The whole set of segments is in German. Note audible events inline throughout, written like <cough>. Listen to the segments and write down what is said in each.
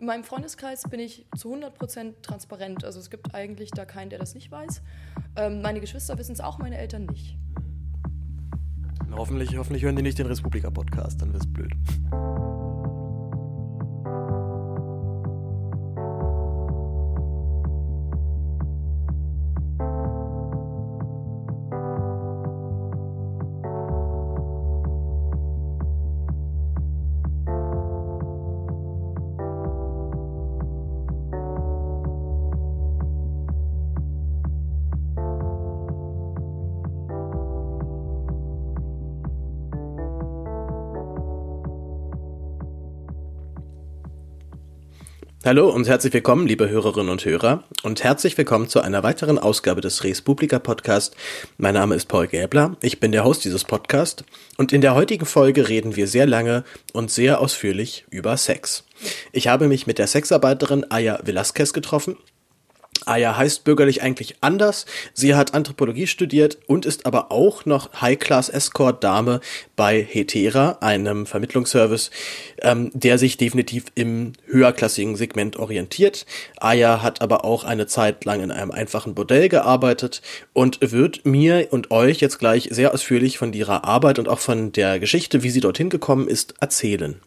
In meinem Freundeskreis bin ich zu 100% transparent. Also es gibt eigentlich da keinen, der das nicht weiß. Ähm, meine Geschwister wissen es auch, meine Eltern nicht. Hoffentlich, hoffentlich hören die nicht den Republika-Podcast, dann wird es blöd. Hallo und herzlich willkommen, liebe Hörerinnen und Hörer, und herzlich willkommen zu einer weiteren Ausgabe des Res Publica Podcast. Mein Name ist Paul Gäbler, ich bin der Host dieses Podcasts und in der heutigen Folge reden wir sehr lange und sehr ausführlich über Sex. Ich habe mich mit der Sexarbeiterin Aya Velasquez getroffen Aya heißt bürgerlich eigentlich anders. Sie hat Anthropologie studiert und ist aber auch noch High-Class-Escort-Dame bei Hetera, einem Vermittlungsservice, ähm, der sich definitiv im höherklassigen Segment orientiert. Aya hat aber auch eine Zeit lang in einem einfachen Bordell gearbeitet und wird mir und euch jetzt gleich sehr ausführlich von ihrer Arbeit und auch von der Geschichte, wie sie dorthin gekommen ist, erzählen.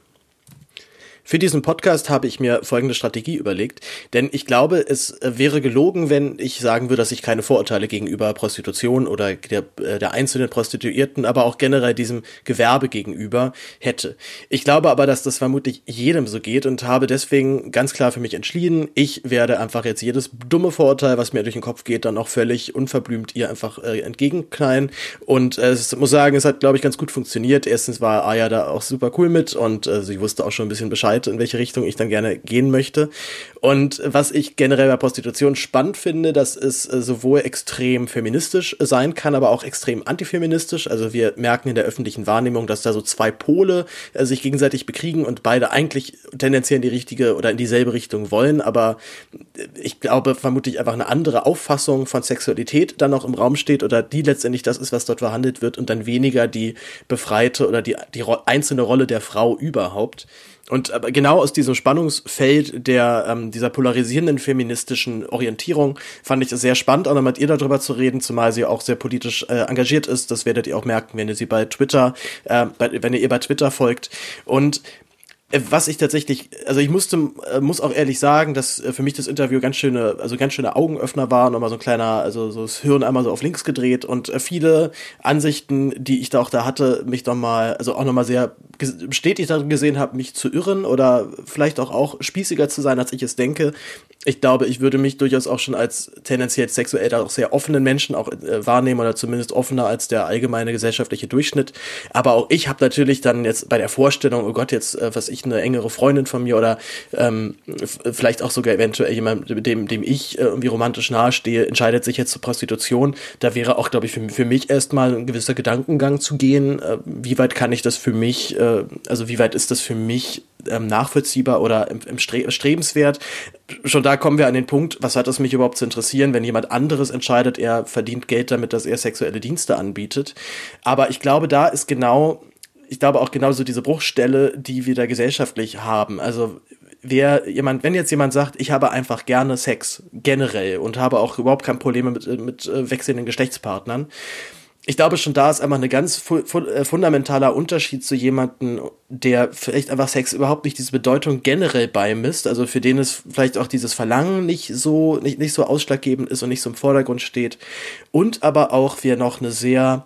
Für diesen Podcast habe ich mir folgende Strategie überlegt, denn ich glaube, es äh, wäre gelogen, wenn ich sagen würde, dass ich keine Vorurteile gegenüber Prostitution oder der, äh, der einzelnen Prostituierten, aber auch generell diesem Gewerbe gegenüber hätte. Ich glaube aber, dass das vermutlich jedem so geht und habe deswegen ganz klar für mich entschieden, ich werde einfach jetzt jedes dumme Vorurteil, was mir durch den Kopf geht, dann auch völlig unverblümt ihr einfach äh, entgegenknallen und äh, es muss sagen, es hat glaube ich ganz gut funktioniert. Erstens war Aya da auch super cool mit und äh, sie wusste auch schon ein bisschen Bescheid Bescheid, in welche Richtung ich dann gerne gehen möchte. Und was ich generell bei Prostitution spannend finde, dass es äh, sowohl extrem feministisch sein kann, aber auch extrem antifeministisch. Also wir merken in der öffentlichen Wahrnehmung, dass da so zwei Pole äh, sich gegenseitig bekriegen und beide eigentlich tendenziell in die richtige oder in dieselbe Richtung wollen. Aber äh, ich glaube, vermutlich einfach eine andere Auffassung von Sexualität dann noch im Raum steht oder die letztendlich das ist, was dort verhandelt wird und dann weniger die befreite oder die, die einzelne Rolle der Frau überhaupt. Und aber genau aus diesem Spannungsfeld der ähm, dieser polarisierenden feministischen Orientierung fand ich es sehr spannend, auch noch mit ihr darüber zu reden, zumal sie auch sehr politisch äh, engagiert ist. Das werdet ihr auch merken, wenn ihr sie bei Twitter, äh, bei, wenn ihr ihr bei Twitter folgt. Und äh, was ich tatsächlich, also ich musste, äh, muss auch ehrlich sagen, dass äh, für mich das Interview ganz schöne, also ganz schöne Augenöffner war, nochmal so ein kleiner, also so das Hirn einmal so auf links gedreht und viele Ansichten, die ich da auch da hatte, mich doch mal, also auch nochmal sehr bestätigt darin gesehen habe, mich zu irren oder vielleicht auch auch spießiger zu sein, als ich es denke ich glaube, ich würde mich durchaus auch schon als tendenziell sexuell auch sehr offenen Menschen auch äh, wahrnehmen oder zumindest offener als der allgemeine gesellschaftliche Durchschnitt. Aber auch ich habe natürlich dann jetzt bei der Vorstellung, oh Gott, jetzt äh, was ich eine engere Freundin von mir oder ähm, vielleicht auch sogar eventuell jemand, dem dem ich äh, irgendwie romantisch nahestehe, entscheidet sich jetzt zur Prostitution. Da wäre auch, glaube ich, für, für mich erstmal ein gewisser Gedankengang zu gehen. Äh, wie weit kann ich das für mich, äh, also wie weit ist das für mich ähm, nachvollziehbar oder im, im Stre strebenswert. Schon da kommen wir an den Punkt, was hat es mich überhaupt zu interessieren, wenn jemand anderes entscheidet, er verdient Geld damit, dass er sexuelle Dienste anbietet. Aber ich glaube, da ist genau, ich glaube auch genauso diese Bruchstelle, die wir da gesellschaftlich haben. Also wer jemand, wenn jetzt jemand sagt, ich habe einfach gerne Sex generell und habe auch überhaupt kein Problem mit, mit äh, wechselnden Geschlechtspartnern, ich glaube schon da ist einfach ein ganz fu fu äh, fundamentaler Unterschied zu jemandem, der vielleicht einfach Sex überhaupt nicht diese Bedeutung generell beimisst, also für den es vielleicht auch dieses Verlangen nicht so, nicht, nicht so ausschlaggebend ist und nicht so im Vordergrund steht. Und aber auch wir noch eine sehr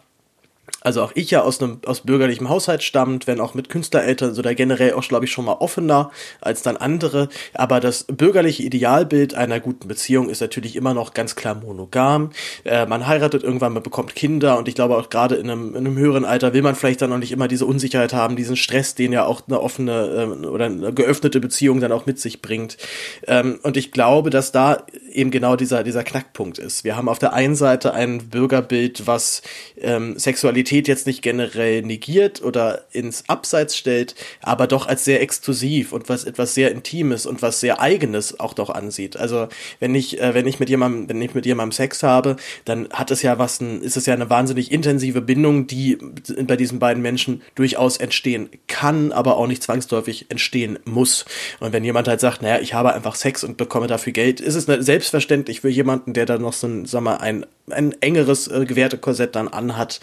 also auch ich ja aus einem aus bürgerlichem Haushalt stammt, wenn auch mit Künstlereltern, so da generell auch, glaube ich, schon mal offener als dann andere. Aber das bürgerliche Idealbild einer guten Beziehung ist natürlich immer noch ganz klar monogam. Äh, man heiratet irgendwann, man bekommt Kinder und ich glaube auch gerade in einem, in einem höheren Alter will man vielleicht dann noch nicht immer diese Unsicherheit haben, diesen Stress, den ja auch eine offene äh, oder eine geöffnete Beziehung dann auch mit sich bringt. Ähm, und ich glaube, dass da eben genau dieser, dieser Knackpunkt ist. Wir haben auf der einen Seite ein Bürgerbild, was ähm, Sexualität Sexualität jetzt nicht generell negiert oder ins Abseits stellt, aber doch als sehr exklusiv und was etwas sehr Intimes und was sehr Eigenes auch doch ansieht. Also wenn ich, äh, wenn ich mit jemandem, wenn ich mit jemandem Sex habe, dann hat es ja was, ein, ist es ja eine wahnsinnig intensive Bindung, die bei diesen beiden Menschen durchaus entstehen kann, aber auch nicht zwangsläufig entstehen muss. Und wenn jemand halt sagt, naja, ich habe einfach Sex und bekomme dafür Geld, ist es selbstverständlich für jemanden, der dann noch so ein, sag mal, ein, ein engeres äh, Gewertekorsett dann anhat,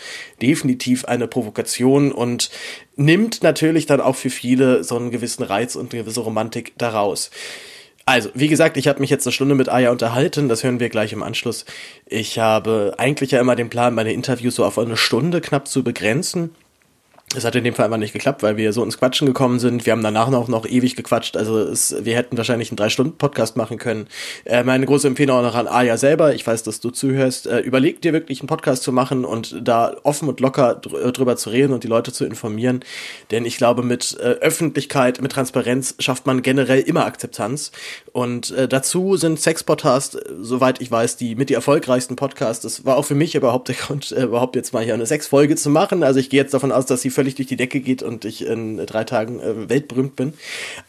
definitiv eine Provokation und nimmt natürlich dann auch für viele so einen gewissen Reiz und eine gewisse Romantik daraus. Also, wie gesagt, ich habe mich jetzt eine Stunde mit Aya unterhalten, das hören wir gleich im Anschluss. Ich habe eigentlich ja immer den Plan, meine Interviews so auf eine Stunde knapp zu begrenzen. Es hat in dem Fall einfach nicht geklappt, weil wir so ins Quatschen gekommen sind. Wir haben danach noch, noch ewig gequatscht. Also es, wir hätten wahrscheinlich einen Drei-Stunden-Podcast machen können. Äh, meine große Empfehlung auch noch an Aya selber. Ich weiß, dass du zuhörst. Äh, überleg dir wirklich einen Podcast zu machen und da offen und locker dr drüber zu reden und die Leute zu informieren. Denn ich glaube, mit äh, Öffentlichkeit, mit Transparenz schafft man generell immer Akzeptanz. Und äh, dazu sind Sex-Podcasts, äh, soweit ich weiß, die mit die erfolgreichsten Podcasts. Das war auch für mich überhaupt der Grund, äh, überhaupt jetzt mal hier eine Sex-Folge zu machen. Also ich gehe jetzt davon aus, dass sie völlig durch die Decke geht und ich in drei Tagen äh, weltberühmt bin.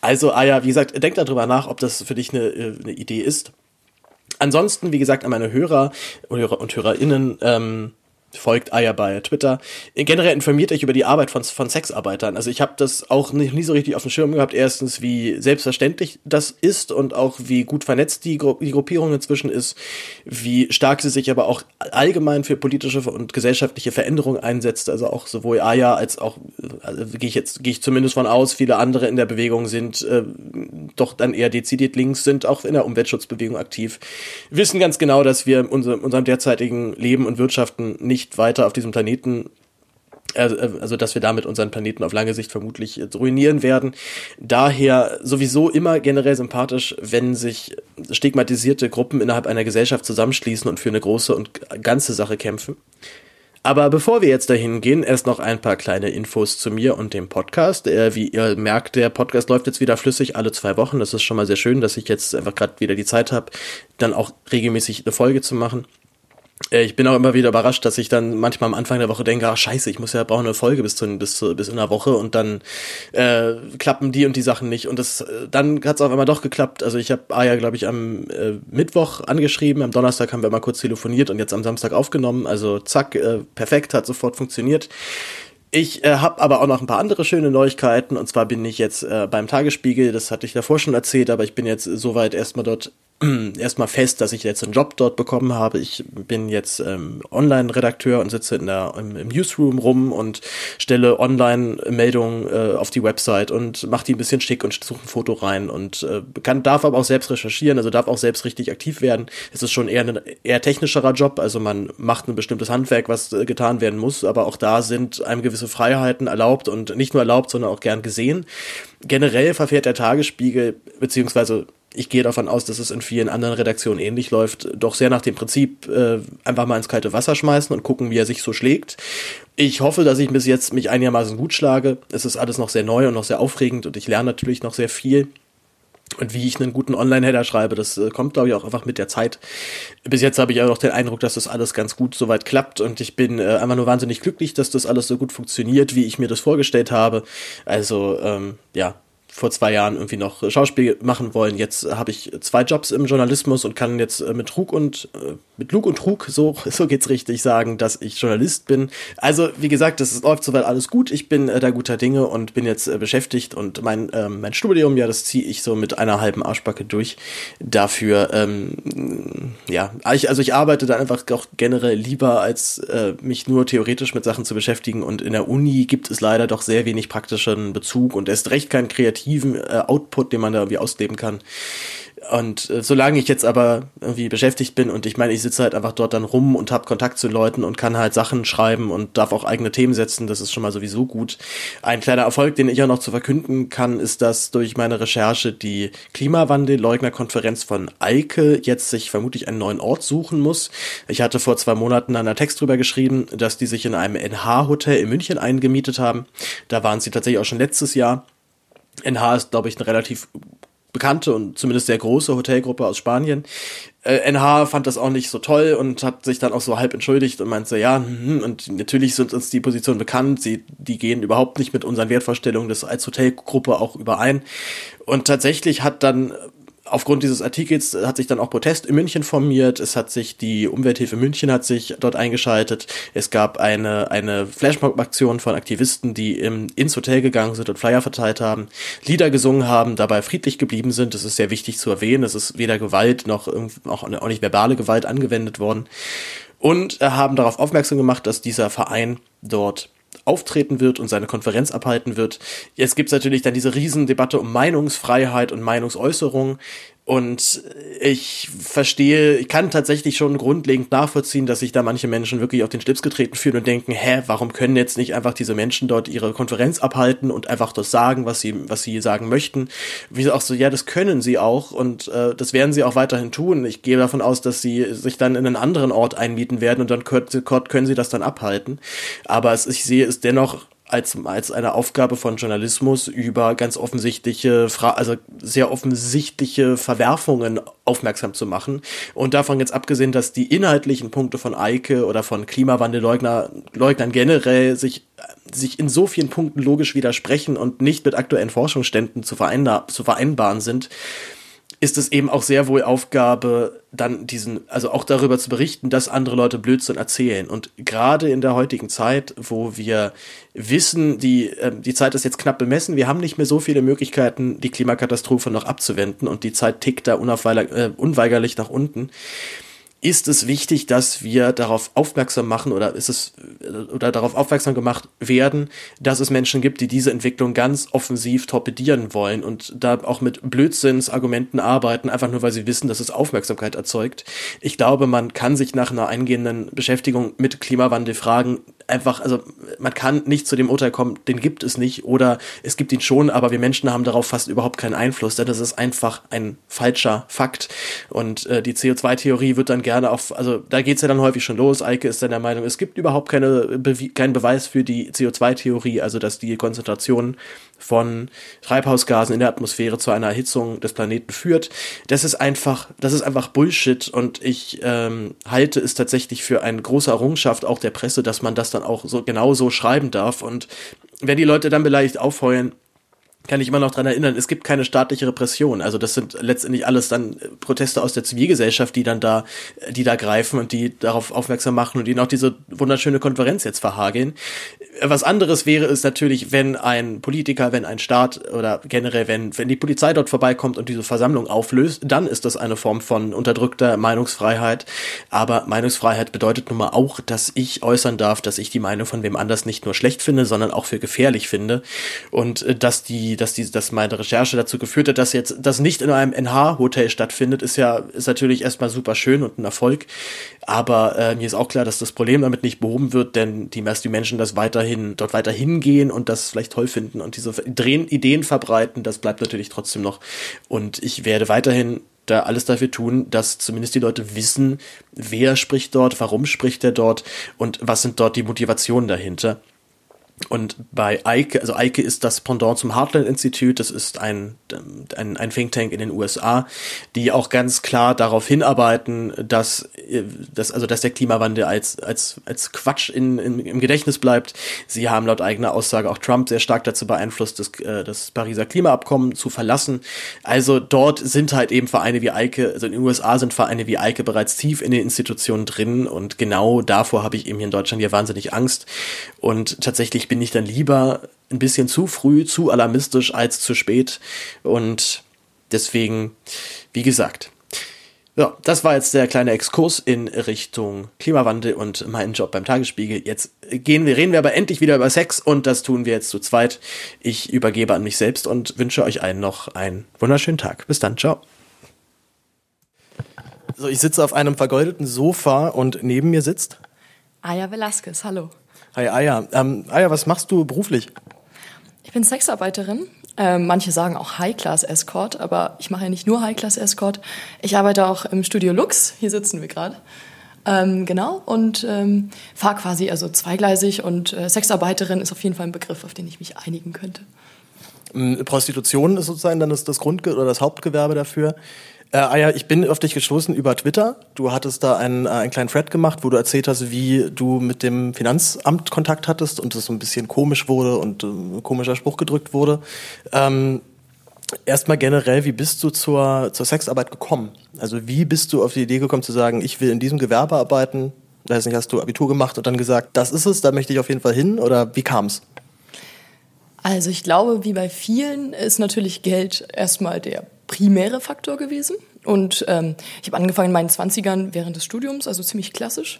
Also, ah ja, wie gesagt, denk darüber nach, ob das für dich eine, äh, eine Idee ist. Ansonsten, wie gesagt, an meine Hörer und HörerInnen, ähm, folgt Aya bei Twitter. Generell informiert euch über die Arbeit von, von Sexarbeitern. Also ich habe das auch nie, nie, so richtig auf dem Schirm gehabt. Erstens, wie selbstverständlich das ist und auch wie gut vernetzt die, Gru die Gruppierung inzwischen ist, wie stark sie sich aber auch allgemein für politische und gesellschaftliche Veränderungen einsetzt. Also auch sowohl Aya als auch, also gehe ich jetzt, gehe ich zumindest von aus, viele andere in der Bewegung sind äh, doch dann eher dezidiert links, sind auch in der Umweltschutzbewegung aktiv, wissen ganz genau, dass wir in unserem derzeitigen Leben und Wirtschaften nicht nicht weiter auf diesem Planeten also, also dass wir damit unseren Planeten auf lange Sicht vermutlich ruinieren werden. Daher sowieso immer generell sympathisch, wenn sich stigmatisierte Gruppen innerhalb einer Gesellschaft zusammenschließen und für eine große und ganze Sache kämpfen. Aber bevor wir jetzt dahin gehen, erst noch ein paar kleine Infos zu mir und dem Podcast. Äh, wie ihr merkt, der Podcast läuft jetzt wieder flüssig alle zwei Wochen. Das ist schon mal sehr schön, dass ich jetzt einfach gerade wieder die Zeit habe, dann auch regelmäßig eine Folge zu machen. Äh, ich bin auch immer wieder überrascht, dass ich dann manchmal am Anfang der Woche denke, ach scheiße, ich muss ja brauche eine Folge bis zu, bis, zu, bis in einer Woche und dann äh, klappen die und die Sachen nicht. Und das äh, dann hat es auf einmal doch geklappt. Also ich habe Aya, glaube ich, am äh, Mittwoch angeschrieben, am Donnerstag haben wir mal kurz telefoniert und jetzt am Samstag aufgenommen. Also zack, äh, perfekt, hat sofort funktioniert. Ich äh, habe aber auch noch ein paar andere schöne Neuigkeiten. Und zwar bin ich jetzt äh, beim Tagesspiegel, das hatte ich davor schon erzählt, aber ich bin jetzt soweit erstmal dort <clears throat> erstmal fest, dass ich jetzt einen Job dort bekommen habe. Ich bin jetzt ähm, Online-Redakteur und sitze in der, im, im, Newsroom rum und stelle Online-Meldungen äh, auf die Website und mache die ein bisschen schick und suche ein Foto rein und äh, kann, darf aber auch selbst recherchieren, also darf auch selbst richtig aktiv werden. Es ist schon eher ein eher technischerer Job, also man macht ein bestimmtes Handwerk, was äh, getan werden muss, aber auch da sind einem gewisse Freiheiten erlaubt und nicht nur erlaubt, sondern auch gern gesehen. Generell verfährt der Tagesspiegel, beziehungsweise ich gehe davon aus, dass es in vielen anderen Redaktionen ähnlich läuft, doch sehr nach dem Prinzip äh, einfach mal ins kalte Wasser schmeißen und gucken, wie er sich so schlägt. Ich hoffe, dass ich bis jetzt mich einigermaßen gut schlage. Es ist alles noch sehr neu und noch sehr aufregend und ich lerne natürlich noch sehr viel. Und wie ich einen guten Online-Header schreibe, das äh, kommt, glaube ich, auch einfach mit der Zeit. Bis jetzt habe ich auch noch den Eindruck, dass das alles ganz gut soweit klappt und ich bin äh, einfach nur wahnsinnig glücklich, dass das alles so gut funktioniert, wie ich mir das vorgestellt habe. Also, ähm, ja, vor zwei Jahren irgendwie noch Schauspiel machen wollen. Jetzt habe ich zwei Jobs im Journalismus und kann jetzt äh, mit Trug und äh, mit Lug und Trug, so, <laughs> so geht's richtig, sagen, dass ich Journalist bin. Also, wie gesagt, es läuft soweit alles gut. Ich bin äh, da guter Dinge und bin jetzt äh, beschäftigt und mein, ähm, mein Studium, ja, das ziehe ich so mit einer halben Arschbacke durch. Dafür, ähm, ja, ich, also ich arbeite da einfach auch generell lieber, als äh, mich nur theoretisch mit Sachen zu beschäftigen. Und in der Uni gibt es leider doch sehr wenig praktischen Bezug und erst recht keinen kreativen äh, Output, den man da irgendwie ausleben kann. Und äh, solange ich jetzt aber irgendwie beschäftigt bin und ich meine, ich sitze halt einfach dort dann rum und habe Kontakt zu Leuten und kann halt Sachen schreiben und darf auch eigene Themen setzen, das ist schon mal sowieso gut. Ein kleiner Erfolg, den ich auch noch zu verkünden kann, ist, dass durch meine Recherche die Klimawandelleugnerkonferenz von Eike jetzt sich vermutlich einen neuen Ort suchen muss. Ich hatte vor zwei Monaten einen Text drüber geschrieben, dass die sich in einem NH-Hotel in München eingemietet haben. Da waren sie tatsächlich auch schon letztes Jahr. NH ist, glaube ich, ein relativ bekannte und zumindest sehr große Hotelgruppe aus Spanien. Äh, NH fand das auch nicht so toll und hat sich dann auch so halb entschuldigt und meinte, ja, hm, und natürlich sind uns die Positionen bekannt, sie, die gehen überhaupt nicht mit unseren Wertvorstellungen des als Hotelgruppe auch überein. Und tatsächlich hat dann aufgrund dieses Artikels hat sich dann auch Protest in München formiert. Es hat sich die Umwelthilfe München hat sich dort eingeschaltet. Es gab eine, eine Flashmob-Aktion von Aktivisten, die im, ins Hotel gegangen sind und Flyer verteilt haben, Lieder gesungen haben, dabei friedlich geblieben sind. Das ist sehr wichtig zu erwähnen. Es ist weder Gewalt noch auch, auch nicht verbale Gewalt angewendet worden. Und haben darauf aufmerksam gemacht, dass dieser Verein dort auftreten wird und seine Konferenz abhalten wird. Jetzt gibt's natürlich dann diese Riesendebatte um Meinungsfreiheit und Meinungsäußerung. Und ich verstehe, ich kann tatsächlich schon grundlegend nachvollziehen, dass sich da manche Menschen wirklich auf den Schlips getreten fühlen und denken, hä, warum können jetzt nicht einfach diese Menschen dort ihre Konferenz abhalten und einfach das sagen, was sie, was sie sagen möchten? Wie auch so, ja, das können sie auch und äh, das werden sie auch weiterhin tun. Ich gehe davon aus, dass sie sich dann in einen anderen Ort einmieten werden und dann können sie das dann abhalten. Aber es, ich sehe es dennoch als, als eine Aufgabe von Journalismus über ganz offensichtliche, Fra also sehr offensichtliche Verwerfungen aufmerksam zu machen. Und davon jetzt abgesehen, dass die inhaltlichen Punkte von Eike oder von Klimawandelleugnern generell sich, sich in so vielen Punkten logisch widersprechen und nicht mit aktuellen Forschungsständen zu, zu vereinbaren sind, ist es eben auch sehr wohl Aufgabe, dann diesen, also auch darüber zu berichten, dass andere Leute Blödsinn erzählen. Und gerade in der heutigen Zeit, wo wir wissen, die, äh, die Zeit ist jetzt knapp bemessen, wir haben nicht mehr so viele Möglichkeiten, die Klimakatastrophe noch abzuwenden und die Zeit tickt da äh, unweigerlich nach unten ist es wichtig, dass wir darauf aufmerksam machen oder ist es oder darauf aufmerksam gemacht werden, dass es Menschen gibt, die diese Entwicklung ganz offensiv torpedieren wollen und da auch mit Blödsinnsargumenten arbeiten, einfach nur weil sie wissen, dass es Aufmerksamkeit erzeugt. Ich glaube, man kann sich nach einer eingehenden Beschäftigung mit Klimawandel fragen, einfach, also man kann nicht zu dem Urteil kommen, den gibt es nicht oder es gibt ihn schon, aber wir Menschen haben darauf fast überhaupt keinen Einfluss, denn das ist einfach ein falscher Fakt. Und äh, die CO2-Theorie wird dann gerne auf, also da geht's ja dann häufig schon los. Eike ist dann der Meinung, es gibt überhaupt keine Bewi keinen Beweis für die CO2-Theorie, also dass die Konzentration von Treibhausgasen in der Atmosphäre zu einer Erhitzung des Planeten führt. Das ist einfach, das ist einfach Bullshit und ich ähm, halte es tatsächlich für eine große Errungenschaft auch der Presse, dass man das dann auch so genau so schreiben darf. Und wenn die Leute dann beleidigt aufheulen, kann ich immer noch dran erinnern, es gibt keine staatliche Repression. Also das sind letztendlich alles dann Proteste aus der Zivilgesellschaft, die dann da, die da greifen und die darauf aufmerksam machen und ihnen auch diese wunderschöne Konferenz jetzt verhageln. Was anderes wäre es natürlich, wenn ein Politiker, wenn ein Staat oder generell, wenn, wenn die Polizei dort vorbeikommt und diese Versammlung auflöst, dann ist das eine Form von unterdrückter Meinungsfreiheit. Aber Meinungsfreiheit bedeutet nun mal auch, dass ich äußern darf, dass ich die Meinung von wem anders nicht nur schlecht finde, sondern auch für gefährlich finde. Und äh, dass die, dass die, dass meine Recherche dazu geführt hat, dass jetzt das nicht in einem NH-Hotel stattfindet, ist ja, ist natürlich erstmal super schön und ein Erfolg. Aber äh, mir ist auch klar, dass das Problem damit nicht behoben wird, denn die, die Menschen das weiterhin, dort weiter hingehen und das vielleicht toll finden und diese Ideen verbreiten, das bleibt natürlich trotzdem noch. Und ich werde weiterhin da alles dafür tun, dass zumindest die Leute wissen, wer spricht dort, warum spricht er dort und was sind dort die Motivationen dahinter. Und bei Eike, also Eike ist das Pendant zum Heartland Institute, das ist ein, ein, ein Think Tank in den USA, die auch ganz klar darauf hinarbeiten, dass, dass, also dass der Klimawandel als, als, als Quatsch in, in, im Gedächtnis bleibt. Sie haben laut eigener Aussage auch Trump sehr stark dazu beeinflusst, das, äh, das Pariser Klimaabkommen zu verlassen. Also dort sind halt eben Vereine wie Eike, also in den USA sind Vereine wie Eike bereits tief in den Institutionen drin und genau davor habe ich eben hier in Deutschland ja wahnsinnig Angst. Und tatsächlich bin ich dann lieber ein bisschen zu früh, zu alarmistisch als zu spät. Und deswegen, wie gesagt, ja, das war jetzt der kleine Exkurs in Richtung Klimawandel und meinen Job beim Tagesspiegel. Jetzt gehen wir, reden wir aber endlich wieder über Sex und das tun wir jetzt zu zweit. Ich übergebe an mich selbst und wünsche euch allen noch einen wunderschönen Tag. Bis dann, ciao. So, ich sitze auf einem vergoldeten Sofa und neben mir sitzt Aya Velasquez, hallo. Hi Aya. Ähm, Aya, was machst du beruflich? Ich bin Sexarbeiterin. Ähm, manche sagen auch High-Class-Escort, aber ich mache ja nicht nur High-Class-Escort. Ich arbeite auch im Studio Lux. Hier sitzen wir gerade. Ähm, genau, und ähm, fahre quasi also zweigleisig und äh, Sexarbeiterin ist auf jeden Fall ein Begriff, auf den ich mich einigen könnte. Ähm, Prostitution ist sozusagen dann das, das Grund- oder das Hauptgewerbe dafür. Äh, ah ja, ich bin auf dich gestoßen über Twitter. Du hattest da einen, äh, einen kleinen Thread gemacht, wo du erzählt hast, wie du mit dem Finanzamt Kontakt hattest und es so ein bisschen komisch wurde und äh, ein komischer Spruch gedrückt wurde. Ähm, Erstmal generell, wie bist du zur, zur Sexarbeit gekommen? Also wie bist du auf die Idee gekommen zu sagen, ich will in diesem Gewerbe arbeiten? Weiß nicht, hast du Abitur gemacht und dann gesagt, das ist es, da möchte ich auf jeden Fall hin? Oder wie kam es? Also ich glaube, wie bei vielen ist natürlich Geld erstmal der primäre Faktor gewesen. Und ähm, ich habe angefangen in meinen 20ern während des Studiums, also ziemlich klassisch.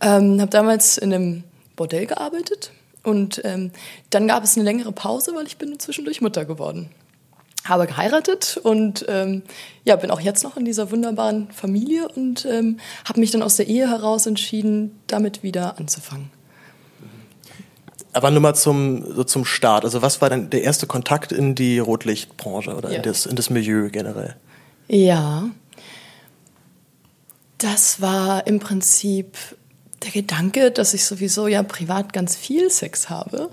Ähm, habe damals in einem Bordell gearbeitet und ähm, dann gab es eine längere Pause, weil ich bin zwischendurch Mutter geworden habe geheiratet und ähm, ja, bin auch jetzt noch in dieser wunderbaren Familie und ähm, habe mich dann aus der Ehe heraus entschieden, damit wieder anzufangen. Aber nur mal zum, so zum Start. Also was war denn der erste Kontakt in die Rotlichtbranche oder ja. in, das, in das Milieu generell? Ja, das war im Prinzip der Gedanke, dass ich sowieso ja privat ganz viel Sex habe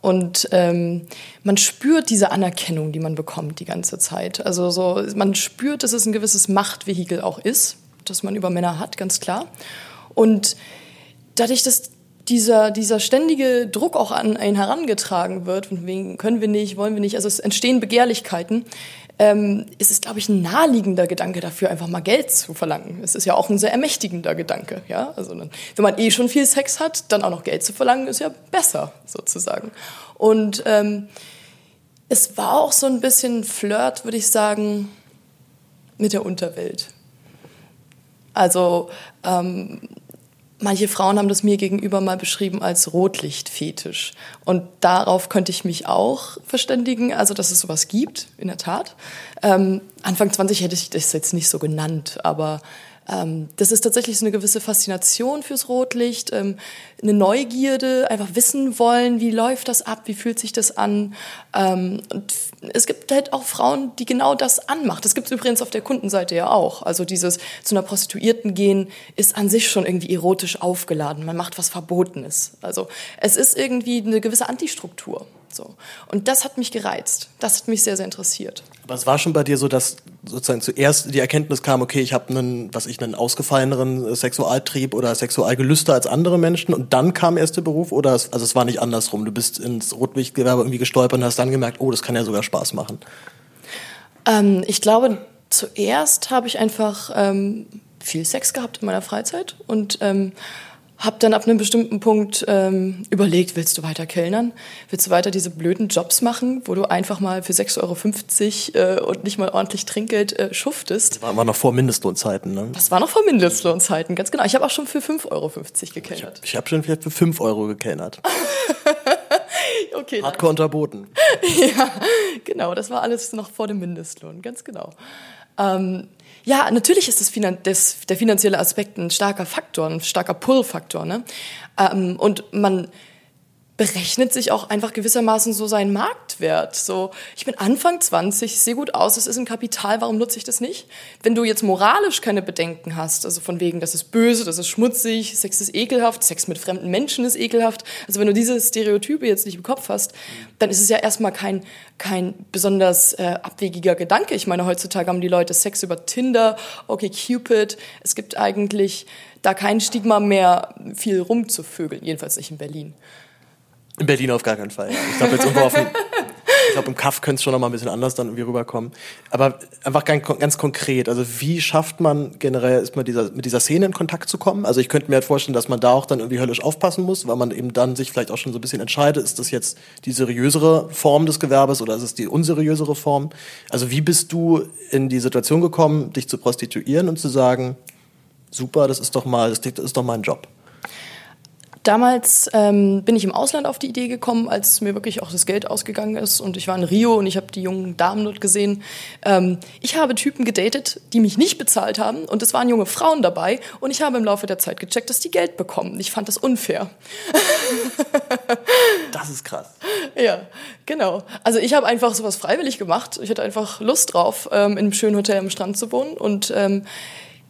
und ähm, man spürt diese Anerkennung, die man bekommt die ganze Zeit. Also so, man spürt, dass es ein gewisses Machtvehikel auch ist, das man über Männer hat, ganz klar. Und dadurch, dass dieser, dieser ständige Druck auch an einen herangetragen wird, von wegen können wir nicht, wollen wir nicht, also es entstehen Begehrlichkeiten, ähm, ist es, glaube ich, ein naheliegender Gedanke dafür, einfach mal Geld zu verlangen. Es ist ja auch ein sehr ermächtigender Gedanke. Ja? Also wenn man eh schon viel Sex hat, dann auch noch Geld zu verlangen, ist ja besser sozusagen. Und ähm, es war auch so ein bisschen Flirt, würde ich sagen, mit der Unterwelt. Also ähm, Manche Frauen haben das mir gegenüber mal beschrieben als Rotlichtfetisch. Und darauf könnte ich mich auch verständigen, also dass es sowas gibt, in der Tat. Ähm, Anfang 20 hätte ich das jetzt nicht so genannt, aber ähm, das ist tatsächlich so eine gewisse Faszination fürs Rotlicht, ähm, eine Neugierde, einfach wissen wollen, wie läuft das ab, wie fühlt sich das an. Ähm, und es gibt halt auch Frauen, die genau das anmacht. Das gibt es übrigens auf der Kundenseite ja auch. Also dieses zu einer Prostituierten gehen ist an sich schon irgendwie erotisch aufgeladen. Man macht was Verbotenes. Also es ist irgendwie eine gewisse Antistruktur. So. Und das hat mich gereizt. Das hat mich sehr, sehr interessiert. Aber es war schon bei dir so, dass sozusagen zuerst die Erkenntnis kam, okay, ich habe einen, was ich, einen ausgefalleneren Sexualtrieb oder Sexualgelüste als andere Menschen und dann kam erst der Beruf oder es, also es war nicht andersrum. Du bist ins Rotlichtgewerbe irgendwie gestolpert und hast dann gemerkt, oh, das kann ja sogar Spaß machen. Ähm, ich glaube, zuerst habe ich einfach ähm, viel Sex gehabt in meiner Freizeit und ähm, habe dann ab einem bestimmten Punkt ähm, überlegt, willst du weiter kellnern? Willst du weiter diese blöden Jobs machen, wo du einfach mal für 6,50 Euro äh, und nicht mal ordentlich Trinkgeld äh, schuftest? Das war, war noch vor Mindestlohnzeiten, ne? Das war noch vor Mindestlohnzeiten, ganz genau. Ich habe auch schon für 5,50 Euro gekellnert. Ich, ich habe schon vielleicht für 5 Euro gekellnert. okay. Hardcore unterboten. <laughs> ja, genau. Das war alles noch vor dem Mindestlohn, ganz genau. Ähm, ja, natürlich ist das, Finan das, der finanzielle Aspekt ein starker Faktor, ein starker Pull-Faktor. Ne? Ähm, und man berechnet sich auch einfach gewissermaßen so seinen Marktwert. So, ich bin Anfang 20, ich sehe gut aus, es ist ein Kapital, warum nutze ich das nicht? Wenn du jetzt moralisch keine Bedenken hast, also von wegen, das ist böse, das ist schmutzig, Sex ist ekelhaft, Sex mit fremden Menschen ist ekelhaft, also wenn du diese Stereotype jetzt nicht im Kopf hast, dann ist es ja erstmal kein, kein besonders äh, abwegiger Gedanke. Ich meine, heutzutage haben die Leute Sex über Tinder, okay, Cupid, es gibt eigentlich da kein Stigma mehr, viel rumzuvögeln, jedenfalls nicht in Berlin. In Berlin auf gar keinen Fall. Ich glaube jetzt irgendwo auf dem, ich glaube im Kaff könnte es schon noch mal ein bisschen anders dann irgendwie rüberkommen. Aber einfach ganz, ganz konkret, also wie schafft man generell ist dieser, mit dieser Szene in Kontakt zu kommen? Also ich könnte mir halt vorstellen, dass man da auch dann irgendwie höllisch aufpassen muss, weil man eben dann sich vielleicht auch schon so ein bisschen entscheidet, ist das jetzt die seriösere Form des Gewerbes oder ist es die unseriösere Form? Also wie bist du in die Situation gekommen, dich zu prostituieren und zu sagen, super, das ist doch mal, das ist doch mein Job? Damals ähm, bin ich im Ausland auf die Idee gekommen, als mir wirklich auch das Geld ausgegangen ist und ich war in Rio und ich habe die jungen Damen dort gesehen. Ähm, ich habe Typen gedatet, die mich nicht bezahlt haben und es waren junge Frauen dabei und ich habe im Laufe der Zeit gecheckt, dass die Geld bekommen. Ich fand das unfair. <laughs> Das ist krass. Ja, genau. Also ich habe einfach sowas freiwillig gemacht. Ich hatte einfach Lust drauf, ähm, in einem schönen Hotel am Strand zu wohnen und ähm,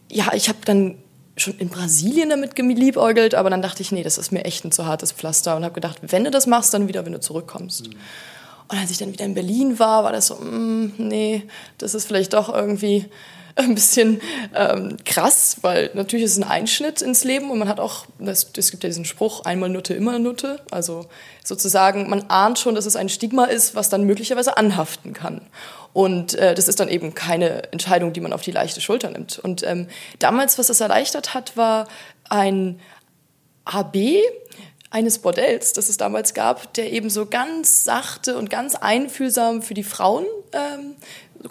ja, ich habe dann schon in Brasilien damit geliebäugelt, aber dann dachte ich, nee, das ist mir echt ein zu hartes Pflaster und habe gedacht, wenn du das machst, dann wieder, wenn du zurückkommst. Mhm. Und als ich dann wieder in Berlin war, war das so, mm, nee, das ist vielleicht doch irgendwie <laughs> ein bisschen ähm, krass, weil natürlich ist es ein Einschnitt ins Leben und man hat auch, es gibt ja diesen Spruch, einmal Nutte, immer Nutte. Also sozusagen, man ahnt schon, dass es ein Stigma ist, was dann möglicherweise anhaften kann. Und äh, das ist dann eben keine Entscheidung, die man auf die leichte Schulter nimmt. Und ähm, damals, was das erleichtert hat, war ein AB eines Bordells, das es damals gab, der eben so ganz sachte und ganz einfühlsam für die Frauen ähm,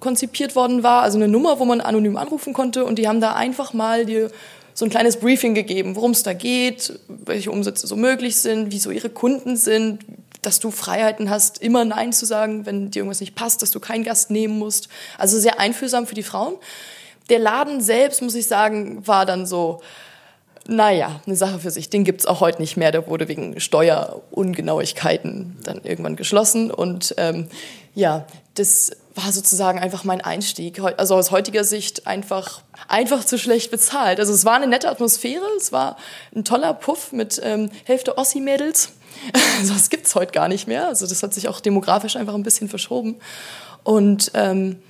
konzipiert worden war. Also eine Nummer, wo man anonym anrufen konnte und die haben da einfach mal dir so ein kleines Briefing gegeben, worum es da geht, welche Umsätze so möglich sind, wie so ihre Kunden sind, dass du Freiheiten hast, immer Nein zu sagen, wenn dir irgendwas nicht passt, dass du keinen Gast nehmen musst. Also sehr einfühlsam für die Frauen. Der Laden selbst, muss ich sagen, war dann so, naja, eine Sache für sich. Den gibt's auch heute nicht mehr. Der wurde wegen Steuerungenauigkeiten dann irgendwann geschlossen. Und ähm, ja, das war sozusagen einfach mein Einstieg. Also aus heutiger Sicht einfach, einfach zu schlecht bezahlt. Also es war eine nette Atmosphäre, es war ein toller Puff mit ähm, Hälfte Ossi-Mädels. Also <laughs> das gibt's heute gar nicht mehr. Also das hat sich auch demografisch einfach ein bisschen verschoben. Und ähm,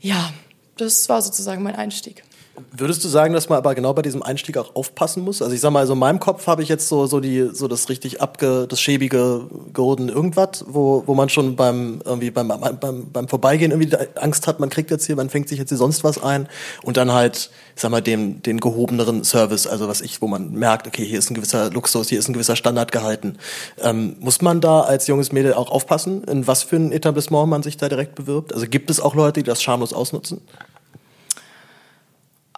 ja, das war sozusagen mein Einstieg. Würdest du sagen, dass man aber genau bei diesem Einstieg auch aufpassen muss? Also ich sag mal, also in meinem Kopf habe ich jetzt so, so die, so das richtig abge, das schäbige Golden irgendwas, wo, wo man schon beim, irgendwie beim, beim, beim Vorbeigehen irgendwie Angst hat, man kriegt jetzt hier, man fängt sich jetzt hier sonst was ein und dann halt, ich sag mal, dem, den gehobeneren Service, also was ich, wo man merkt, okay, hier ist ein gewisser Luxus, hier ist ein gewisser Standard gehalten. Ähm, muss man da als junges Mädel auch aufpassen, in was für ein Etablissement man sich da direkt bewirbt? Also gibt es auch Leute, die das schamlos ausnutzen?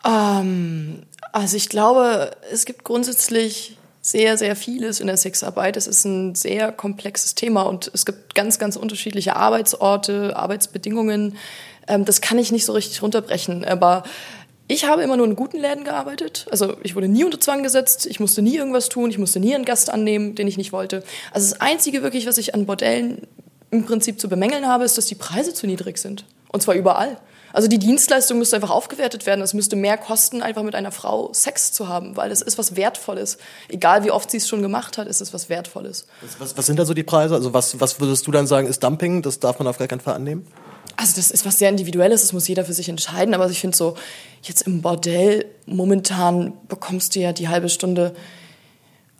Ähm, also ich glaube, es gibt grundsätzlich sehr, sehr vieles in der Sexarbeit. Es ist ein sehr komplexes Thema und es gibt ganz, ganz unterschiedliche Arbeitsorte, Arbeitsbedingungen. Ähm, das kann ich nicht so richtig runterbrechen. Aber ich habe immer nur in guten Läden gearbeitet. Also ich wurde nie unter Zwang gesetzt. Ich musste nie irgendwas tun. Ich musste nie einen Gast annehmen, den ich nicht wollte. Also das Einzige wirklich, was ich an Bordellen im Prinzip zu bemängeln habe, ist, dass die Preise zu niedrig sind. Und zwar überall. Also die Dienstleistung müsste einfach aufgewertet werden. Es müsste mehr kosten, einfach mit einer Frau Sex zu haben, weil es ist was Wertvolles. Egal wie oft sie es schon gemacht hat, ist es was Wertvolles. Was, was, was sind da so die Preise? Also was, was würdest du dann sagen, ist Dumping? Das darf man auf gar keinen Fall annehmen? Also das ist was sehr Individuelles, das muss jeder für sich entscheiden. Aber ich finde so, jetzt im Bordell, momentan bekommst du ja die halbe Stunde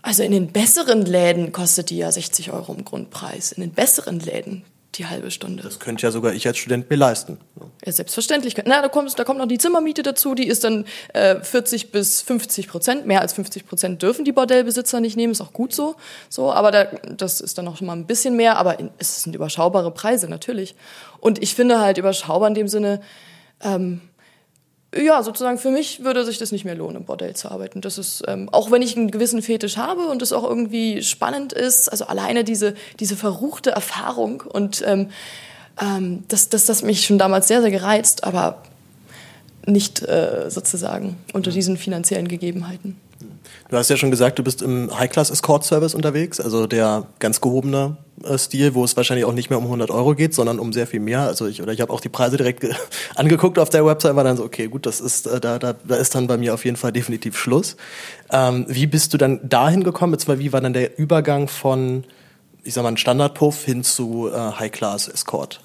also in den besseren Läden kostet die ja 60 Euro im Grundpreis. In den besseren Läden die halbe Stunde. Das könnte ja sogar ich als Student mir leisten. Ja, selbstverständlich. Na, da kommt, da kommt noch die Zimmermiete dazu, die ist dann äh, 40 bis 50 Prozent. Mehr als 50 Prozent dürfen die Bordellbesitzer nicht nehmen, ist auch gut so. so aber da, das ist dann noch mal ein bisschen mehr, aber es sind überschaubare Preise, natürlich. Und ich finde halt überschaubar in dem Sinne, ähm, ja, sozusagen für mich würde sich das nicht mehr lohnen, im Bordell zu arbeiten. Das ist, ähm, auch wenn ich einen gewissen Fetisch habe und es auch irgendwie spannend ist, also alleine diese, diese verruchte Erfahrung und ähm, ähm, das, das, das mich schon damals sehr, sehr gereizt, aber nicht äh, sozusagen unter diesen finanziellen Gegebenheiten. Du hast ja schon gesagt, du bist im High-Class-Escort-Service unterwegs, also der ganz gehobene äh, Stil, wo es wahrscheinlich auch nicht mehr um 100 Euro geht, sondern um sehr viel mehr. Also ich oder ich habe auch die Preise direkt <laughs> angeguckt auf der Website, war dann so, okay, gut, das ist äh, da, da, da ist dann bei mir auf jeden Fall definitiv Schluss. Ähm, wie bist du dann dahin gekommen? Jetzt wie war dann der Übergang von, ich sag mal, Standardpuff hin zu äh, High-Class-Escort?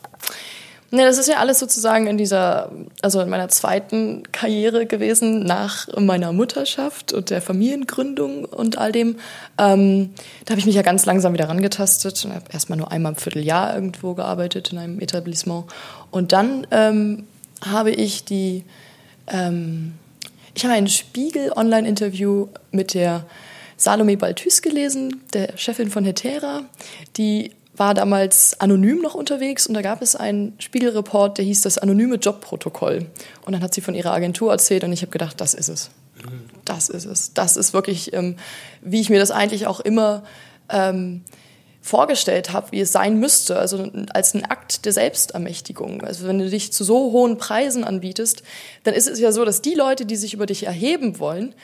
Ne, das ist ja alles sozusagen in dieser, also in meiner zweiten Karriere gewesen, nach meiner Mutterschaft und der Familiengründung und all dem. Ähm, da habe ich mich ja ganz langsam wieder rangetastet und habe erstmal nur einmal im Vierteljahr irgendwo gearbeitet in einem Etablissement. Und dann ähm, habe ich die, ähm, ich habe ein Spiegel-Online-Interview mit der Salome Balthus gelesen, der Chefin von Hetera, die war damals anonym noch unterwegs und da gab es einen Spiegelreport, der hieß das anonyme Jobprotokoll. Und dann hat sie von ihrer Agentur erzählt und ich habe gedacht, das ist es. Das ist es. Das ist wirklich, ähm, wie ich mir das eigentlich auch immer ähm, vorgestellt habe, wie es sein müsste, also als ein Akt der Selbstermächtigung. Also wenn du dich zu so hohen Preisen anbietest, dann ist es ja so, dass die Leute, die sich über dich erheben wollen,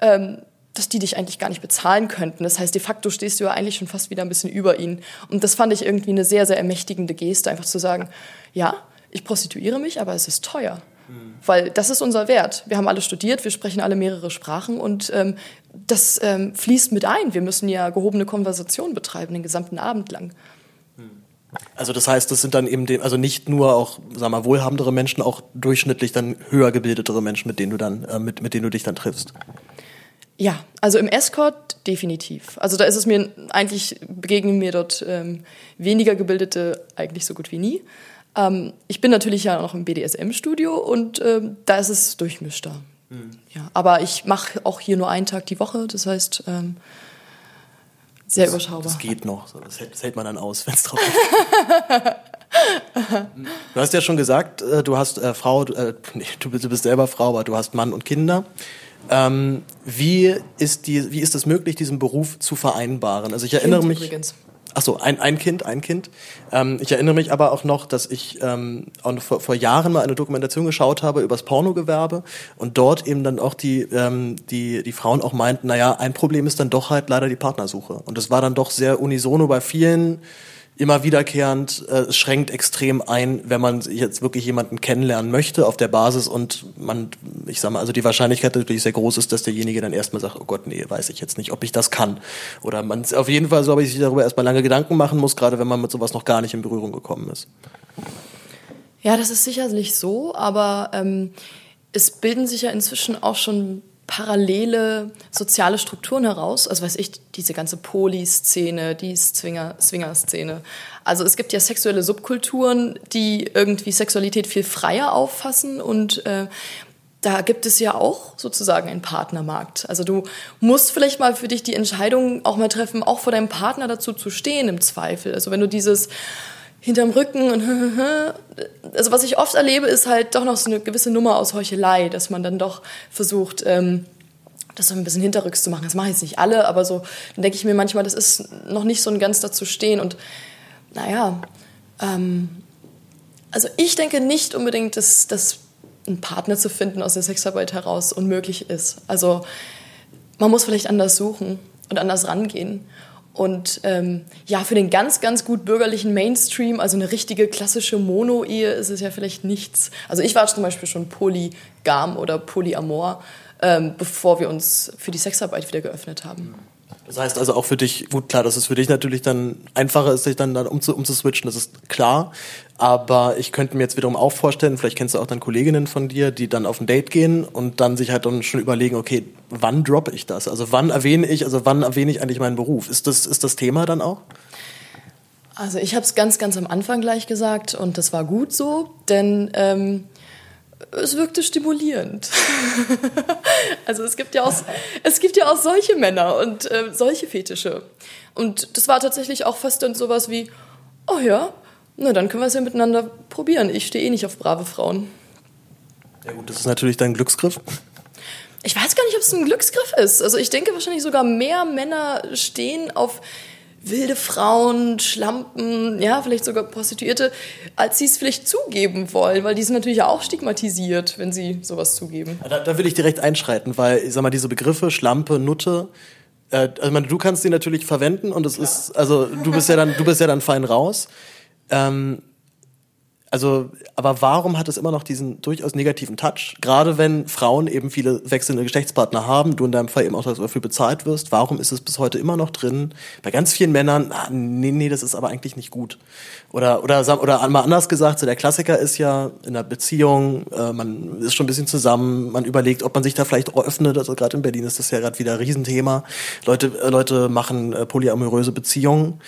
ähm, dass die dich eigentlich gar nicht bezahlen könnten. Das heißt, de facto stehst du ja eigentlich schon fast wieder ein bisschen über ihnen. Und das fand ich irgendwie eine sehr, sehr ermächtigende Geste, einfach zu sagen, ja, ich prostituiere mich, aber es ist teuer. Mhm. Weil das ist unser Wert. Wir haben alle studiert, wir sprechen alle mehrere Sprachen und ähm, das ähm, fließt mit ein. Wir müssen ja gehobene Konversation betreiben, den gesamten Abend lang. Also das heißt, das sind dann eben dem, also nicht nur auch, sag mal, wohlhabendere Menschen, auch durchschnittlich dann höher gebildetere Menschen, mit denen du dann, äh, mit, mit denen du dich dann triffst. Ja, also im Escort definitiv. Also da ist es mir eigentlich begegnen mir dort ähm, weniger gebildete eigentlich so gut wie nie. Ähm, ich bin natürlich ja noch im BDSM-Studio und ähm, da ist es durchmischter. Mhm. Ja, aber ich mache auch hier nur einen Tag die Woche, das heißt ähm, sehr das, überschaubar. Das geht noch, das hält, das hält man dann aus, <laughs> wenn es drauf <laughs> Du hast ja schon gesagt, äh, du hast äh, Frau, äh, nee, du bist selber Frau, aber du hast Mann und Kinder. Ähm, wie ist die, wie ist es möglich, diesen Beruf zu vereinbaren? Also ich erinnere kind mich. Übrigens. Ach so, ein, ein Kind, ein Kind. Ähm, ich erinnere mich aber auch noch, dass ich ähm, vor, vor Jahren mal eine Dokumentation geschaut habe über das Pornogewerbe und dort eben dann auch die, ähm, die, die Frauen auch meinten, naja, ein Problem ist dann doch halt leider die Partnersuche. Und das war dann doch sehr unisono bei vielen immer wiederkehrend, äh, schränkt extrem ein, wenn man jetzt wirklich jemanden kennenlernen möchte auf der Basis und man, ich sag mal, also die Wahrscheinlichkeit natürlich sehr groß ist, dass derjenige dann erstmal sagt, oh Gott, nee, weiß ich jetzt nicht, ob ich das kann. Oder man auf jeden Fall so, ob ich sich darüber erstmal lange Gedanken machen muss, gerade wenn man mit sowas noch gar nicht in Berührung gekommen ist. Ja, das ist sicherlich so, aber ähm, es bilden sich ja inzwischen auch schon parallele soziale Strukturen heraus. Also weiß ich, diese ganze Poly-Szene, die Swinger-Szene. Also es gibt ja sexuelle Subkulturen, die irgendwie Sexualität viel freier auffassen und äh, da gibt es ja auch sozusagen einen Partnermarkt. Also du musst vielleicht mal für dich die Entscheidung auch mal treffen, auch vor deinem Partner dazu zu stehen im Zweifel. Also wenn du dieses hinterm Rücken und <laughs> also was ich oft erlebe, ist halt doch noch so eine gewisse Nummer aus Heuchelei, dass man dann doch versucht, ähm, das so ein bisschen hinterrücks zu machen. Das mache ich jetzt nicht alle, aber so, dann denke ich mir manchmal, das ist noch nicht so ein ganz dazu stehen und naja, ähm, also ich denke nicht unbedingt, dass, dass einen Partner zu finden aus der Sexarbeit heraus unmöglich ist. Also man muss vielleicht anders suchen und anders rangehen. Und ähm, ja, für den ganz, ganz gut bürgerlichen Mainstream, also eine richtige klassische Mono-Ehe, ist es ja vielleicht nichts. Also ich war zum Beispiel schon polygam oder polyamor, ähm, bevor wir uns für die Sexarbeit wieder geöffnet haben. Das heißt also auch für dich, gut klar, dass es für dich natürlich dann einfacher ist, sich dann, dann umzu, umzuswitchen, das ist klar. Aber ich könnte mir jetzt wiederum auch vorstellen, vielleicht kennst du auch dann Kolleginnen von dir, die dann auf ein Date gehen und dann sich halt dann schon überlegen, okay, wann droppe ich das? Also wann erwähne ich, also wann erwähne ich eigentlich meinen Beruf? Ist das, ist das Thema dann auch? Also ich habe es ganz, ganz am Anfang gleich gesagt und das war gut so, denn ähm, es wirkte stimulierend. <laughs> also es gibt ja auch, es gibt ja auch solche Männer und äh, solche Fetische. Und das war tatsächlich auch fast dann sowas wie, oh ja, na dann können wir es ja miteinander probieren. Ich stehe eh nicht auf brave Frauen. Ja gut, das ist natürlich dein Glücksgriff. Ich weiß gar nicht, ob es ein Glücksgriff ist. Also ich denke wahrscheinlich sogar mehr Männer stehen auf wilde Frauen, Schlampen, ja, vielleicht sogar Prostituierte, als sie es vielleicht zugeben wollen, weil die sind natürlich auch stigmatisiert, wenn sie sowas zugeben. Da, da will ich direkt einschreiten, weil, ich sag mal, diese Begriffe Schlampe, Nutte, äh, also meine, du kannst die natürlich verwenden und es ja. ist, also du bist ja dann, du bist ja dann fein raus. Ähm, also, aber warum hat es immer noch diesen durchaus negativen Touch? Gerade wenn Frauen eben viele wechselnde Geschlechtspartner haben, du in deinem Fall eben auch dafür bezahlt wirst, warum ist es bis heute immer noch drin? Bei ganz vielen Männern, ah, nee, nee, das ist aber eigentlich nicht gut. Oder, oder, oder mal anders gesagt, so der Klassiker ist ja in einer Beziehung, äh, man ist schon ein bisschen zusammen, man überlegt, ob man sich da vielleicht öffnet. Also gerade in Berlin ist das ja gerade wieder ein Riesenthema. Leute, äh, Leute machen äh, polyamoröse Beziehungen.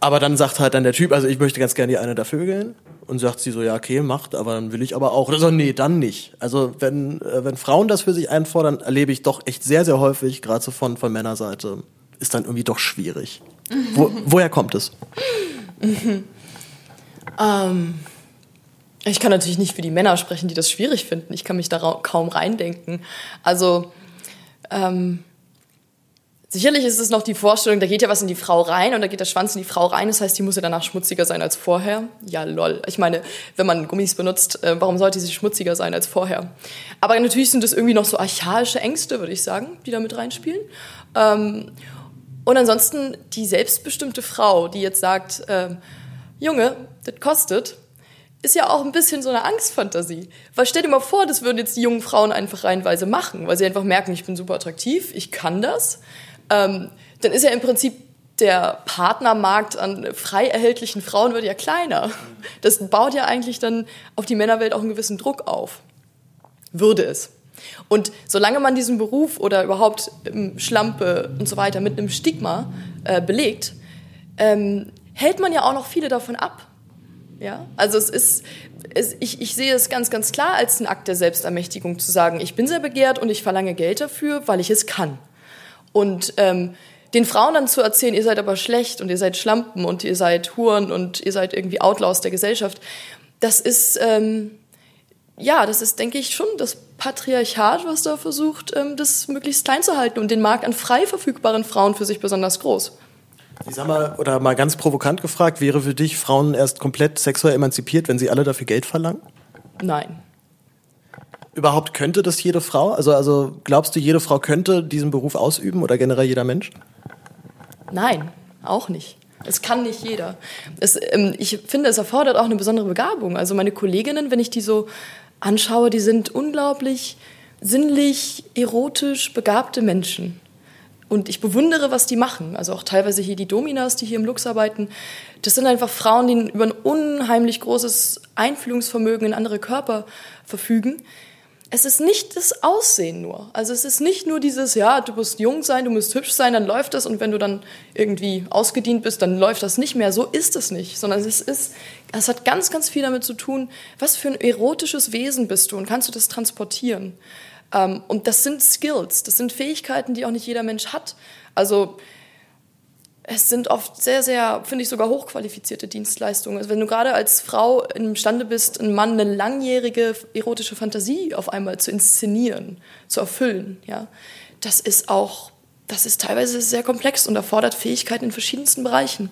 Aber dann sagt halt dann der Typ, also ich möchte ganz gerne die eine da vögeln. Und sagt sie so, ja, okay, macht, aber dann will ich aber auch. Oder so, nee, dann nicht. Also wenn, äh, wenn Frauen das für sich einfordern, erlebe ich doch echt sehr, sehr häufig, gerade so von, von Männerseite, ist dann irgendwie doch schwierig. Wo, woher kommt es? <laughs> ähm, ich kann natürlich nicht für die Männer sprechen, die das schwierig finden. Ich kann mich da kaum reindenken. Also, ähm, Sicherlich ist es noch die Vorstellung, da geht ja was in die Frau rein und da geht der Schwanz in die Frau rein. Das heißt, die muss ja danach schmutziger sein als vorher. Ja, lol. Ich meine, wenn man Gummis benutzt, äh, warum sollte sie schmutziger sein als vorher? Aber natürlich sind es irgendwie noch so archaische Ängste, würde ich sagen, die da mit reinspielen. Ähm, und ansonsten die selbstbestimmte Frau, die jetzt sagt, äh, Junge, das kostet, ist ja auch ein bisschen so eine Angstfantasie. Weil stell dir mal vor, das würden jetzt die jungen Frauen einfach reihenweise machen, weil sie einfach merken, ich bin super attraktiv, ich kann das ähm, dann ist ja im Prinzip der Partnermarkt an frei erhältlichen Frauen wird ja kleiner. Das baut ja eigentlich dann auf die Männerwelt auch einen gewissen Druck auf. Würde es. Und solange man diesen Beruf oder überhaupt ähm, Schlampe und so weiter mit einem Stigma äh, belegt, ähm, hält man ja auch noch viele davon ab. Ja, also es ist, es, ich, ich sehe es ganz, ganz klar als einen Akt der Selbstermächtigung zu sagen, ich bin sehr begehrt und ich verlange Geld dafür, weil ich es kann. Und ähm, den Frauen dann zu erzählen, ihr seid aber schlecht und ihr seid Schlampen und ihr seid Huren und ihr seid irgendwie Outlaws der Gesellschaft, das ist, ähm, ja, das ist, denke ich, schon das Patriarchat, was da versucht, ähm, das möglichst klein zu halten und den Markt an frei verfügbaren Frauen für sich besonders groß. Ich sag mal, oder mal ganz provokant gefragt, wäre für dich Frauen erst komplett sexuell emanzipiert, wenn sie alle dafür Geld verlangen? Nein. Überhaupt könnte das jede Frau? Also, also glaubst du, jede Frau könnte diesen Beruf ausüben oder generell jeder Mensch? Nein, auch nicht. Es kann nicht jeder. Es, ähm, ich finde, es erfordert auch eine besondere Begabung. Also meine Kolleginnen, wenn ich die so anschaue, die sind unglaublich sinnlich, erotisch begabte Menschen. Und ich bewundere, was die machen. Also auch teilweise hier die Dominas, die hier im Lux arbeiten. Das sind einfach Frauen, die über ein unheimlich großes Einfühlungsvermögen in andere Körper verfügen es ist nicht das Aussehen nur. Also es ist nicht nur dieses, ja, du musst jung sein, du musst hübsch sein, dann läuft das und wenn du dann irgendwie ausgedient bist, dann läuft das nicht mehr. So ist es nicht, sondern es ist, es hat ganz, ganz viel damit zu tun, was für ein erotisches Wesen bist du und kannst du das transportieren. Ähm, und das sind Skills, das sind Fähigkeiten, die auch nicht jeder Mensch hat. Also es sind oft sehr, sehr, finde ich sogar hochqualifizierte Dienstleistungen. Also wenn du gerade als Frau imstande bist, einen Mann eine langjährige erotische Fantasie auf einmal zu inszenieren, zu erfüllen, ja, das ist auch, das ist teilweise sehr komplex und erfordert Fähigkeiten in verschiedensten Bereichen.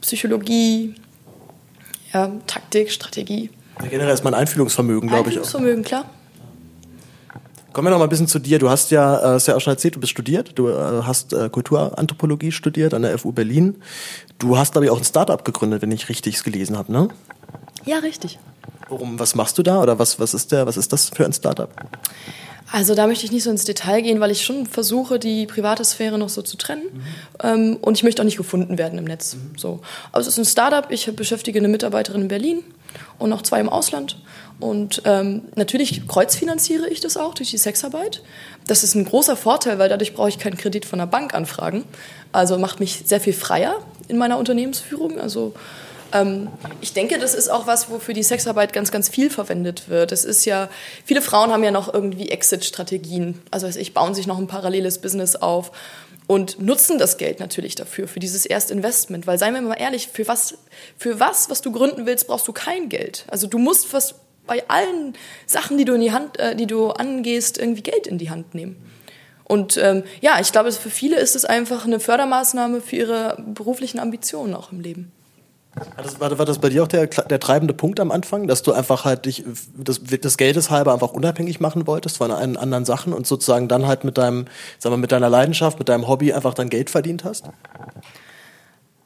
Psychologie, ja, Taktik, Strategie. generell ist mein Einfühlungsvermögen, glaube ich. Einfühlungsvermögen, klar. Kommen wir noch mal ein bisschen zu dir. Du hast ja, äh, hast ja auch schon erzählt, du bist studiert. Du äh, hast äh, Kulturanthropologie studiert an der FU Berlin. Du hast, glaube ich, auch ein Startup gegründet, wenn ich richtig es gelesen habe, ne? Ja, richtig. Worum, was machst du da oder was, was, ist der, was ist das für ein Startup? Also da möchte ich nicht so ins Detail gehen, weil ich schon versuche, die private Sphäre noch so zu trennen. Mhm. Ähm, und ich möchte auch nicht gefunden werden im Netz. Mhm. So. Aber es ist ein Startup. Ich beschäftige eine Mitarbeiterin in Berlin und noch zwei im Ausland. Und ähm, natürlich kreuzfinanziere ich das auch durch die Sexarbeit. Das ist ein großer Vorteil, weil dadurch brauche ich keinen Kredit von der Bank anfragen. Also macht mich sehr viel freier in meiner Unternehmensführung. Also ähm, ich denke, das ist auch was, wofür die Sexarbeit ganz, ganz viel verwendet wird. Es ist ja, viele Frauen haben ja noch irgendwie Exit-Strategien. Also ich bauen sich noch ein paralleles Business auf und nutzen das Geld natürlich dafür, für dieses Erstinvestment. Weil seien wir mal ehrlich, für was, für was, was du gründen willst, brauchst du kein Geld. Also du musst was bei allen Sachen, die du in die Hand, äh, die du angehst, irgendwie Geld in die Hand nehmen. Und ähm, ja, ich glaube, für viele ist es einfach eine Fördermaßnahme für ihre beruflichen Ambitionen auch im Leben. War das, war, das bei dir auch der, der treibende Punkt am Anfang, dass du einfach halt dich das, das Geldes halber einfach unabhängig machen wolltest von einen anderen Sachen und sozusagen dann halt mit deinem, sagen wir, mit deiner Leidenschaft, mit deinem Hobby einfach dann Geld verdient hast?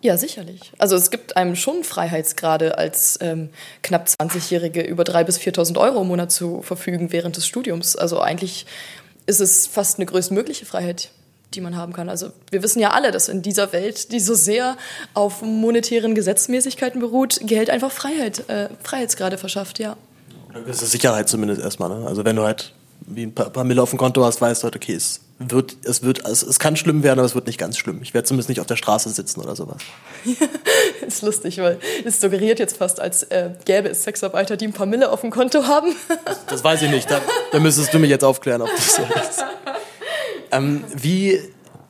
Ja, sicherlich. Also es gibt einem schon Freiheitsgrade als ähm, knapp 20-Jährige über 3.000 bis 4.000 Euro im Monat zu verfügen während des Studiums. Also eigentlich ist es fast eine größtmögliche Freiheit, die man haben kann. Also wir wissen ja alle, dass in dieser Welt, die so sehr auf monetären Gesetzmäßigkeiten beruht, Geld einfach Freiheit, äh, Freiheitsgrade verschafft, ja. Das ist Sicherheit zumindest erstmal. Ne? Also wenn du halt wie ein paar, paar Mille auf dem Konto hast, weißt du halt, okay, es wird, es wird, es, es kann schlimm werden, aber es wird nicht ganz schlimm. Ich werde zumindest nicht auf der Straße sitzen oder sowas. <laughs> ist lustig, weil es suggeriert jetzt fast, als äh, gäbe es Sexarbeiter, die ein paar Mille auf dem Konto haben. das, das weiß ich nicht. Da, da müsstest du mich jetzt aufklären, ob das so ist. <laughs> Ähm, wie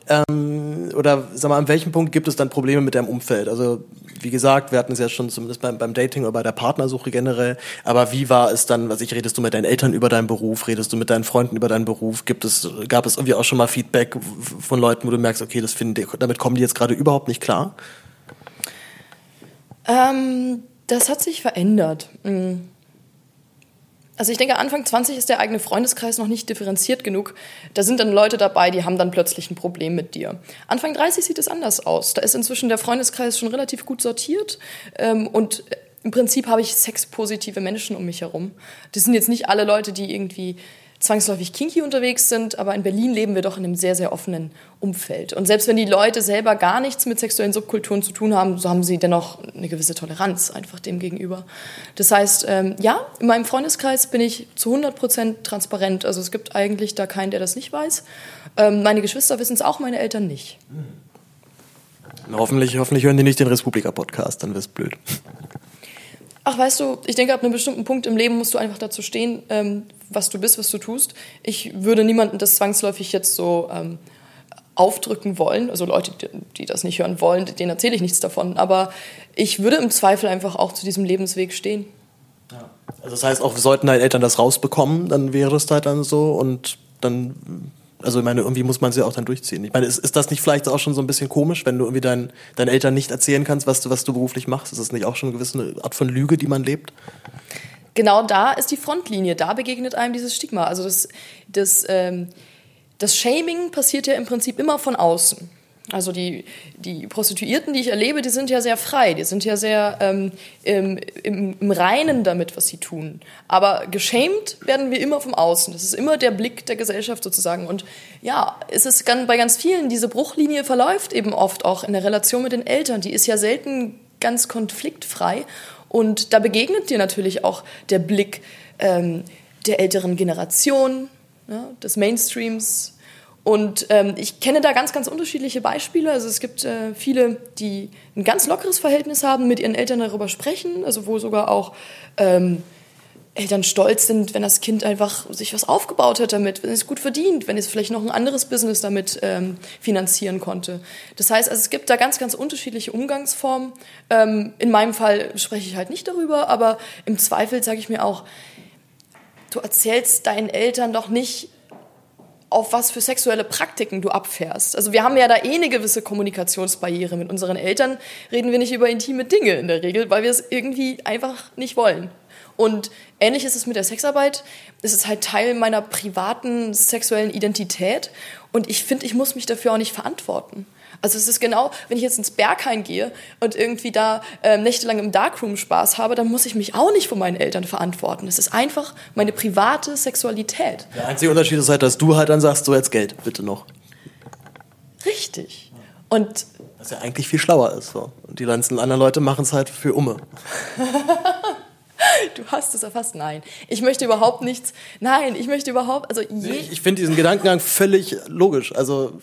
ähm, oder sag mal, an welchem Punkt gibt es dann Probleme mit deinem Umfeld? Also wie gesagt, wir hatten es ja schon zumindest beim, beim Dating oder bei der Partnersuche generell, aber wie war es dann, was ich, redest du mit deinen Eltern über deinen Beruf, redest du mit deinen Freunden über deinen Beruf? Gibt es, gab es irgendwie auch schon mal Feedback von Leuten, wo du merkst, okay, das finden die, damit kommen die jetzt gerade überhaupt nicht klar? Ähm, das hat sich verändert. Mhm. Also ich denke, Anfang 20 ist der eigene Freundeskreis noch nicht differenziert genug. Da sind dann Leute dabei, die haben dann plötzlich ein Problem mit dir. Anfang 30 sieht es anders aus. Da ist inzwischen der Freundeskreis schon relativ gut sortiert. Ähm, und im Prinzip habe ich sexpositive Menschen um mich herum. Das sind jetzt nicht alle Leute, die irgendwie zwangsläufig kinky unterwegs sind, aber in Berlin leben wir doch in einem sehr, sehr offenen Umfeld. Und selbst wenn die Leute selber gar nichts mit sexuellen Subkulturen zu tun haben, so haben sie dennoch eine gewisse Toleranz einfach dem gegenüber. Das heißt, ähm, ja, in meinem Freundeskreis bin ich zu 100 Prozent transparent. Also es gibt eigentlich da keinen, der das nicht weiß. Ähm, meine Geschwister wissen es auch, meine Eltern nicht. Hoffentlich, hoffentlich hören die nicht den Respublika-Podcast, dann wäre es blöd. Ach, weißt du, ich denke, ab einem bestimmten Punkt im Leben musst du einfach dazu stehen, ähm, was du bist, was du tust. Ich würde niemandem das zwangsläufig jetzt so ähm, aufdrücken wollen. Also Leute, die, die das nicht hören wollen, denen erzähle ich nichts davon. Aber ich würde im Zweifel einfach auch zu diesem Lebensweg stehen. Ja. Also das heißt, auch sollten deine Eltern das rausbekommen, dann wäre es halt dann so und dann also ich meine, irgendwie muss man sie auch dann durchziehen. Ich meine, ist, ist das nicht vielleicht auch schon so ein bisschen komisch, wenn du irgendwie dein, deinen Eltern nicht erzählen kannst, was du, was du beruflich machst? Ist das nicht auch schon eine gewisse Art von Lüge, die man lebt? Genau da ist die Frontlinie. Da begegnet einem dieses Stigma. Also das, das, ähm, das Shaming passiert ja im Prinzip immer von außen. Also die, die Prostituierten, die ich erlebe, die sind ja sehr frei, die sind ja sehr ähm, im, im, im Reinen damit, was sie tun. Aber geschämt werden wir immer vom Außen. Das ist immer der Blick der Gesellschaft sozusagen. Und ja, es ist bei ganz vielen, diese Bruchlinie verläuft eben oft auch in der Relation mit den Eltern. Die ist ja selten ganz konfliktfrei. Und da begegnet dir natürlich auch der Blick ähm, der älteren Generation, ja, des Mainstreams, und ähm, ich kenne da ganz, ganz unterschiedliche Beispiele. Also es gibt äh, viele, die ein ganz lockeres Verhältnis haben, mit ihren Eltern darüber sprechen, also wo sogar auch ähm, Eltern stolz sind, wenn das Kind einfach sich was aufgebaut hat damit, wenn es gut verdient, wenn es vielleicht noch ein anderes Business damit ähm, finanzieren konnte. Das heißt, also es gibt da ganz, ganz unterschiedliche Umgangsformen. Ähm, in meinem Fall spreche ich halt nicht darüber, aber im Zweifel sage ich mir auch, du erzählst deinen Eltern doch nicht, auf was für sexuelle Praktiken du abfährst. Also wir haben ja da eh eine gewisse Kommunikationsbarriere. Mit unseren Eltern reden wir nicht über intime Dinge in der Regel, weil wir es irgendwie einfach nicht wollen. Und ähnlich ist es mit der Sexarbeit. Es ist halt Teil meiner privaten sexuellen Identität. Und ich finde, ich muss mich dafür auch nicht verantworten. Also es ist genau, wenn ich jetzt ins Berghain gehe und irgendwie da äh, nächtelang im Darkroom Spaß habe, dann muss ich mich auch nicht von meinen Eltern verantworten. Es ist einfach meine private Sexualität. Der einzige Unterschied ist halt, dass du halt dann sagst, so jetzt Geld, bitte noch. Richtig. Und was ja eigentlich viel schlauer ist. So. Und die ganzen anderen Leute machen es halt für Umme. <laughs> du hast es erfasst. Nein, ich möchte überhaupt nichts. Nein, ich möchte überhaupt, also je Ich, ich finde diesen Gedankengang völlig logisch. Also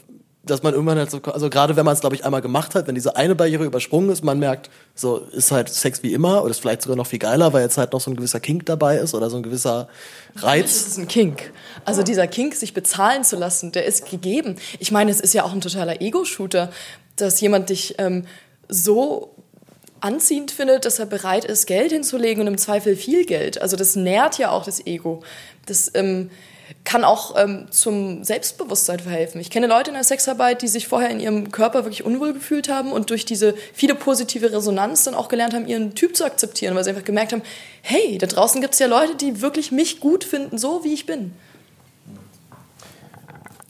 dass man irgendwann halt so, also gerade wenn man es, glaube ich, einmal gemacht hat, wenn diese eine Barriere übersprungen ist, man merkt, so ist halt Sex wie immer oder ist vielleicht sogar noch viel geiler, weil jetzt halt noch so ein gewisser Kink dabei ist oder so ein gewisser Reiz. Das ist ein Kink. Also dieser Kink, sich bezahlen zu lassen, der ist gegeben. Ich meine, es ist ja auch ein totaler Ego-Shooter, dass jemand dich ähm, so anziehend findet, dass er bereit ist, Geld hinzulegen und im Zweifel viel Geld. Also das nährt ja auch das Ego. Das ähm, kann auch ähm, zum Selbstbewusstsein verhelfen. Ich kenne Leute in der Sexarbeit, die sich vorher in ihrem Körper wirklich unwohl gefühlt haben und durch diese viele positive Resonanz dann auch gelernt haben, ihren Typ zu akzeptieren, weil sie einfach gemerkt haben, hey, da draußen gibt es ja Leute, die wirklich mich gut finden, so wie ich bin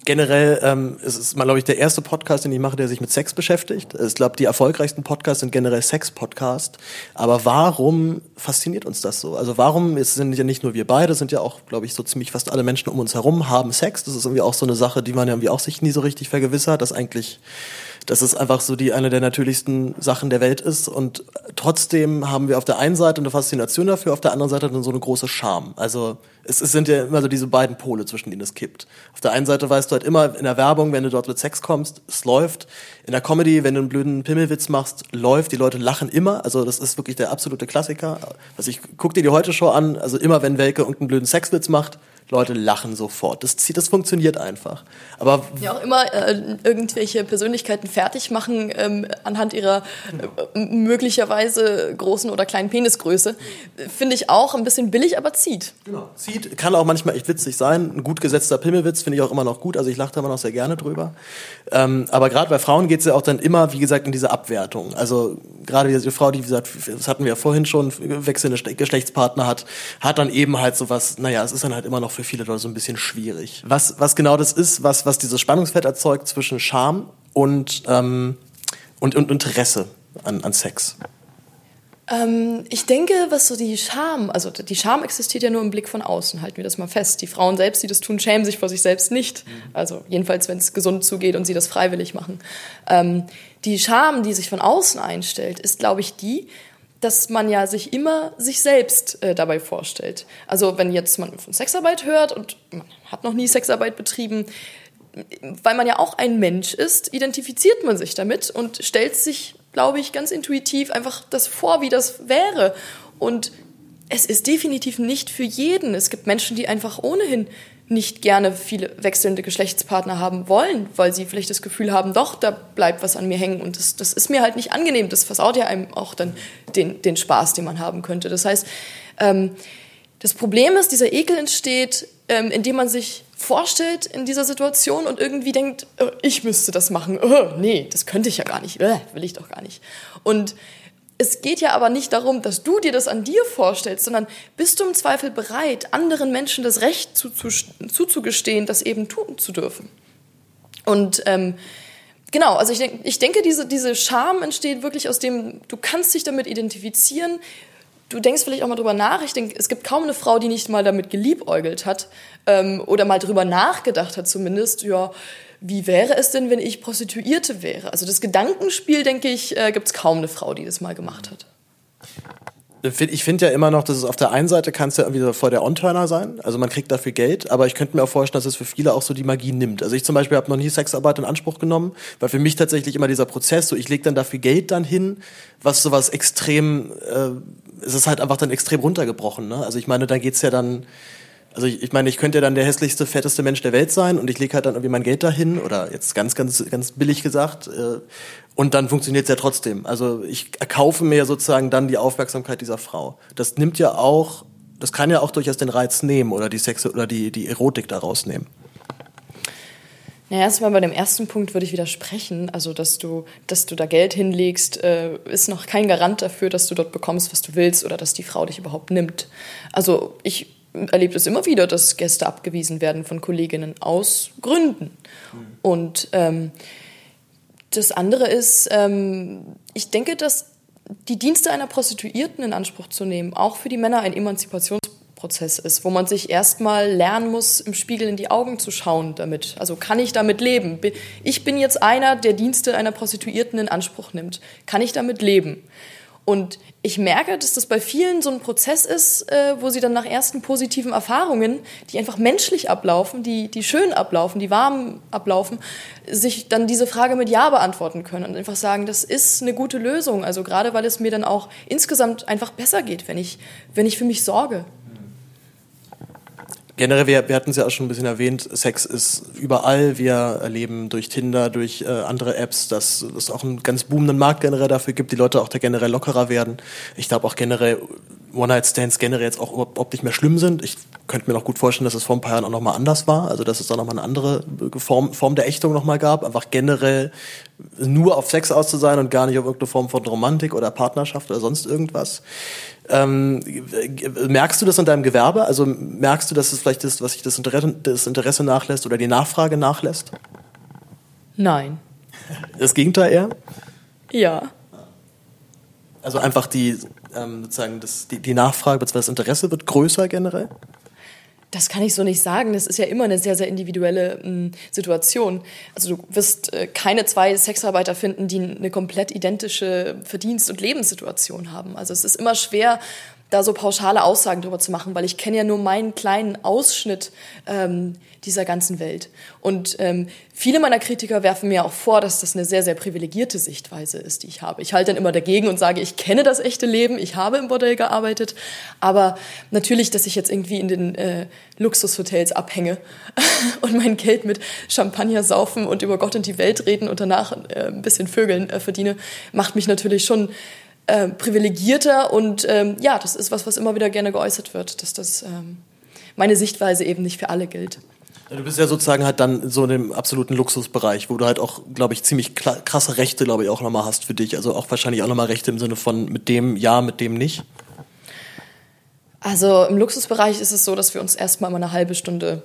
generell ähm, es ist mal, glaube ich, der erste Podcast, den ich mache, der sich mit Sex beschäftigt. Ich glaube, die erfolgreichsten Podcasts sind generell Sex-Podcasts. Aber warum fasziniert uns das so? Also warum, es sind ja nicht nur wir beide, sind ja auch, glaube ich, so ziemlich fast alle Menschen um uns herum haben Sex. Das ist irgendwie auch so eine Sache, die man ja irgendwie auch sich nie so richtig vergewissert, dass eigentlich dass es einfach so die eine der natürlichsten Sachen der Welt ist und trotzdem haben wir auf der einen Seite eine Faszination dafür, auf der anderen Seite dann so eine große Scham. Also es, es sind ja immer so diese beiden Pole, zwischen denen es kippt. Auf der einen Seite weißt du halt immer in der Werbung, wenn du dort mit Sex kommst, es läuft. In der Comedy, wenn du einen blöden Pimmelwitz machst, läuft. Die Leute lachen immer. Also das ist wirklich der absolute Klassiker. Also ich guck dir die heute Show an. Also immer wenn Welke irgendeinen blöden Sexwitz macht, Leute lachen sofort. Das, das funktioniert einfach. Aber ja auch immer äh, irgendwelche Persönlichkeiten fertig machen ähm, anhand ihrer äh, möglicherweise großen oder kleinen Penisgröße finde ich auch ein bisschen billig, aber zieht. Genau, zieht kann auch manchmal echt witzig sein. Ein gut gesetzter Pimmelwitz finde ich auch immer noch gut. Also ich lache da immer noch sehr gerne drüber. Ähm, aber gerade bei Frauen geht es ja auch dann immer, wie gesagt, in diese Abwertung. Also gerade diese Frau, die wie gesagt, das hatten wir ja vorhin schon, wechselnde Geschlechtspartner hat, hat dann eben halt sowas. Naja, es ist dann halt immer noch für viele Leute so ein bisschen schwierig. Was, was genau das ist, was, was dieses Spannungsfeld erzeugt zwischen Scham und, ähm, und, und Interesse an, an Sex? Ähm, ich denke, was so die Scham, also die Scham existiert ja nur im Blick von außen, halten wir das mal fest. Die Frauen selbst, die das tun, schämen sich vor sich selbst nicht. Also jedenfalls, wenn es gesund zugeht und sie das freiwillig machen. Ähm, die Scham, die sich von außen einstellt, ist, glaube ich, die, dass man ja sich immer sich selbst äh, dabei vorstellt. Also wenn jetzt man von Sexarbeit hört und man hat noch nie Sexarbeit betrieben, weil man ja auch ein Mensch ist, identifiziert man sich damit und stellt sich glaube ich, ganz intuitiv einfach das vor, wie das wäre. Und es ist definitiv nicht für jeden. Es gibt Menschen, die einfach ohnehin nicht gerne viele wechselnde Geschlechtspartner haben wollen, weil sie vielleicht das Gefühl haben, doch, da bleibt was an mir hängen und das, das ist mir halt nicht angenehm. Das versaut ja einem auch dann den, den Spaß, den man haben könnte. Das heißt, ähm, das Problem ist, dieser Ekel entsteht, ähm, indem man sich vorstellt in dieser Situation und irgendwie denkt, oh, ich müsste das machen. Oh, nee, das könnte ich ja gar nicht. Oh, will ich doch gar nicht. Und es geht ja aber nicht darum, dass du dir das an dir vorstellst, sondern bist du im Zweifel bereit, anderen Menschen das Recht zuzugestehen, das eben tun zu dürfen. Und ähm, genau, also ich, denk, ich denke, diese, diese Scham entsteht wirklich aus dem, du kannst dich damit identifizieren, du denkst vielleicht auch mal drüber nach. Ich denke, es gibt kaum eine Frau, die nicht mal damit geliebäugelt hat ähm, oder mal drüber nachgedacht hat zumindest, ja, wie wäre es denn, wenn ich Prostituierte wäre? Also das Gedankenspiel, denke ich, äh, gibt es kaum eine Frau, die das mal gemacht hat. Ich finde ja immer noch, dass es auf der einen Seite kann es ja irgendwie voll der On-Turner sein, also man kriegt dafür Geld, aber ich könnte mir auch vorstellen, dass es für viele auch so die Magie nimmt. Also ich zum Beispiel habe noch nie Sexarbeit in Anspruch genommen, weil für mich tatsächlich immer dieser Prozess, so ich lege dann dafür Geld dann hin, was sowas extrem, äh, es ist halt einfach dann extrem runtergebrochen. Ne? Also ich meine, da geht's ja dann also ich, ich meine, ich könnte ja dann der hässlichste, fetteste Mensch der Welt sein und ich lege halt dann irgendwie mein Geld dahin oder jetzt ganz, ganz, ganz billig gesagt äh, und dann funktioniert es ja trotzdem. Also ich erkaufe mir sozusagen dann die Aufmerksamkeit dieser Frau. Das nimmt ja auch, das kann ja auch durchaus den Reiz nehmen oder die Sex oder die, die Erotik daraus nehmen. Naja, erstmal bei dem ersten Punkt würde ich widersprechen. Also, dass du, dass du da Geld hinlegst, äh, ist noch kein Garant dafür, dass du dort bekommst, was du willst oder dass die Frau dich überhaupt nimmt. Also, ich erlebt es immer wieder, dass Gäste abgewiesen werden von Kolleginnen aus Gründen. Mhm. Und ähm, das andere ist, ähm, ich denke, dass die Dienste einer Prostituierten in Anspruch zu nehmen, auch für die Männer ein Emanzipationsprozess ist, wo man sich erstmal lernen muss, im Spiegel in die Augen zu schauen damit. Also kann ich damit leben? Ich bin jetzt einer, der Dienste einer Prostituierten in Anspruch nimmt. Kann ich damit leben? Und ich merke, dass das bei vielen so ein Prozess ist, äh, wo sie dann nach ersten positiven Erfahrungen, die einfach menschlich ablaufen, die, die schön ablaufen, die warm ablaufen, sich dann diese Frage mit Ja beantworten können und einfach sagen, das ist eine gute Lösung. Also gerade weil es mir dann auch insgesamt einfach besser geht, wenn ich, wenn ich für mich sorge generell, wir, wir hatten es ja auch schon ein bisschen erwähnt, Sex ist überall. Wir erleben durch Tinder, durch äh, andere Apps, dass es auch einen ganz boomenden Markt generell dafür gibt, die Leute auch da generell lockerer werden. Ich glaube auch generell One-Night-Stands generell jetzt auch überhaupt nicht mehr schlimm sind. Ich könnte mir noch gut vorstellen, dass es vor ein paar Jahren auch nochmal anders war. Also dass es da nochmal eine andere Form, Form der Ächtung nochmal gab. Einfach generell nur auf Sex aus sein und gar nicht auf irgendeine Form von Romantik oder Partnerschaft oder sonst irgendwas. Ähm, merkst du das in deinem Gewerbe? Also merkst du, dass es vielleicht ist, was sich das Interesse, das Interesse nachlässt oder die Nachfrage nachlässt? Nein. Das Gegenteil eher? Ja. Also einfach die, ähm, sozusagen das, die, die Nachfrage bzw. das Interesse wird größer generell? Das kann ich so nicht sagen. Das ist ja immer eine sehr, sehr individuelle m, Situation. Also du wirst äh, keine zwei Sexarbeiter finden, die eine komplett identische Verdienst- und Lebenssituation haben. Also es ist immer schwer, da so pauschale Aussagen drüber zu machen, weil ich kenne ja nur meinen kleinen Ausschnitt ähm, dieser ganzen Welt. Und ähm, viele meiner Kritiker werfen mir auch vor, dass das eine sehr, sehr privilegierte Sichtweise ist, die ich habe. Ich halte dann immer dagegen und sage, ich kenne das echte Leben, ich habe im Bordell gearbeitet, aber natürlich, dass ich jetzt irgendwie in den äh, Luxushotels abhänge <laughs> und mein Geld mit Champagner saufen und über Gott und die Welt reden und danach äh, ein bisschen Vögeln äh, verdiene, macht mich natürlich schon äh, privilegierter und ähm, ja, das ist was, was immer wieder gerne geäußert wird, dass das ähm, meine Sichtweise eben nicht für alle gilt. Du bist ja sozusagen halt dann so in dem absoluten Luxusbereich, wo du halt auch, glaube ich, ziemlich krasse Rechte, glaube ich, auch nochmal hast für dich. Also auch wahrscheinlich auch nochmal Rechte im Sinne von mit dem ja, mit dem nicht. Also im Luxusbereich ist es so, dass wir uns erstmal mal eine halbe Stunde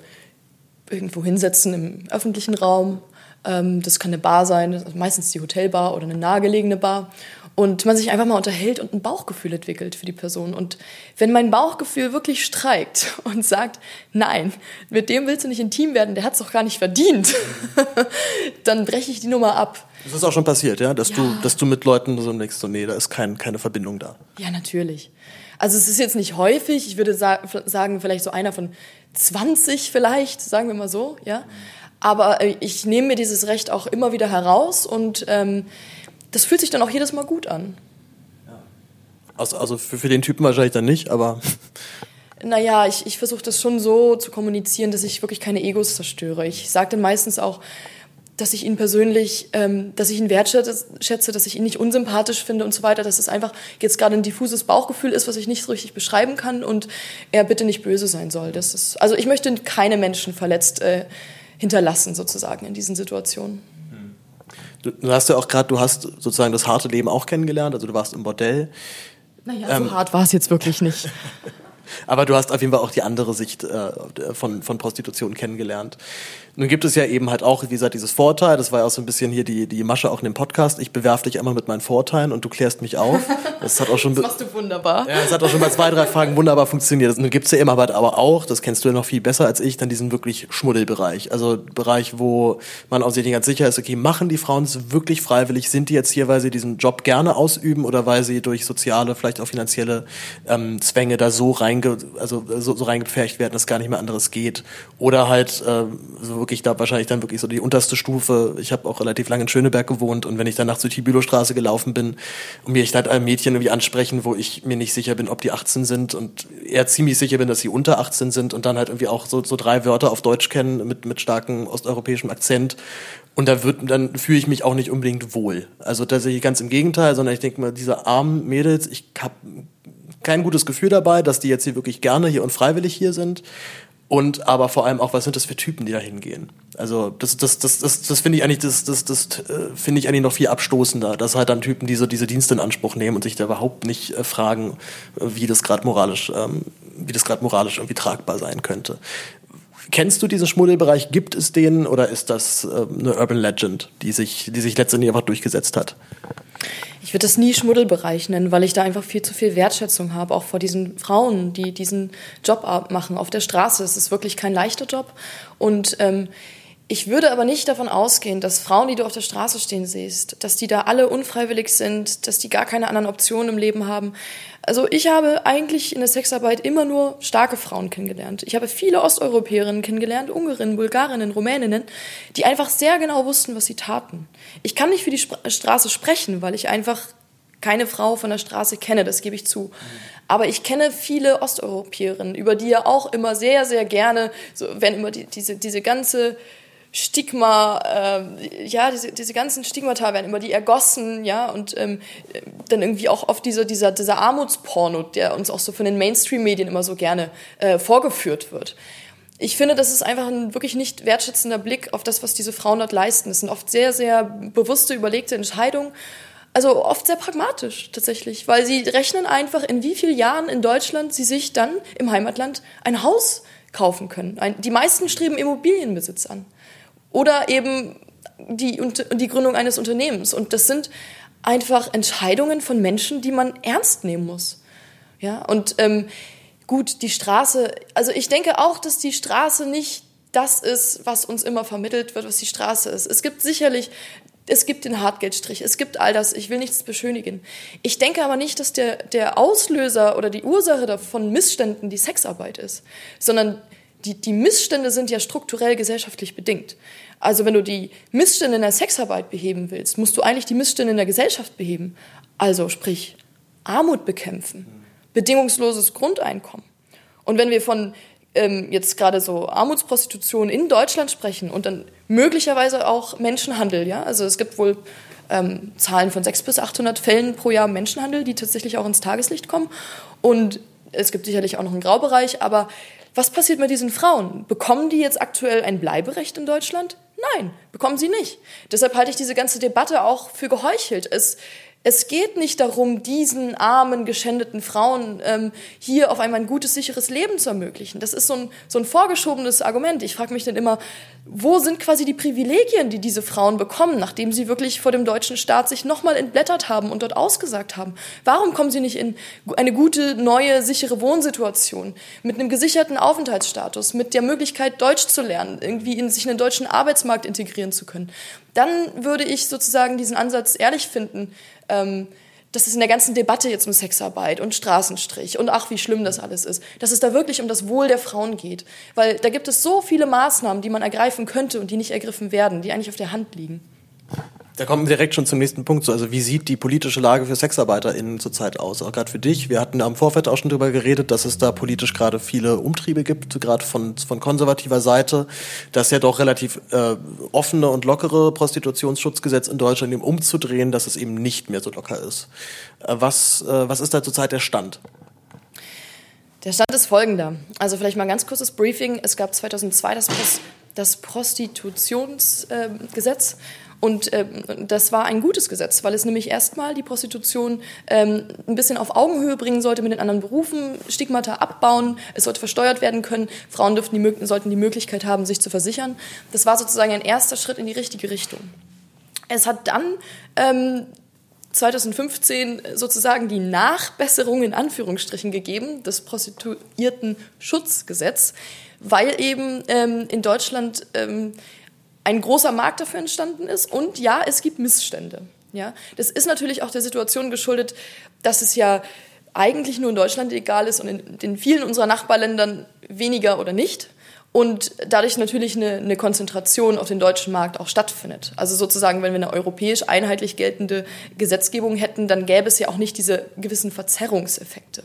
irgendwo hinsetzen im öffentlichen Raum. Ähm, das kann eine Bar sein, meistens die Hotelbar oder eine nahegelegene Bar und man sich einfach mal unterhält und ein Bauchgefühl entwickelt für die Person. Und wenn mein Bauchgefühl wirklich streikt <laughs> und sagt, nein, mit dem willst du nicht intim werden, der hat es doch gar nicht verdient, <laughs> dann breche ich die Nummer ab. Das ist auch schon passiert, ja, dass ja. du, dass du mit Leuten so denkst, so nee, da ist kein, keine Verbindung da. Ja, natürlich. Also es ist jetzt nicht häufig. Ich würde sagen, vielleicht so einer von 20 vielleicht, sagen wir mal so, ja. Aber äh, ich nehme mir dieses Recht auch immer wieder heraus und ähm, das fühlt sich dann auch jedes Mal gut an. Also, also für, für den Typen wahrscheinlich dann nicht, aber. <laughs> Naja, ich, ich versuche das schon so zu kommunizieren, dass ich wirklich keine Egos zerstöre. Ich sage dann meistens auch, dass ich ihn persönlich, ähm, dass ich ihn wertschätze, dass ich ihn nicht unsympathisch finde und so weiter, dass es einfach jetzt gerade ein diffuses Bauchgefühl ist, was ich nicht so richtig beschreiben kann und er bitte nicht böse sein soll. Das ist, also ich möchte keine Menschen verletzt äh, hinterlassen sozusagen in diesen Situationen. Du, du hast ja auch gerade, du hast sozusagen das harte Leben auch kennengelernt, also du warst im Bordell. Naja, ähm, so hart war es jetzt wirklich nicht. <laughs> Aber du hast auf jeden Fall auch die andere Sicht äh, von, von Prostitution kennengelernt. Nun gibt es ja eben halt auch, wie gesagt, dieses Vorteil, das war ja auch so ein bisschen hier die, die Masche auch in dem Podcast, ich bewerfe dich einmal mit meinen Vorteilen und du klärst mich auf. Das hat auch schon... das machst du wunderbar. Ja, das hat auch schon bei zwei, drei Fragen wunderbar funktioniert. Nun gibt's ja immer halt aber auch, das kennst du ja noch viel besser als ich, dann diesen wirklich Schmuddelbereich. Also Bereich, wo man auch sich nicht ganz sicher ist, okay, machen die Frauen es wirklich freiwillig? Sind die jetzt hier, weil sie diesen Job gerne ausüben oder weil sie durch soziale, vielleicht auch finanzielle ähm, Zwänge da so reinge, also so, so reingepfercht werden, dass gar nicht mehr anderes geht? Oder halt äh, so wirklich da wahrscheinlich dann wirklich so die unterste Stufe. Ich habe auch relativ lange in Schöneberg gewohnt und wenn ich dann nach zur Bülow-Straße gelaufen bin und mir ich halt ein Mädchen irgendwie ansprechen, wo ich mir nicht sicher bin, ob die 18 sind und eher ziemlich sicher bin, dass sie unter 18 sind und dann halt irgendwie auch so, so drei Wörter auf Deutsch kennen mit, mit starkem osteuropäischem Akzent und da wird, dann fühle ich mich auch nicht unbedingt wohl. Also tatsächlich ganz im Gegenteil, sondern ich denke mal, diese armen Mädels, ich habe kein gutes Gefühl dabei, dass die jetzt hier wirklich gerne hier und freiwillig hier sind. Und aber vor allem auch, was sind das für Typen, die da hingehen? Also das, das, das, das, das finde ich eigentlich, das, das, das äh, finde ich eigentlich noch viel abstoßender, dass halt dann Typen, die so diese Dienste in Anspruch nehmen und sich da überhaupt nicht äh, fragen, wie das gerade moralisch, ähm, wie das gerade moralisch irgendwie tragbar sein könnte. Kennst du diesen Schmuddelbereich? Gibt es den oder ist das äh, eine Urban Legend, die sich, die sich letztendlich einfach durchgesetzt hat? Ich würde das nie Schmuddelbereich nennen, weil ich da einfach viel zu viel Wertschätzung habe, auch vor diesen Frauen, die diesen Job machen auf der Straße. Es ist wirklich kein leichter Job. Und ähm, ich würde aber nicht davon ausgehen, dass Frauen, die du auf der Straße stehen siehst, dass die da alle unfreiwillig sind, dass die gar keine anderen Optionen im Leben haben. Also ich habe eigentlich in der Sexarbeit immer nur starke Frauen kennengelernt. Ich habe viele Osteuropäerinnen kennengelernt, Ungarinnen, Bulgarinnen, Rumäninnen, die einfach sehr genau wussten, was sie taten. Ich kann nicht für die Straße sprechen, weil ich einfach keine Frau von der Straße kenne, das gebe ich zu. Aber ich kenne viele Osteuropäerinnen, über die ja auch immer sehr, sehr gerne, so, wenn immer die, diese, diese ganze Stigma, äh, ja, diese, diese ganzen Stigmata werden immer die ergossen, ja, und ähm, dann irgendwie auch oft dieser, dieser, dieser Armutsporno, der uns auch so von den Mainstream-Medien immer so gerne äh, vorgeführt wird. Ich finde, das ist einfach ein wirklich nicht wertschätzender Blick auf das, was diese Frauen dort leisten. Es sind oft sehr, sehr bewusste, überlegte Entscheidungen. Also oft sehr pragmatisch tatsächlich, weil sie rechnen einfach, in wie vielen Jahren in Deutschland sie sich dann im Heimatland ein Haus kaufen können. Ein, die meisten streben Immobilienbesitz an oder eben die, die Gründung eines Unternehmens. Und das sind einfach Entscheidungen von Menschen, die man ernst nehmen muss. Ja, und ähm, gut, die Straße, also ich denke auch, dass die Straße nicht das ist, was uns immer vermittelt wird, was die Straße ist. Es gibt sicherlich, es gibt den Hartgeldstrich, es gibt all das, ich will nichts beschönigen. Ich denke aber nicht, dass der, der Auslöser oder die Ursache von Missständen die Sexarbeit ist, sondern die, die Missstände sind ja strukturell gesellschaftlich bedingt. Also wenn du die Missstände in der Sexarbeit beheben willst, musst du eigentlich die Missstände in der Gesellschaft beheben. Also sprich Armut bekämpfen, bedingungsloses Grundeinkommen. Und wenn wir von ähm, jetzt gerade so Armutsprostitution in Deutschland sprechen und dann möglicherweise auch Menschenhandel, ja, also es gibt wohl ähm, Zahlen von 600 bis 800 Fällen pro Jahr Menschenhandel, die tatsächlich auch ins Tageslicht kommen. Und es gibt sicherlich auch noch einen Graubereich, aber was passiert mit diesen Frauen? Bekommen die jetzt aktuell ein Bleiberecht in Deutschland? Nein, bekommen sie nicht. Deshalb halte ich diese ganze Debatte auch für geheuchelt. Es, Es geht nicht darum, diesen armen, geschändeten Frauen ähm, hier auf einmal ein gutes, sicheres Leben zu ermöglichen. Das ist so ein, so ein vorgeschobenes Argument. Ich frage mich dann immer, wo sind quasi die Privilegien, die diese Frauen bekommen, nachdem sie wirklich vor dem deutschen Staat sich nochmal entblättert haben und dort ausgesagt haben? Warum kommen sie nicht in eine gute, neue, sichere Wohnsituation mit einem gesicherten Aufenthaltsstatus, mit der Möglichkeit, Deutsch zu lernen, irgendwie in sich in den deutschen Arbeitsmarkt integrieren zu können? Dann würde ich sozusagen diesen Ansatz ehrlich finden, ähm, dass es in der ganzen Debatte jetzt um Sexarbeit und Straßenstrich und ach, wie schlimm das alles ist, dass es da wirklich um das Wohl der Frauen geht. Weil da gibt es so viele Maßnahmen, die man ergreifen könnte und die nicht ergriffen werden, die eigentlich auf der Hand liegen. Da kommen wir direkt schon zum nächsten Punkt. Also wie sieht die politische Lage für SexarbeiterInnen zurzeit aus? Auch gerade für dich. Wir hatten am Vorfeld auch schon darüber geredet, dass es da politisch gerade viele Umtriebe gibt, gerade von, von konservativer Seite, dass ja doch relativ äh, offene und lockere Prostitutionsschutzgesetz in Deutschland eben umzudrehen, dass es eben nicht mehr so locker ist. Äh, was, äh, was ist da zurzeit der Stand? Der Stand ist folgender. Also vielleicht mal ein ganz kurzes Briefing. Es gab 2002 das, das Prostitutionsgesetz. Äh, und ähm, das war ein gutes Gesetz, weil es nämlich erstmal die Prostitution ähm, ein bisschen auf Augenhöhe bringen sollte mit den anderen Berufen, Stigmata abbauen, es sollte versteuert werden können, Frauen dürften die, sollten die Möglichkeit haben, sich zu versichern. Das war sozusagen ein erster Schritt in die richtige Richtung. Es hat dann ähm, 2015 sozusagen die Nachbesserung in Anführungsstrichen gegeben, das Prostituierten-Schutzgesetz, weil eben ähm, in Deutschland ähm, ein großer Markt dafür entstanden ist und ja, es gibt Missstände. Ja, das ist natürlich auch der Situation geschuldet, dass es ja eigentlich nur in Deutschland egal ist und in den vielen unserer Nachbarländern weniger oder nicht. Und dadurch natürlich eine, eine Konzentration auf den deutschen Markt auch stattfindet. Also sozusagen, wenn wir eine europäisch einheitlich geltende Gesetzgebung hätten, dann gäbe es ja auch nicht diese gewissen Verzerrungseffekte.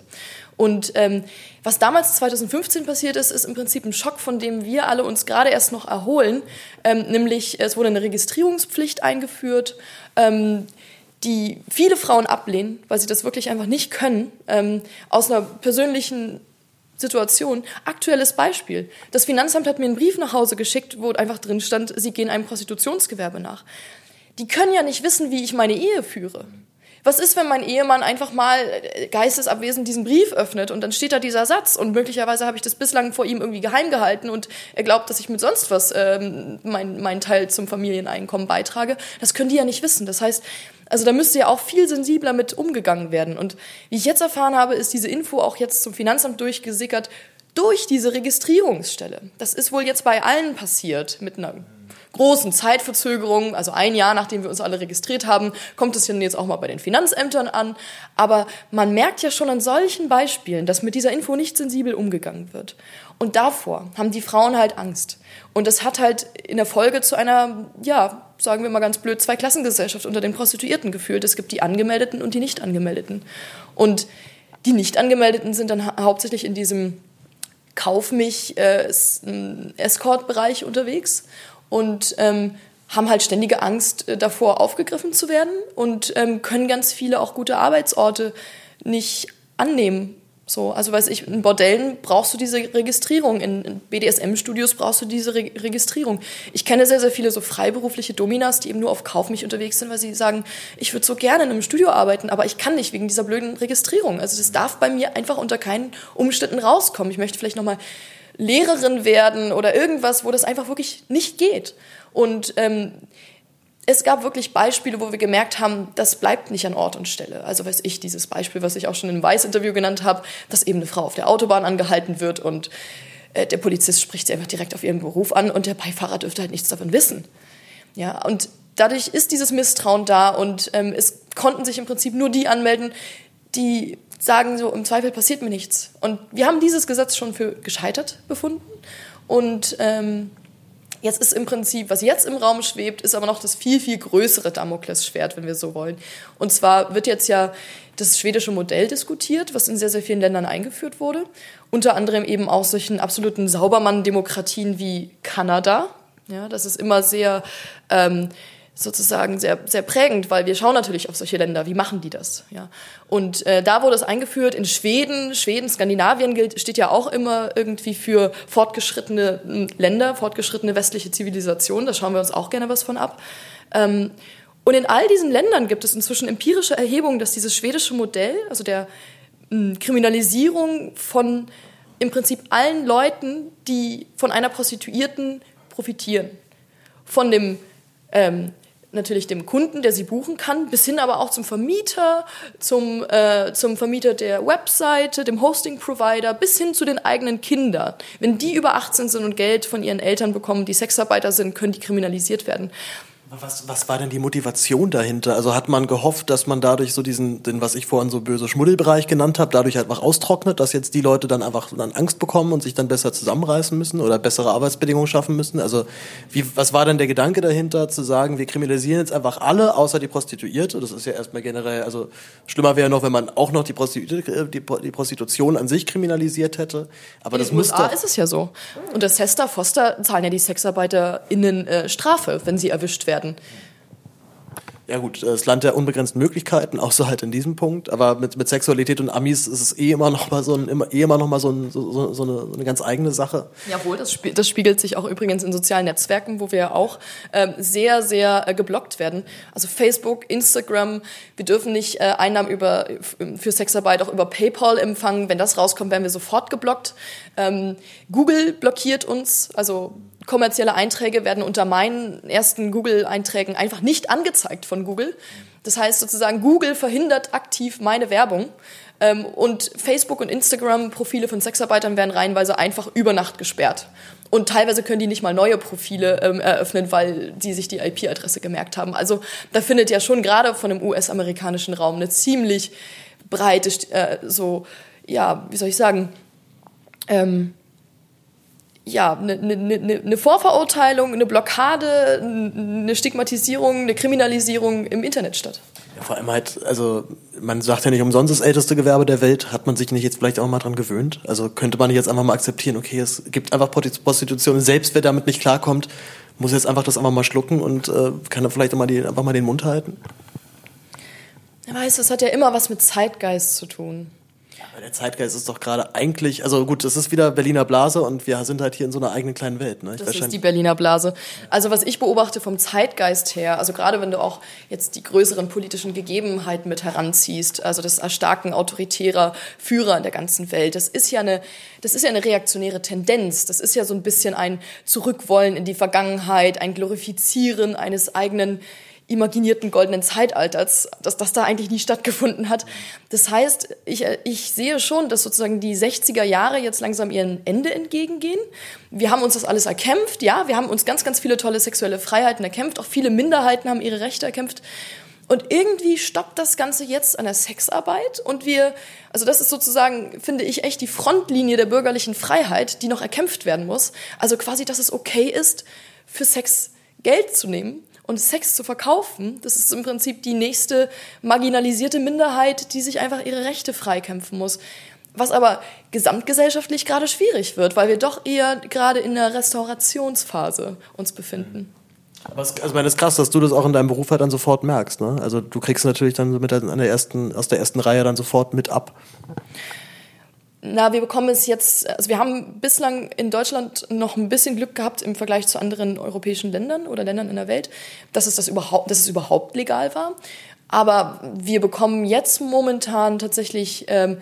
Und ähm, was damals 2015 passiert ist, ist im Prinzip ein Schock, von dem wir alle uns gerade erst noch erholen. Ähm, nämlich es wurde eine Registrierungspflicht eingeführt, ähm, die viele Frauen ablehnen, weil sie das wirklich einfach nicht können, ähm, aus einer persönlichen Situation. Aktuelles Beispiel. Das Finanzamt hat mir einen Brief nach Hause geschickt, wo einfach drin stand, sie gehen einem Prostitutionsgewerbe nach. Die können ja nicht wissen, wie ich meine Ehe führe. Was ist, wenn mein Ehemann einfach mal äh, geistesabwesend diesen Brief öffnet und dann steht da dieser Satz und möglicherweise habe ich das bislang vor ihm irgendwie geheim gehalten und er glaubt, dass ich mit sonst was ähm, meinen mein Teil zum Familieneinkommen beitrage. Das können die ja nicht wissen. Das heißt, also da müsste ja auch viel sensibler mit umgegangen werden. Und wie ich jetzt erfahren habe, ist diese Info auch jetzt zum Finanzamt durchgesickert durch diese Registrierungsstelle. Das ist wohl jetzt bei allen passiert mit einer großen Zeitverzögerungen, also ein Jahr nachdem wir uns alle registriert haben, kommt es jetzt auch mal bei den Finanzämtern an. Aber man merkt ja schon an solchen Beispielen, dass mit dieser Info nicht sensibel umgegangen wird. Und davor haben die Frauen halt Angst. Und das hat halt in der Folge zu einer, ja, sagen wir mal ganz blöd, Zweiklassengesellschaft unter den Prostituierten geführt. Es gibt die Angemeldeten und die nicht Angemeldeten. Und die nicht Angemeldeten sind dann hauptsächlich in diesem Kauf mich äh, Escort-Bereich unterwegs und ähm, haben halt ständige Angst äh, davor, aufgegriffen zu werden und ähm, können ganz viele auch gute Arbeitsorte nicht annehmen. So, also weiß ich, in Bordellen brauchst du diese Registrierung, in, BDSM-Studios brauchst du diese Re Registrierung. Ich kenne sehr, sehr viele so freiberufliche Dominas, die eben nur auf Kauf mich unterwegs sind, weil sie sagen, ich würde so gerne in einem Studio arbeiten, aber ich kann nicht wegen dieser blöden Registrierung. Also das darf bei mir einfach unter keinen Umständen rauskommen. Ich möchte vielleicht nochmal Lehrerin werden oder irgendwas, wo das einfach wirklich nicht geht. Und ähm, es gab wirklich Beispiele, wo wir gemerkt haben, das bleibt nicht an Ort und Stelle. Also weiß ich, dieses Beispiel, was ich auch schon im Weiß-Interview genannt habe, dass eben eine Frau auf der Autobahn angehalten wird und äh, der Polizist spricht sie einfach direkt auf ihren Beruf an und der Beifahrer dürfte halt nichts davon wissen. Ja, und dadurch ist dieses Misstrauen da und ähm, es konnten sich im Prinzip nur die anmelden, die sagen so, im Zweifel passiert mir nichts. Und wir haben dieses Gesetz schon für gescheitert befunden. Und ähm, jetzt ist im Prinzip, was jetzt im Raum schwebt, ist aber noch das viel, viel größere Damoklesschwert, wenn wir so wollen. Und zwar wird jetzt ja das schwedische Modell diskutiert, was in sehr, sehr vielen Ländern eingeführt wurde. Unter anderem eben auch solchen absoluten Saubermann-Demokratien wie Kanada. Ja, das ist immer sehr... Ähm, sozusagen sehr, sehr prägend, weil wir schauen natürlich auf solche Länder, wie machen die das? Ja? Und äh, da wurde es eingeführt in Schweden, Schweden, Skandinavien gilt, steht ja auch immer irgendwie für fortgeschrittene Länder, fortgeschrittene westliche Zivilisation, da schauen wir uns auch gerne was von ab. Ähm, Und in all diesen Ländern gibt es inzwischen empirische Erhebungen, dass dieses schwedische Modell, also der mh, Kriminalisierung von im Prinzip allen Leuten, die von einer Prostituierten profitieren, von dem ähm, natürlich dem Kunden, der sie buchen kann, bis hin aber auch zum Vermieter, zum, äh, zum Vermieter der Webseite, dem Hosting-Provider, bis hin zu den eigenen Kindern. Wenn die über 18 sind und Geld von ihren Eltern bekommen, die Sexarbeiter sind, können die kriminalisiert werden. Was, was war denn die Motivation dahinter? Also hat man gehofft, dass man dadurch so diesen, den, was ich vorhin so böse Schmuddelbereich genannt habe, dadurch einfach austrocknet, dass jetzt die Leute dann einfach dann Angst bekommen und sich dann besser zusammenreißen müssen oder bessere Arbeitsbedingungen schaffen müssen? Also wie, was war denn der Gedanke dahinter, zu sagen, wir kriminalisieren jetzt einfach alle, außer die Prostituierte? Das ist ja erstmal generell, also schlimmer wäre noch, wenn man auch noch die, Prostitu äh, die, die Prostitution an sich kriminalisiert hätte. Aber In das muss USA ist es ja so. Und das Hester Foster zahlen ja die SexarbeiterInnen äh, Strafe, wenn sie erwischt werden. Ja gut, das Land der unbegrenzten Möglichkeiten, <laughs> außer halt in diesem Punkt. Aber mit, mit Sexualität und Amis ist es eh immer noch mal so, ein, immer, eh immer noch mal so, ein, so, so, eine, so eine ganz eigene Sache. Jawohl, das, spie das spiegelt sich auch übrigens in sozialen Netzwerken, wo wir auch ähm, sehr, sehr äh, geblockt werden. Also Facebook, Instagram, wir dürfen nicht äh, Einnahmen über, für Sexarbeit auch über PayPal empfangen. Wenn das rauskommt, werden wir sofort geblockt. Ähm, Google blockiert uns, also kommerzielle Einträge werden unter meinen ersten Google-Einträgen einfach nicht angezeigt von Google. Das heißt sozusagen, Google verhindert aktiv meine Werbung. Ähm, und Facebook und Instagram-Profile von Sexarbeitern werden reihenweise einfach über Nacht gesperrt. Und teilweise können die nicht mal neue Profile ähm, eröffnen, weil die sich die IP-Adresse gemerkt haben. Also da findet ja schon gerade von dem US-amerikanischen Raum eine ziemlich breite, äh, so, ja, wie soll ich sagen, ähm, ja, eine, eine, eine Vorverurteilung, eine Blockade, eine Stigmatisierung, eine Kriminalisierung im Internet statt. Ja, vor allem halt, also man sagt ja nicht umsonst das älteste Gewerbe der Welt, hat man sich nicht jetzt vielleicht auch mal dran gewöhnt? Also könnte man nicht jetzt einfach mal akzeptieren, okay, es gibt einfach Prostitution, selbst wer damit nicht klarkommt, muss jetzt einfach das einfach mal schlucken und äh, kann dann vielleicht auch mal die, einfach mal den Mund halten? Ja, weißt du, es hat ja immer was mit Zeitgeist zu tun. Der Zeitgeist ist doch gerade eigentlich, also gut, das ist wieder Berliner Blase und wir sind halt hier in so einer eigenen kleinen Welt. Ne? Ich das ist die Berliner Blase. Also was ich beobachte vom Zeitgeist her, also gerade wenn du auch jetzt die größeren politischen Gegebenheiten mit heranziehst, also das Erstarken autoritärer Führer in der ganzen Welt, das ist ja eine, das ist ja eine reaktionäre Tendenz. Das ist ja so ein bisschen ein Zurückwollen in die Vergangenheit, ein Glorifizieren eines eigenen imaginierten goldenen Zeitalters, dass das da eigentlich nie stattgefunden hat. Das heißt, ich, ich sehe schon, dass sozusagen die 60er Jahre jetzt langsam ihren Ende entgegengehen. Wir haben uns das alles erkämpft, ja, wir haben uns ganz, ganz viele tolle sexuelle Freiheiten erkämpft, auch viele Minderheiten haben ihre Rechte erkämpft. Und irgendwie stoppt das Ganze jetzt an der Sexarbeit und wir, also das ist sozusagen, finde ich, echt die Frontlinie der bürgerlichen Freiheit, die noch erkämpft werden muss. Also quasi, dass es okay ist, für Sex Geld zu nehmen und Sex zu verkaufen, das ist im Prinzip die nächste marginalisierte Minderheit, die sich einfach ihre Rechte freikämpfen muss. Was aber gesamtgesellschaftlich gerade schwierig wird, weil wir doch eher gerade in der Restaurationsphase uns befinden. Aber es, also meine, es ist krass, dass du das auch in deinem Beruf halt dann sofort merkst. Ne? Also du kriegst natürlich dann mit der, an der ersten, aus der ersten Reihe dann sofort mit ab. Na, wir bekommen es jetzt, also wir haben bislang in Deutschland noch ein bisschen Glück gehabt im Vergleich zu anderen europäischen Ländern oder Ländern in der Welt, dass es das überhaupt, dass es überhaupt legal war. Aber wir bekommen jetzt momentan tatsächlich ähm,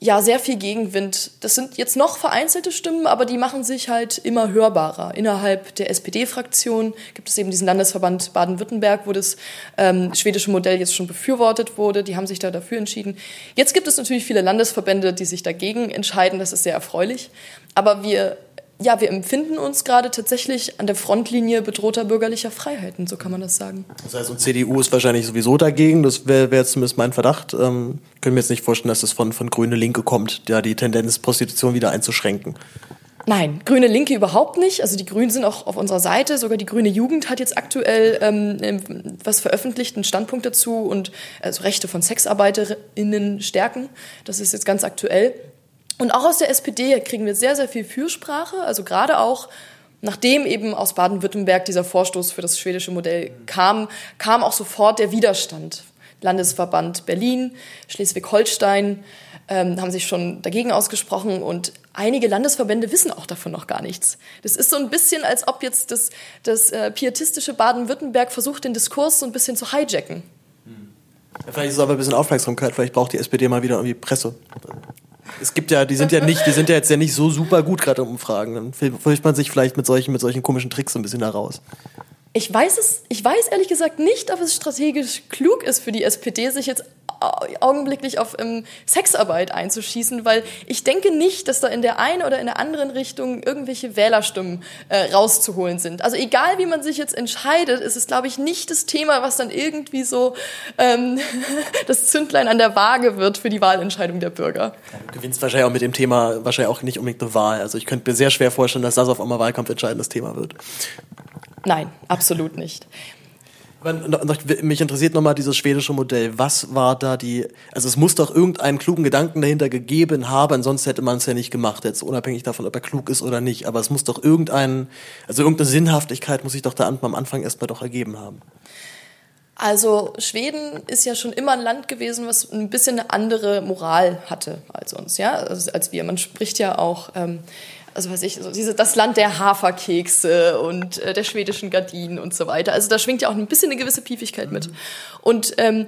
ja sehr viel Gegenwind. Das sind jetzt noch vereinzelte Stimmen, aber die machen sich halt immer hörbarer. Innerhalb der SPD-Fraktion gibt es eben diesen Landesverband Baden-Württemberg, wo das ähm, schwedische Modell jetzt schon befürwortet wurde. Die haben sich da dafür entschieden. Jetzt gibt es natürlich viele Landesverbände, die sich dagegen entscheiden. Das ist sehr erfreulich. Aber wir ja, wir empfinden uns gerade tatsächlich an der Frontlinie bedrohter bürgerlicher Freiheiten, so kann man das sagen. Das heißt, und CDU ist wahrscheinlich sowieso dagegen, das wäre wär zumindest mein Verdacht. Ähm, können wir jetzt nicht vorstellen, dass das von, von Grüne Linke kommt, da die Tendenz, Prostitution wieder einzuschränken. Nein, Grüne Linke überhaupt nicht. Also die Grünen sind auch auf unserer Seite. Sogar die Grüne Jugend hat jetzt aktuell ähm, was veröffentlicht, einen Standpunkt dazu und also Rechte von SexarbeiterInnen stärken. Das ist jetzt ganz aktuell. Und auch aus der SPD kriegen wir sehr, sehr viel Fürsprache. Also gerade auch nachdem eben aus Baden-Württemberg dieser Vorstoß für das schwedische Modell kam, kam auch sofort der Widerstand. Landesverband Berlin, Schleswig-Holstein ähm, haben sich schon dagegen ausgesprochen und einige Landesverbände wissen auch davon noch gar nichts. Das ist so ein bisschen, als ob jetzt das, das äh, pietistische Baden-Württemberg versucht, den Diskurs so ein bisschen zu hijacken. Ja, vielleicht ist es aber ein bisschen Aufmerksamkeit, vielleicht braucht die SPD mal wieder irgendwie Presse. Es gibt ja, die sind ja nicht, die sind ja jetzt ja nicht so super gut gerade im Umfragen. Dann fürchtet man sich vielleicht mit solchen, mit solchen komischen Tricks so ein bisschen heraus. Ich weiß es, ich weiß ehrlich gesagt nicht, ob es strategisch klug ist für die SPD, sich jetzt augenblicklich auf ähm, Sexarbeit einzuschießen, weil ich denke nicht, dass da in der einen oder in der anderen Richtung irgendwelche Wählerstimmen äh, rauszuholen sind. Also egal, wie man sich jetzt entscheidet, ist es, glaube ich, nicht das Thema, was dann irgendwie so ähm, <laughs> das Zündlein an der Waage wird für die Wahlentscheidung der Bürger. Du gewinnst wahrscheinlich auch mit dem Thema wahrscheinlich auch nicht unbedingt eine Wahl. Also ich könnte mir sehr schwer vorstellen, dass das auf einmal Wahlkampf entscheidendes Thema wird. Nein, absolut nicht. Mich interessiert nochmal dieses schwedische Modell. Was war da die, also es muss doch irgendeinen klugen Gedanken dahinter gegeben haben, sonst hätte man es ja nicht gemacht, jetzt unabhängig davon, ob er klug ist oder nicht. Aber es muss doch irgendeinen, also irgendeine Sinnhaftigkeit muss sich doch da am Anfang erstmal doch ergeben haben. Also Schweden ist ja schon immer ein Land gewesen, was ein bisschen eine andere Moral hatte als uns, ja, also als wir. Man spricht ja auch ähm, also weiß ich, so diese, das Land der Haferkekse und äh, der schwedischen Gardinen und so weiter. Also da schwingt ja auch ein bisschen eine gewisse Piefigkeit mit. Und ähm,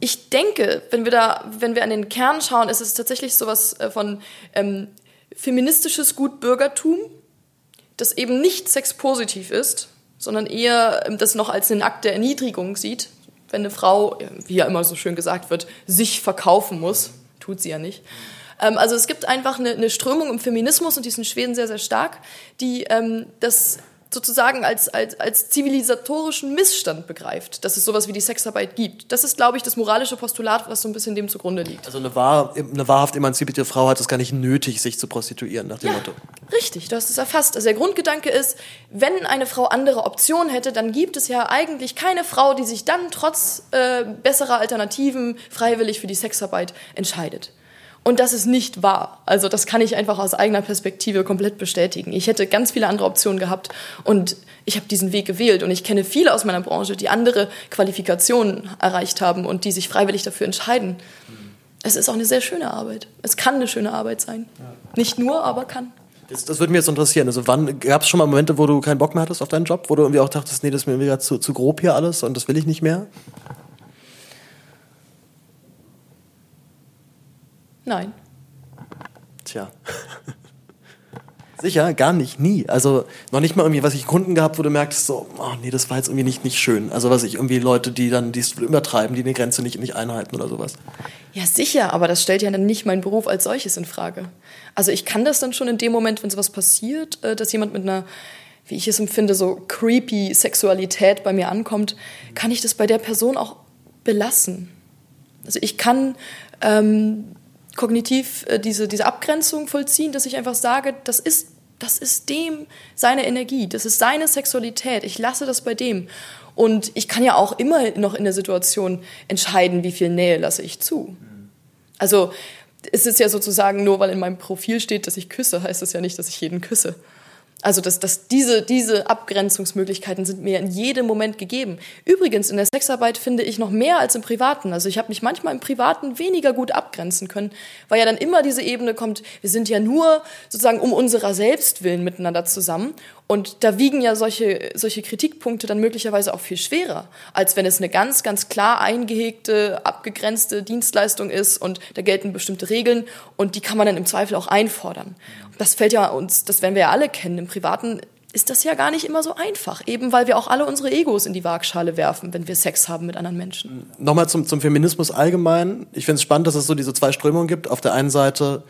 ich denke, wenn wir da, wenn wir an den Kern schauen, ist es tatsächlich sowas äh, von ähm, feministisches Gutbürgertum, das eben nicht sexpositiv ist, sondern eher ähm, das noch als einen Akt der Erniedrigung sieht, wenn eine Frau, wie ja immer so schön gesagt wird, sich verkaufen muss, tut sie ja nicht. Ähm, also es gibt einfach eine, eine, Strömung im Feminismus und die ist in Schweden sehr, sehr stark, die ähm, das sozusagen als, als, als zivilisatorischen Missstand begreift, dass es sowas wie die Sexarbeit gibt. Das ist, glaube ich, das moralische Postulat, was so ein bisschen dem zugrunde liegt. Also eine, wahr, eine wahrhaft emanzipierte Frau hat es gar nicht nötig, sich zu prostituieren, nach dem ja, Motto. Richtig, du hast es erfasst. Also der Grundgedanke ist, wenn eine Frau andere Optionen hätte, dann gibt es ja eigentlich keine Frau, die sich dann trotz äh, besserer Alternativen freiwillig für die Sexarbeit entscheidet. Und das ist nicht wahr. Also das kann ich einfach aus eigener Perspektive komplett bestätigen. Ich hätte ganz viele andere Optionen gehabt und ich habe diesen Weg gewählt und ich kenne viele aus meiner Branche, die andere Qualifikationen erreicht haben und die sich freiwillig dafür entscheiden. Es ist auch eine sehr schöne Arbeit. Es kann eine schöne Arbeit sein. Nicht nur, aber kann. Das, das würde mich jetzt interessieren. Also wann gab es schon mal Momente, wo du keinen Bock mehr hattest auf deinen Job, wo du irgendwie auch dachtest, nee, das ist mir wieder zu, zu grob hier alles und das will ich nicht mehr? Nein. Tja. <laughs> Sicher, gar nicht, nie. Also noch nicht mal irgendwie, was ich Kunden gehabt, wo du merkst, so, oh nee, das war jetzt irgendwie nicht, nicht schön. Also was ich irgendwie Leute, die dann dies übertreiben, die eine Grenze nicht, nicht einhalten oder sowas. Ja, sicher, aber das stellt ja dann nicht meinen Beruf als solches in Frage. Also ich kann das dann schon in dem Moment, wenn sowas passiert, äh, dass jemand mit einer, wie ich es empfinde, so creepy Sexualität bei mir ankommt, kann ich das bei der Person auch belassen. Also ich kann ähm, kognitiv äh, diese, diese Abgrenzung vollziehen, dass ich einfach sage, das ist, das ist dem seine Energie, das ist seine Sexualität, ich lasse das bei dem. Und ich kann ja auch immer noch in der Situation entscheiden, wie viel Nähe lasse ich zu. Also es ist ja sozusagen nur, weil in meinem Profil steht, dass ich küsse, heißt das ja nicht, dass ich jeden küsse. Also dass, dass diese, diese Abgrenzungsmöglichkeiten sind mir in jedem Moment gegeben. Übrigens, in der Sexarbeit finde ich noch mehr als im Privaten. Also ich habe mich manchmal im Privaten weniger gut abgrenzen können, weil ja dann immer diese Ebene kommt, wir sind ja nur sozusagen um unserer selbst willen miteinander zusammen. Und da wiegen ja solche, solche Kritikpunkte dann möglicherweise auch viel schwerer, als wenn es eine ganz, ganz klar eingehegte, abgegrenzte Dienstleistung ist und da gelten bestimmte Regeln und die kann man dann im Zweifel auch einfordern das fällt ja uns, das werden wir ja alle kennen. Im Privaten ist das ja gar nicht immer so einfach, eben weil wir auch alle unsere Egos in die Waagschale werfen, wenn wir Sex haben mit anderen Menschen. Nochmal zum, zum Feminismus allgemein. Ich finde es spannend, dass es so diese zwei Strömungen gibt. Auf der einen Seite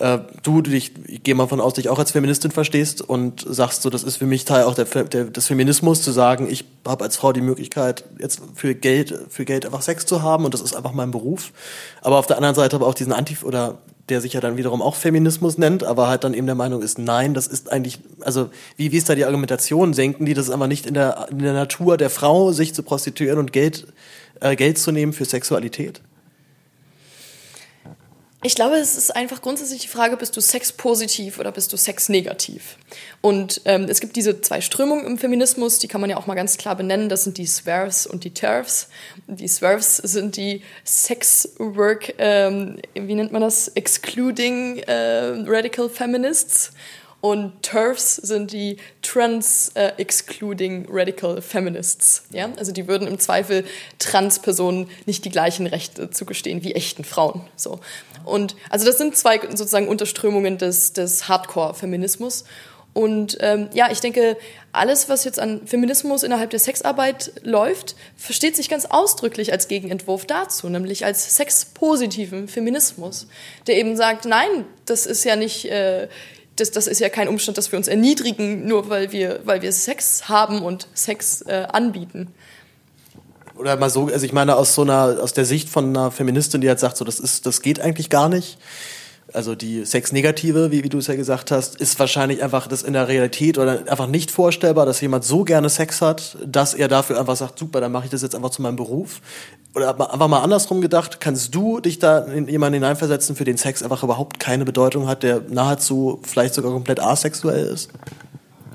äh, du dich, ich gehe mal von aus, dich auch als Feministin verstehst und sagst so, das ist für mich Teil auch der, der, des Feminismus, zu sagen, ich habe als Frau die Möglichkeit, jetzt für Geld, für Geld einfach Sex zu haben und das ist einfach mein Beruf. Aber auf der anderen Seite aber auch diesen Anti- oder der sich ja dann wiederum auch Feminismus nennt, aber halt dann eben der Meinung ist, nein, das ist eigentlich, also wie, wie ist da die Argumentation? Denken die, das ist aber nicht in der, in der Natur der Frau, sich zu prostituieren und Geld, äh, Geld zu nehmen für Sexualität? Ich glaube, es ist einfach grundsätzlich die Frage, bist du sexpositiv oder bist du sexnegativ? Und ähm, es gibt diese zwei Strömungen im Feminismus, die kann man ja auch mal ganz klar benennen. Das sind die Swerves und die Turfs. Die Swerves sind die Sex-Work, ähm, wie nennt man das? Excluding äh, Radical Feminists. Und TERFs sind die Trans-Excluding äh, Radical Feminists. Ja? Also die würden im Zweifel Trans-Personen nicht die gleichen Rechte zugestehen wie echten Frauen. So. Und also das sind zwei sozusagen Unterströmungen des, des Hardcore-Feminismus. Und ähm, ja, ich denke, alles, was jetzt an Feminismus innerhalb der Sexarbeit läuft, versteht sich ganz ausdrücklich als Gegenentwurf dazu, nämlich als sexpositiven Feminismus, der eben sagt, nein, das ist ja nicht äh, das, das ist ja kein Umstand, dass wir uns erniedrigen, nur weil wir, weil wir Sex haben und Sex äh, anbieten. Oder mal so, also ich meine, aus so einer, aus der Sicht von einer Feministin, die halt sagt, so, das ist, das geht eigentlich gar nicht also die Sexnegative, wie, wie du es ja gesagt hast, ist wahrscheinlich einfach das in der Realität oder einfach nicht vorstellbar, dass jemand so gerne Sex hat, dass er dafür einfach sagt, super, dann mache ich das jetzt einfach zu meinem Beruf. Oder einfach mal andersrum gedacht, kannst du dich da in jemanden hineinversetzen, für den Sex einfach überhaupt keine Bedeutung hat, der nahezu vielleicht sogar komplett asexuell ist?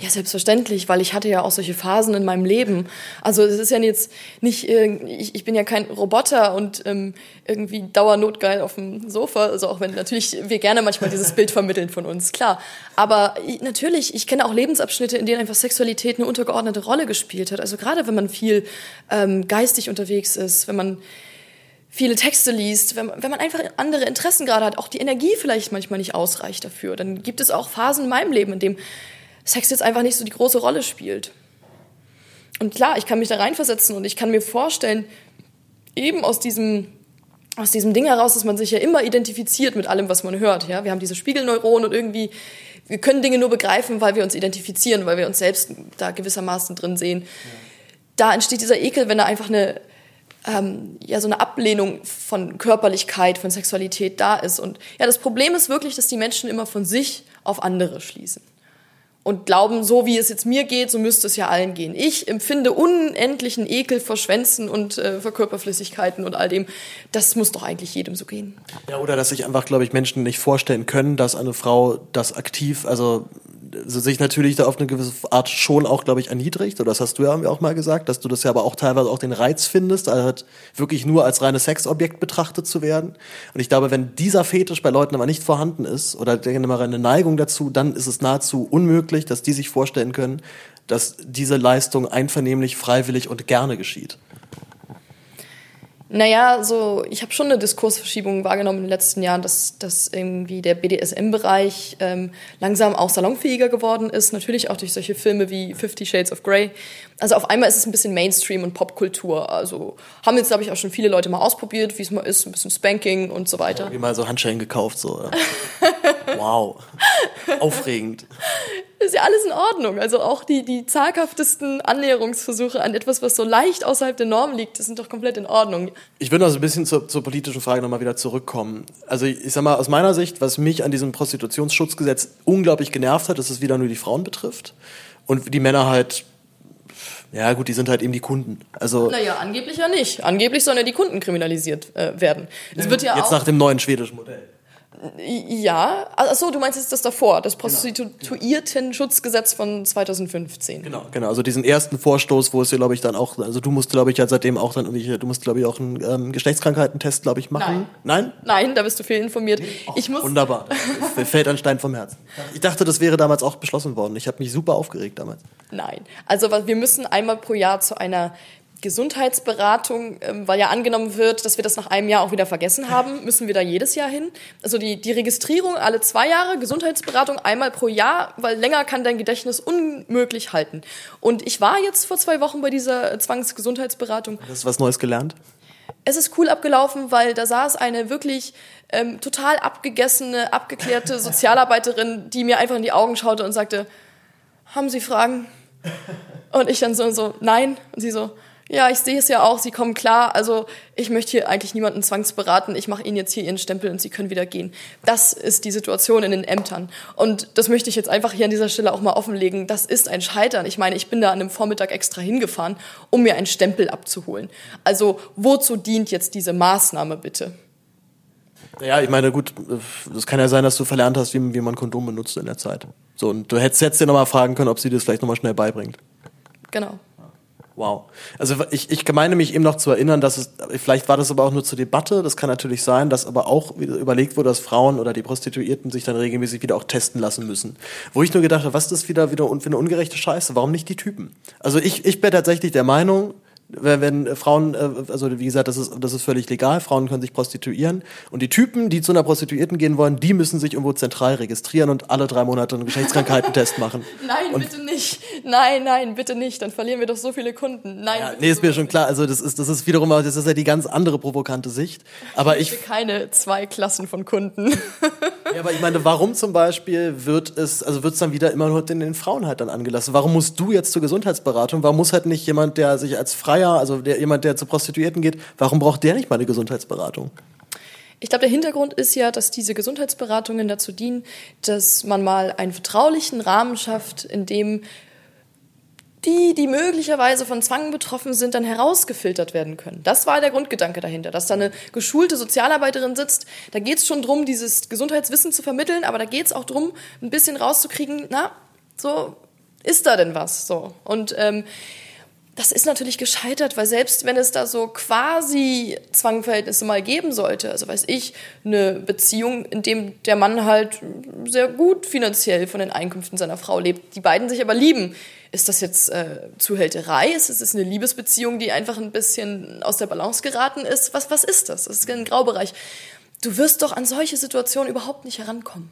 Ja, selbstverständlich, weil ich hatte ja auch solche Phasen in meinem Leben. Also es ist ja jetzt nicht, ich, bin ja kein Roboter und ähm, irgendwie dauernotgeil auf dem Sofa. Also auch wenn natürlich wir gerne manchmal dieses Bild vermitteln von uns, klar. Aber ich, natürlich, ich kenne auch Lebensabschnitte, in denen einfach Sexualität eine untergeordnete Rolle gespielt hat. Also gerade wenn man viel ähm, geistig unterwegs ist, wenn man viele Texte liest, wenn wenn man einfach andere Interessen gerade hat, auch die Energie vielleicht manchmal nicht ausreicht dafür, dann gibt es auch Phasen in meinem Leben, in dem Sex jetzt einfach nicht so die große Rolle spielt. Und klar, ich kann mich da reinversetzen und ich kann mir vorstellen, eben aus diesem, aus diesem Ding heraus, dass man sich ja immer identifiziert mit allem, was man hört. Ja? Wir haben diese Spiegelneuronen und irgendwie, wir können Dinge nur begreifen, weil wir uns identifizieren, weil wir uns selbst da gewissermaßen drin sehen. Ja. Da entsteht dieser Ekel, wenn da einfach eine, ähm, ja, so eine Ablehnung von Körperlichkeit, von Sexualität da ist. Und ja, das Problem ist wirklich, dass die Menschen immer von sich auf andere schließen und glauben, so wie es jetzt mir geht, so müsste es ja allen gehen. Ich empfinde unendlichen Ekel vor Schwänzen und äh, vor Körperflüssigkeiten und all dem. Das muss doch eigentlich jedem so gehen. Ja, oder dass sich einfach, glaube ich, Menschen nicht vorstellen können, dass eine Frau das aktiv, also sich natürlich da auf eine gewisse Art schon auch, glaube ich, erniedrigt. Oder das hast du ja auch mal gesagt, dass du das ja aber auch teilweise auch den Reiz findest, also halt wirklich nur als reines Sexobjekt betrachtet zu werden. Und ich glaube, wenn dieser Fetisch bei Leuten aber nicht vorhanden ist oder eine Neigung dazu, dann ist es nahezu unmöglich, dass die sich vorstellen können, dass diese Leistung einvernehmlich, freiwillig und gerne geschieht. Naja, so ich habe schon eine Diskursverschiebung wahrgenommen in den letzten Jahren, dass, dass irgendwie der BDSM-Bereich ähm, langsam auch salonfähiger geworden ist. Natürlich auch durch solche Filme wie Fifty Shades of Grey. Also auf einmal ist es ein bisschen Mainstream und Popkultur. Also haben jetzt, glaube ich, auch schon viele Leute mal ausprobiert, wie es mal ist, ein bisschen Spanking und so weiter. Wie mal so Handschellen gekauft, so. <laughs> wow. Aufregend ist ja alles in Ordnung. Also auch die, die zaghaftesten Annäherungsversuche an etwas, was so leicht außerhalb der Norm liegt, das sind doch komplett in Ordnung. Ich würde noch so ein bisschen zur, zur politischen Frage nochmal wieder zurückkommen. Also ich, ich sag mal, aus meiner Sicht, was mich an diesem Prostitutionsschutzgesetz unglaublich genervt hat, ist, dass es wieder nur die Frauen betrifft. Und die Männer halt ja, gut, die sind halt eben die Kunden. Also naja, angeblich ja nicht. Angeblich sollen ja die Kunden kriminalisiert äh, werden. Es wird ja jetzt nach dem neuen schwedischen Modell. Ja, achso, du meinst jetzt das davor, das genau. Prostituierten-Schutzgesetz von 2015. Genau, genau, also diesen ersten Vorstoß, wo es ja, glaube ich, dann auch, also du musst, glaube ich, ja seitdem auch dann du musst, glaube ich, auch einen ähm, Geschlechtskrankheitentest, glaube ich, machen. Nein. Nein? Nein, da bist du fehlinformiert. Oh, ich muss wunderbar, das fällt ein Stein vom Herzen. Ich dachte, das wäre damals auch beschlossen worden. Ich habe mich super aufgeregt damals. Nein, also wir müssen einmal pro Jahr zu einer Gesundheitsberatung, ähm, weil ja angenommen wird, dass wir das nach einem Jahr auch wieder vergessen haben, <laughs> müssen wir da jedes Jahr hin. Also die, die Registrierung alle zwei Jahre, Gesundheitsberatung einmal pro Jahr, weil länger kann dein Gedächtnis unmöglich halten. Und ich war jetzt vor zwei Wochen bei dieser Zwangsgesundheitsberatung. Hast du was Neues gelernt? Es ist cool abgelaufen, weil da saß eine wirklich ähm, total abgegessene, abgeklärte <laughs> Sozialarbeiterin, die mir einfach in die Augen schaute und sagte, haben Sie Fragen? <laughs> Und ich dann so, so nein. Und sie so, ja, ich sehe es ja auch, Sie kommen klar. Also ich möchte hier eigentlich niemanden zwangsberaten. Ich mache Ihnen jetzt hier Ihren Stempel und Sie können wieder gehen. Das ist die Situation in den Ämtern. Und das möchte ich jetzt einfach hier an dieser Stelle auch mal offenlegen. Das ist ein Scheitern. Ich meine, ich bin da an einem Vormittag extra hingefahren, um mir einen Stempel abzuholen. Also wozu dient jetzt diese Maßnahme bitte? Ja, ich meine, gut, es kann ja sein, dass du verlernt hast, wie, wie man Kondom benutzt in der Zeit. So, und du hättest jetzt dir nochmal fragen können, ob sie das vielleicht nochmal schnell beibringt. Genau. Wow. Also ich, ich meine mich eben noch zu erinnern, dass es, vielleicht war das aber auch nur zur Debatte, das kann natürlich sein, dass aber auch überlegt wurde, dass Frauen oder die Prostituierten sich dann regelmäßig wieder auch testen lassen müssen. Wo ich nur gedacht habe, was ist das wieder, wieder für eine ungerechte Scheiße? Warum nicht die Typen? Also ich, ich bin tatsächlich der Meinung, wenn Frauen, äh, also wie gesagt, das ist, das ist völlig legal, Frauen können sich prostituieren und die Typen, die zu einer Prostituierten gehen wollen, die müssen sich irgendwo zentral registrieren und alle drei Monate einen Geschlechtskrankheitentest machen. <laughs> Nein, und bitte nicht. Nein, nein, bitte nicht. Dann verlieren wir doch so viele Kunden. Nein. Ja, nee, ist mir schon klar. Also das ist, das ist wiederum, das ist ja die ganz andere provokante Sicht. Aber ich, ich keine zwei Klassen von Kunden. <laughs> ja, aber ich meine, warum zum Beispiel wird es, also wird es dann wieder immer nur den, den Frauen halt dann angelassen? Warum musst du jetzt zur Gesundheitsberatung? Warum muss halt nicht jemand, der sich als freier Freier, also der, jemand, der zu Prostituierten geht, warum braucht der nicht mal eine Gesundheitsberatung? Ich glaube, der Hintergrund ist ja, dass diese Gesundheitsberatungen dazu dienen, dass man mal einen vertraulichen Rahmen schafft, in dem die, die möglicherweise von Zwang betroffen sind, dann herausgefiltert werden können. Das war der Grundgedanke dahinter, dass da eine geschulte Sozialarbeiterin sitzt. Da geht es schon darum, dieses Gesundheitswissen zu vermitteln, aber da geht es auch darum, ein bisschen rauszukriegen, na, so, ist da denn was? So. Und ähm, das ist natürlich gescheitert, weil selbst wenn es da so quasi Zwangverhältnisse mal geben sollte, also weiß ich, eine Beziehung, in dem der Mann halt sehr gut finanziell von den Einkünften seiner Frau lebt, die beiden sich aber lieben, ist das jetzt äh, Zuhälterei? Ist es eine Liebesbeziehung, die einfach ein bisschen aus der Balance geraten ist? Was, was ist das? Das ist ein Graubereich. Du wirst doch an solche Situationen überhaupt nicht herankommen.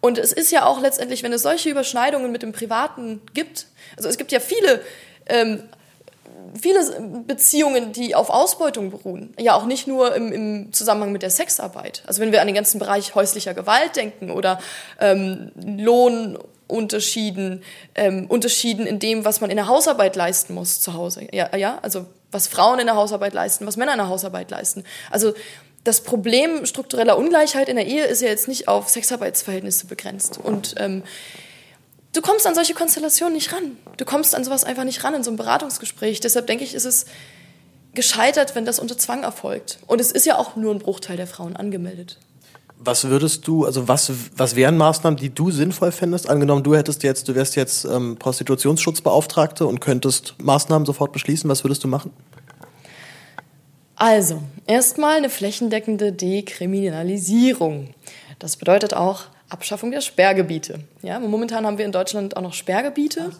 Und es ist ja auch letztendlich, wenn es solche Überschneidungen mit dem Privaten gibt, also es gibt ja viele ähm, viele Beziehungen, die auf Ausbeutung beruhen, ja auch nicht nur im, im, Zusammenhang mit der Sexarbeit. Also wenn wir an den ganzen Bereich häuslicher Gewalt denken oder ähm, Lohnunterschieden, ähm, Unterschieden in dem, was man in der Hausarbeit leisten muss zu Hause. Ja, ja, also was Frauen in der Hausarbeit leisten, was Männer in der Hausarbeit leisten. Also das Problem struktureller Ungleichheit in der Ehe ist ja jetzt nicht auf Sexarbeitsverhältnisse begrenzt. Und ähm, du kommst an solche Konstellationen nicht ran. Du kommst an sowas einfach nicht ran in so einem Beratungsgespräch. Deshalb denke ich, ist es gescheitert, wenn das unter Zwang erfolgt. Und es ist ja auch nur ein Bruchteil der Frauen angemeldet. Was würdest du, also was, was wären Maßnahmen, die du sinnvoll fändest? Angenommen, du hättest jetzt, du wärst jetzt ähm, Prostitutionsschutzbeauftragte und könntest Maßnahmen sofort beschließen. Was würdest du machen? Also, erstmal eine flächendeckende Dekriminalisierung. Das bedeutet auch Abschaffung der Sperrgebiete. Ja, momentan haben wir in Deutschland auch noch Sperrgebiete.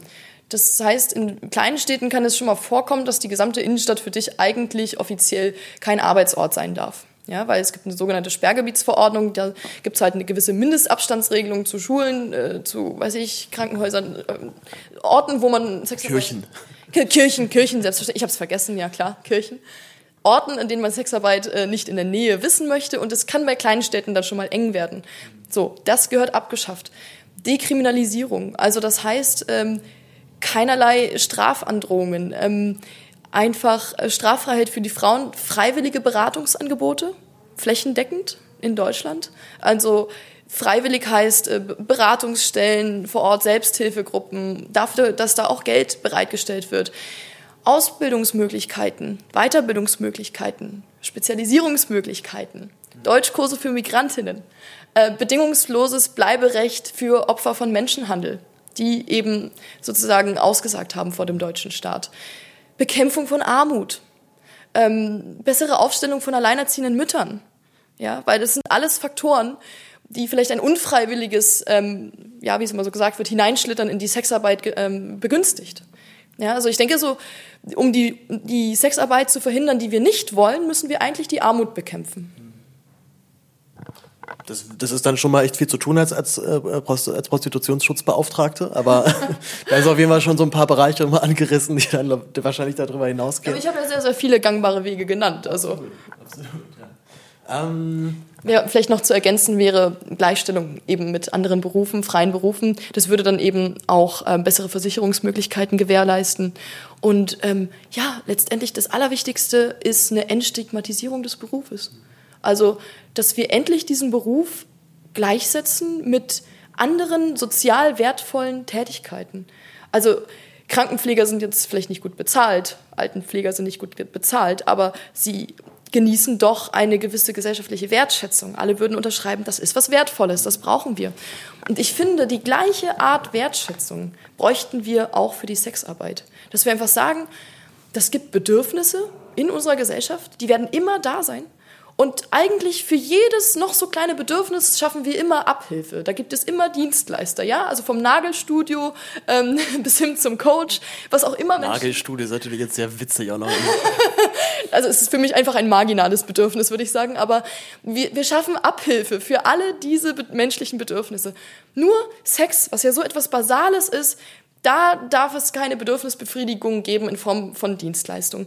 Das heißt, in kleinen Städten kann es schon mal vorkommen, dass die gesamte Innenstadt für dich eigentlich offiziell kein Arbeitsort sein darf. Ja, weil es gibt eine sogenannte Sperrgebietsverordnung, da gibt es halt eine gewisse Mindestabstandsregelung zu Schulen, äh, zu, weiß ich, Krankenhäusern, äh, Orten, wo man Sexarbeit... Kirchen. Kirchen, Kirchen, selbstverständlich. Ich habe es vergessen, ja klar, Kirchen. Orten, in denen man Sexarbeit äh, nicht in der Nähe wissen möchte und es kann bei kleinen Städten dann schon mal eng werden. So, das gehört abgeschafft. Dekriminalisierung, also das heißt ähm, keinerlei Strafandrohungen, ähm, einfach äh, Straffreiheit für die Frauen, freiwillige Beratungsangebote, flächendeckend in Deutschland. Also freiwillig heißt äh, Beratungsstellen vor Ort, Selbsthilfegruppen, dafür, dass da auch Geld bereitgestellt wird. Ausbildungsmöglichkeiten, Weiterbildungsmöglichkeiten, Spezialisierungsmöglichkeiten, Deutschkurse für Migrantinnen. Äh, bedingungsloses Bleiberecht für Opfer von Menschenhandel, die eben sozusagen ausgesagt haben vor dem deutschen Staat. Bekämpfung von Armut, ähm, bessere Aufstellung von alleinerziehenden Müttern, ja, weil das sind alles Faktoren, die vielleicht ein unfreiwilliges, ähm, ja, wie es immer so gesagt wird, Hineinschlittern in die Sexarbeit ähm, begünstigt. Ja, also ich denke so, um die, die Sexarbeit zu verhindern, die wir nicht wollen, müssen wir eigentlich die Armut bekämpfen. Das, das ist dann schon mal echt viel zu tun als, als, äh, als Prostitutionsschutzbeauftragte, aber <laughs> da ist auf jeden Fall schon so ein paar Bereiche immer angerissen, die dann wahrscheinlich darüber hinausgehen. Aber ich habe ja sehr, sehr viele gangbare Wege genannt. Also. Absolut, absolut ja. Ähm, ja, vielleicht noch zu ergänzen wäre Gleichstellung eben mit anderen Berufen, freien Berufen. Das würde dann eben auch ähm, bessere Versicherungsmöglichkeiten gewährleisten. Und ähm, ja, letztendlich das Allerwichtigste ist eine Entstigmatisierung des Berufes. Also, dass wir endlich diesen Beruf gleichsetzen mit anderen sozial wertvollen Tätigkeiten. Also Krankenpfleger sind jetzt vielleicht nicht gut bezahlt, Altenpfleger sind nicht gut bezahlt, aber sie genießen doch eine gewisse gesellschaftliche Wertschätzung. Alle würden unterschreiben, das ist was Wertvolles, das brauchen wir. Und ich finde, die gleiche Art Wertschätzung bräuchten wir auch für die Sexarbeit. Dass wir einfach sagen, das gibt Bedürfnisse in unserer Gesellschaft, die werden immer da sein. Und eigentlich für jedes noch so kleine Bedürfnis schaffen wir immer Abhilfe. Da gibt es immer Dienstleister, ja, also vom Nagelstudio ähm, <laughs> bis hin zum Coach, was auch immer. Nagelstudio ist natürlich jetzt sehr witzig auch <laughs> noch. also es ist für mich einfach ein marginales Bedürfnis, würde ich sagen. Aber wir, wir schaffen Abhilfe für alle diese menschlichen Bedürfnisse. Nur Sex, was ja so etwas Basales ist, da darf es keine Bedürfnisbefriedigung geben in Form von Dienstleistung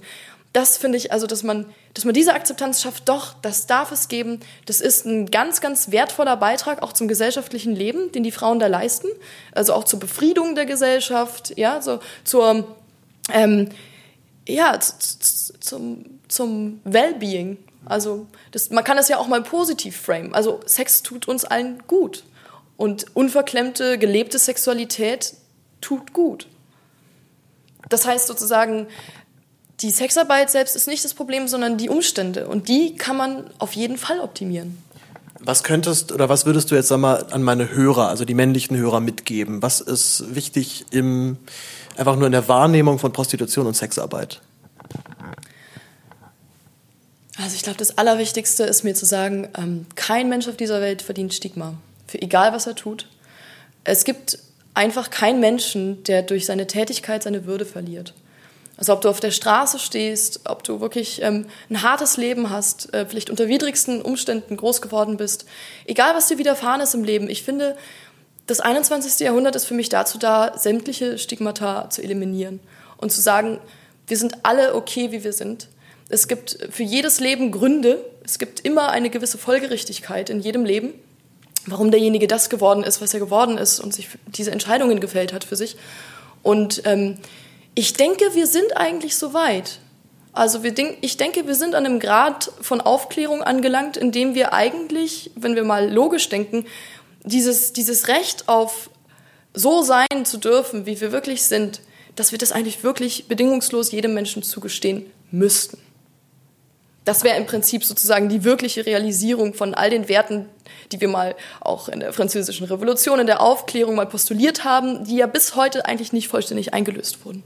das finde ich, also dass man, dass man diese Akzeptanz schafft, doch, das darf es geben. Das ist ein ganz, ganz wertvoller Beitrag auch zum gesellschaftlichen Leben, den die Frauen da leisten. Also auch zur Befriedung der Gesellschaft, ja, so zur, ähm, ja, zum, zum Wellbeing. Also das, man kann das ja auch mal positiv frame. Also Sex tut uns allen gut. Und unverklemmte, gelebte Sexualität tut gut. Das heißt sozusagen, die Sexarbeit selbst ist nicht das Problem, sondern die Umstände. Und die kann man auf jeden Fall optimieren. Was könntest oder was würdest du jetzt sag mal, an meine Hörer, also die männlichen Hörer, mitgeben? Was ist wichtig im, einfach nur in der Wahrnehmung von Prostitution und Sexarbeit? Also ich glaube, das Allerwichtigste ist mir zu sagen, ähm, kein Mensch auf dieser Welt verdient Stigma. Für egal, was er tut. Es gibt einfach keinen Menschen, der durch seine Tätigkeit seine Würde verliert. Also ob du auf der Straße stehst, ob du wirklich ähm, ein hartes Leben hast, äh, vielleicht unter widrigsten Umständen groß geworden bist, egal was dir widerfahren ist im Leben, ich finde, das 21. Jahrhundert ist für mich dazu da, sämtliche Stigmata zu eliminieren und zu sagen, wir sind alle okay, wie wir sind. Es gibt für jedes Leben Gründe, es gibt immer eine gewisse Folgerichtigkeit in jedem Leben, warum derjenige das geworden ist, was er geworden ist und sich diese Entscheidungen gefällt hat für sich. Und ähm, ich denke, wir sind eigentlich so weit. Also wir denk, ich denke, wir sind an einem Grad von Aufklärung angelangt, in dem wir eigentlich, wenn wir mal logisch denken, dieses, dieses Recht auf so sein zu dürfen, wie wir wirklich sind, dass wir das eigentlich wirklich bedingungslos jedem Menschen zugestehen müssten. Das wäre im Prinzip sozusagen die wirkliche Realisierung von all den Werten, die wir mal auch in der französischen Revolution, in der Aufklärung mal postuliert haben, die ja bis heute eigentlich nicht vollständig eingelöst wurden.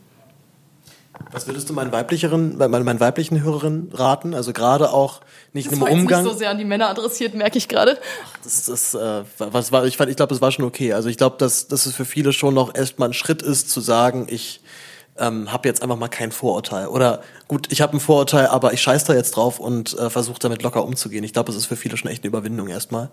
Was würdest du meinen weiblichen, meinen weiblichen Hörerinnen raten? Also gerade auch nicht das im Umgang. Nicht so sehr an die Männer adressiert, merke ich gerade. Das, das, äh, was war, ich fand, ich glaube, das war schon okay. Also ich glaube, dass, dass es für viele schon noch erstmal ein Schritt ist, zu sagen, ich ähm, habe jetzt einfach mal kein Vorurteil. Oder gut, ich habe ein Vorurteil, aber ich scheiß da jetzt drauf und äh, versuche damit locker umzugehen. Ich glaube, es ist für viele schon echt eine Überwindung erstmal.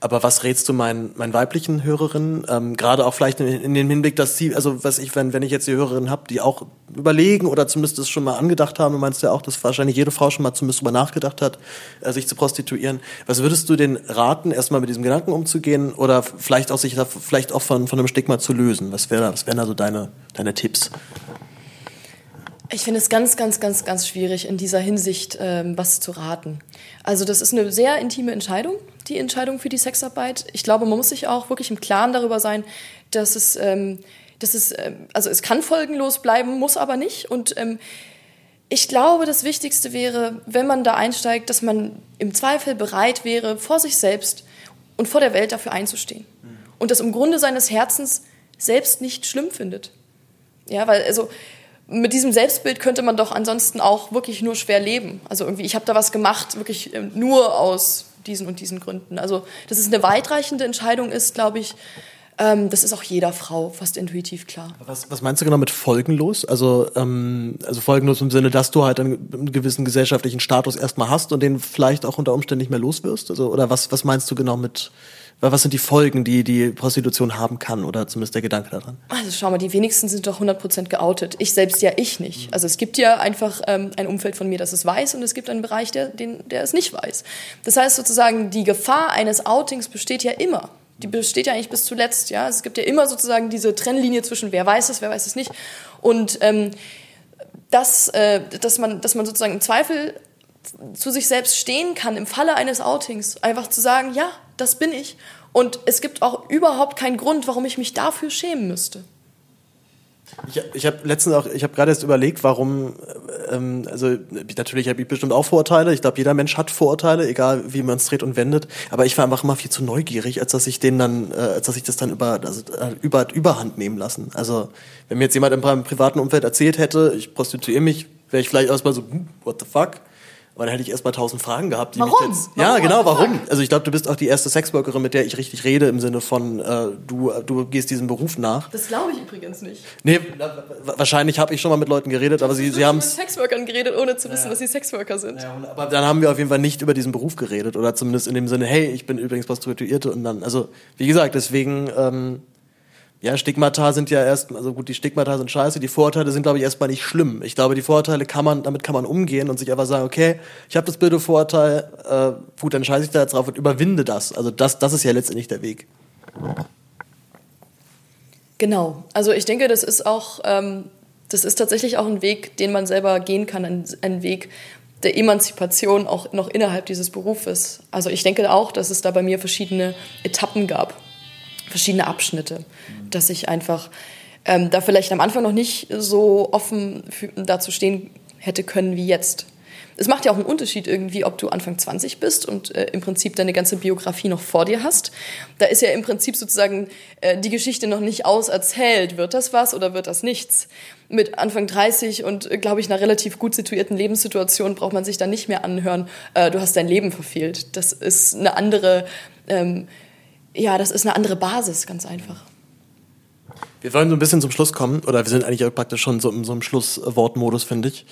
Aber was rätst du meinen, meinen weiblichen Hörerinnen, ähm, gerade auch vielleicht in, in dem Hinblick, dass sie, also was ich, wenn, wenn ich jetzt die Hörerinnen habe, die auch überlegen oder zumindest es schon mal angedacht haben, du meinst ja auch, dass wahrscheinlich jede Frau schon mal zumindest drüber nachgedacht hat, äh, sich zu prostituieren. Was würdest du den raten, erstmal mit diesem Gedanken umzugehen oder vielleicht auch sich da vielleicht auch von, von einem Stigma zu lösen? Was wäre was wären also deine, deine Tipps? Ich finde es ganz, ganz, ganz, ganz schwierig, in dieser Hinsicht ähm, was zu raten. Also das ist eine sehr intime Entscheidung, die Entscheidung für die Sexarbeit. Ich glaube, man muss sich auch wirklich im Klaren darüber sein, dass es, ähm, dass es ähm, also es kann folgenlos bleiben, muss aber nicht. Und ähm, ich glaube, das Wichtigste wäre, wenn man da einsteigt, dass man im Zweifel bereit wäre, vor sich selbst und vor der Welt dafür einzustehen. Und das im Grunde seines Herzens selbst nicht schlimm findet. Ja, weil also mit diesem Selbstbild könnte man doch ansonsten auch wirklich nur schwer leben. Also irgendwie, ich habe da was gemacht, wirklich ähm, nur aus diesen und diesen Gründen. Also, dass es eine weitreichende Entscheidung ist, glaube ich, ähm, das ist auch jeder Frau fast intuitiv klar. Was, was meinst du genau mit folgenlos? Also, ähm, also folgenlos im Sinne, dass du halt einen, einen gewissen gesellschaftlichen Status erstmal hast und den vielleicht auch unter Umständen nicht mehr los wirst? Also, oder was, was meinst du genau mit was sind die Folgen, die die Prostitution haben kann oder zumindest der Gedanke daran? Also schau mal, die wenigsten sind doch 100% geoutet. Ich selbst ja ich nicht. Also es gibt ja einfach ähm, ein Umfeld von mir, das es weiß und es gibt einen Bereich, der, den, der es nicht weiß. Das heißt sozusagen, die Gefahr eines Outings besteht ja immer. Die besteht ja eigentlich bis zuletzt. Ja? Es gibt ja immer sozusagen diese Trennlinie zwischen wer weiß es, wer weiß es nicht. Und ähm, das, äh, dass, man, dass man sozusagen im Zweifel zu sich selbst stehen kann im Falle eines Outings. Einfach zu sagen, ja, das bin ich. Und es gibt auch überhaupt keinen Grund, warum ich mich dafür schämen müsste. Ich, ich habe letztens auch, ich habe gerade erst überlegt, warum, ähm, also natürlich habe ich bestimmt auch Vorurteile. Ich glaube, jeder Mensch hat Vorurteile, egal wie man es dreht und wendet. Aber ich war einfach immer viel zu neugierig, als dass ich den dann, äh, als dass ich das dann über, also, äh, über Überhand nehmen lassen. Also wenn mir jetzt jemand im privaten Umfeld erzählt hätte, ich prostituiere mich, wäre ich vielleicht erstmal so, hm, what the fuck? Aber dann hätte ich erstmal tausend Fragen gehabt, die warum? mich jetzt. Warum? Ja, genau, warum? Also ich glaube, du bist auch die erste Sexworkerin, mit der ich richtig rede, im Sinne von, äh, du, du gehst diesem Beruf nach. Das glaube ich übrigens nicht. Nee, wahrscheinlich habe ich schon mal mit Leuten geredet, aber sie, sie haben. Ich mit Sexworkern geredet, ohne zu wissen, ja. dass sie Sexworker sind. Ja, aber dann haben wir auf jeden Fall nicht über diesen Beruf geredet. Oder zumindest in dem Sinne, hey, ich bin übrigens Prostituierte und dann, also, wie gesagt, deswegen, ähm, ja, Stigmata sind ja erst, also gut, die Stigmata sind scheiße, die Vorurteile sind, glaube ich, erstmal nicht schlimm. Ich glaube, die Vorurteile kann man, damit kann man umgehen und sich einfach sagen, okay, ich habe das blöde Vorurteil, äh, gut, dann scheiße ich da jetzt drauf und überwinde das. Also das, das ist ja letztendlich der Weg. Genau. Also ich denke, das ist auch, ähm, das ist tatsächlich auch ein Weg, den man selber gehen kann, ein, ein Weg der Emanzipation auch noch innerhalb dieses Berufes. Also ich denke auch, dass es da bei mir verschiedene Etappen gab verschiedene Abschnitte, dass ich einfach ähm, da vielleicht am Anfang noch nicht so offen dazu stehen hätte können wie jetzt. Es macht ja auch einen Unterschied irgendwie, ob du Anfang 20 bist und äh, im Prinzip deine ganze Biografie noch vor dir hast. Da ist ja im Prinzip sozusagen äh, die Geschichte noch nicht auserzählt. Wird das was oder wird das nichts? Mit Anfang 30 und, äh, glaube ich, einer relativ gut situierten Lebenssituation braucht man sich dann nicht mehr anhören, äh, du hast dein Leben verfehlt. Das ist eine andere ähm, ja, das ist eine andere Basis, ganz einfach. Wir wollen so ein bisschen zum Schluss kommen, oder wir sind eigentlich praktisch schon so in so Schlusswortmodus, finde ich.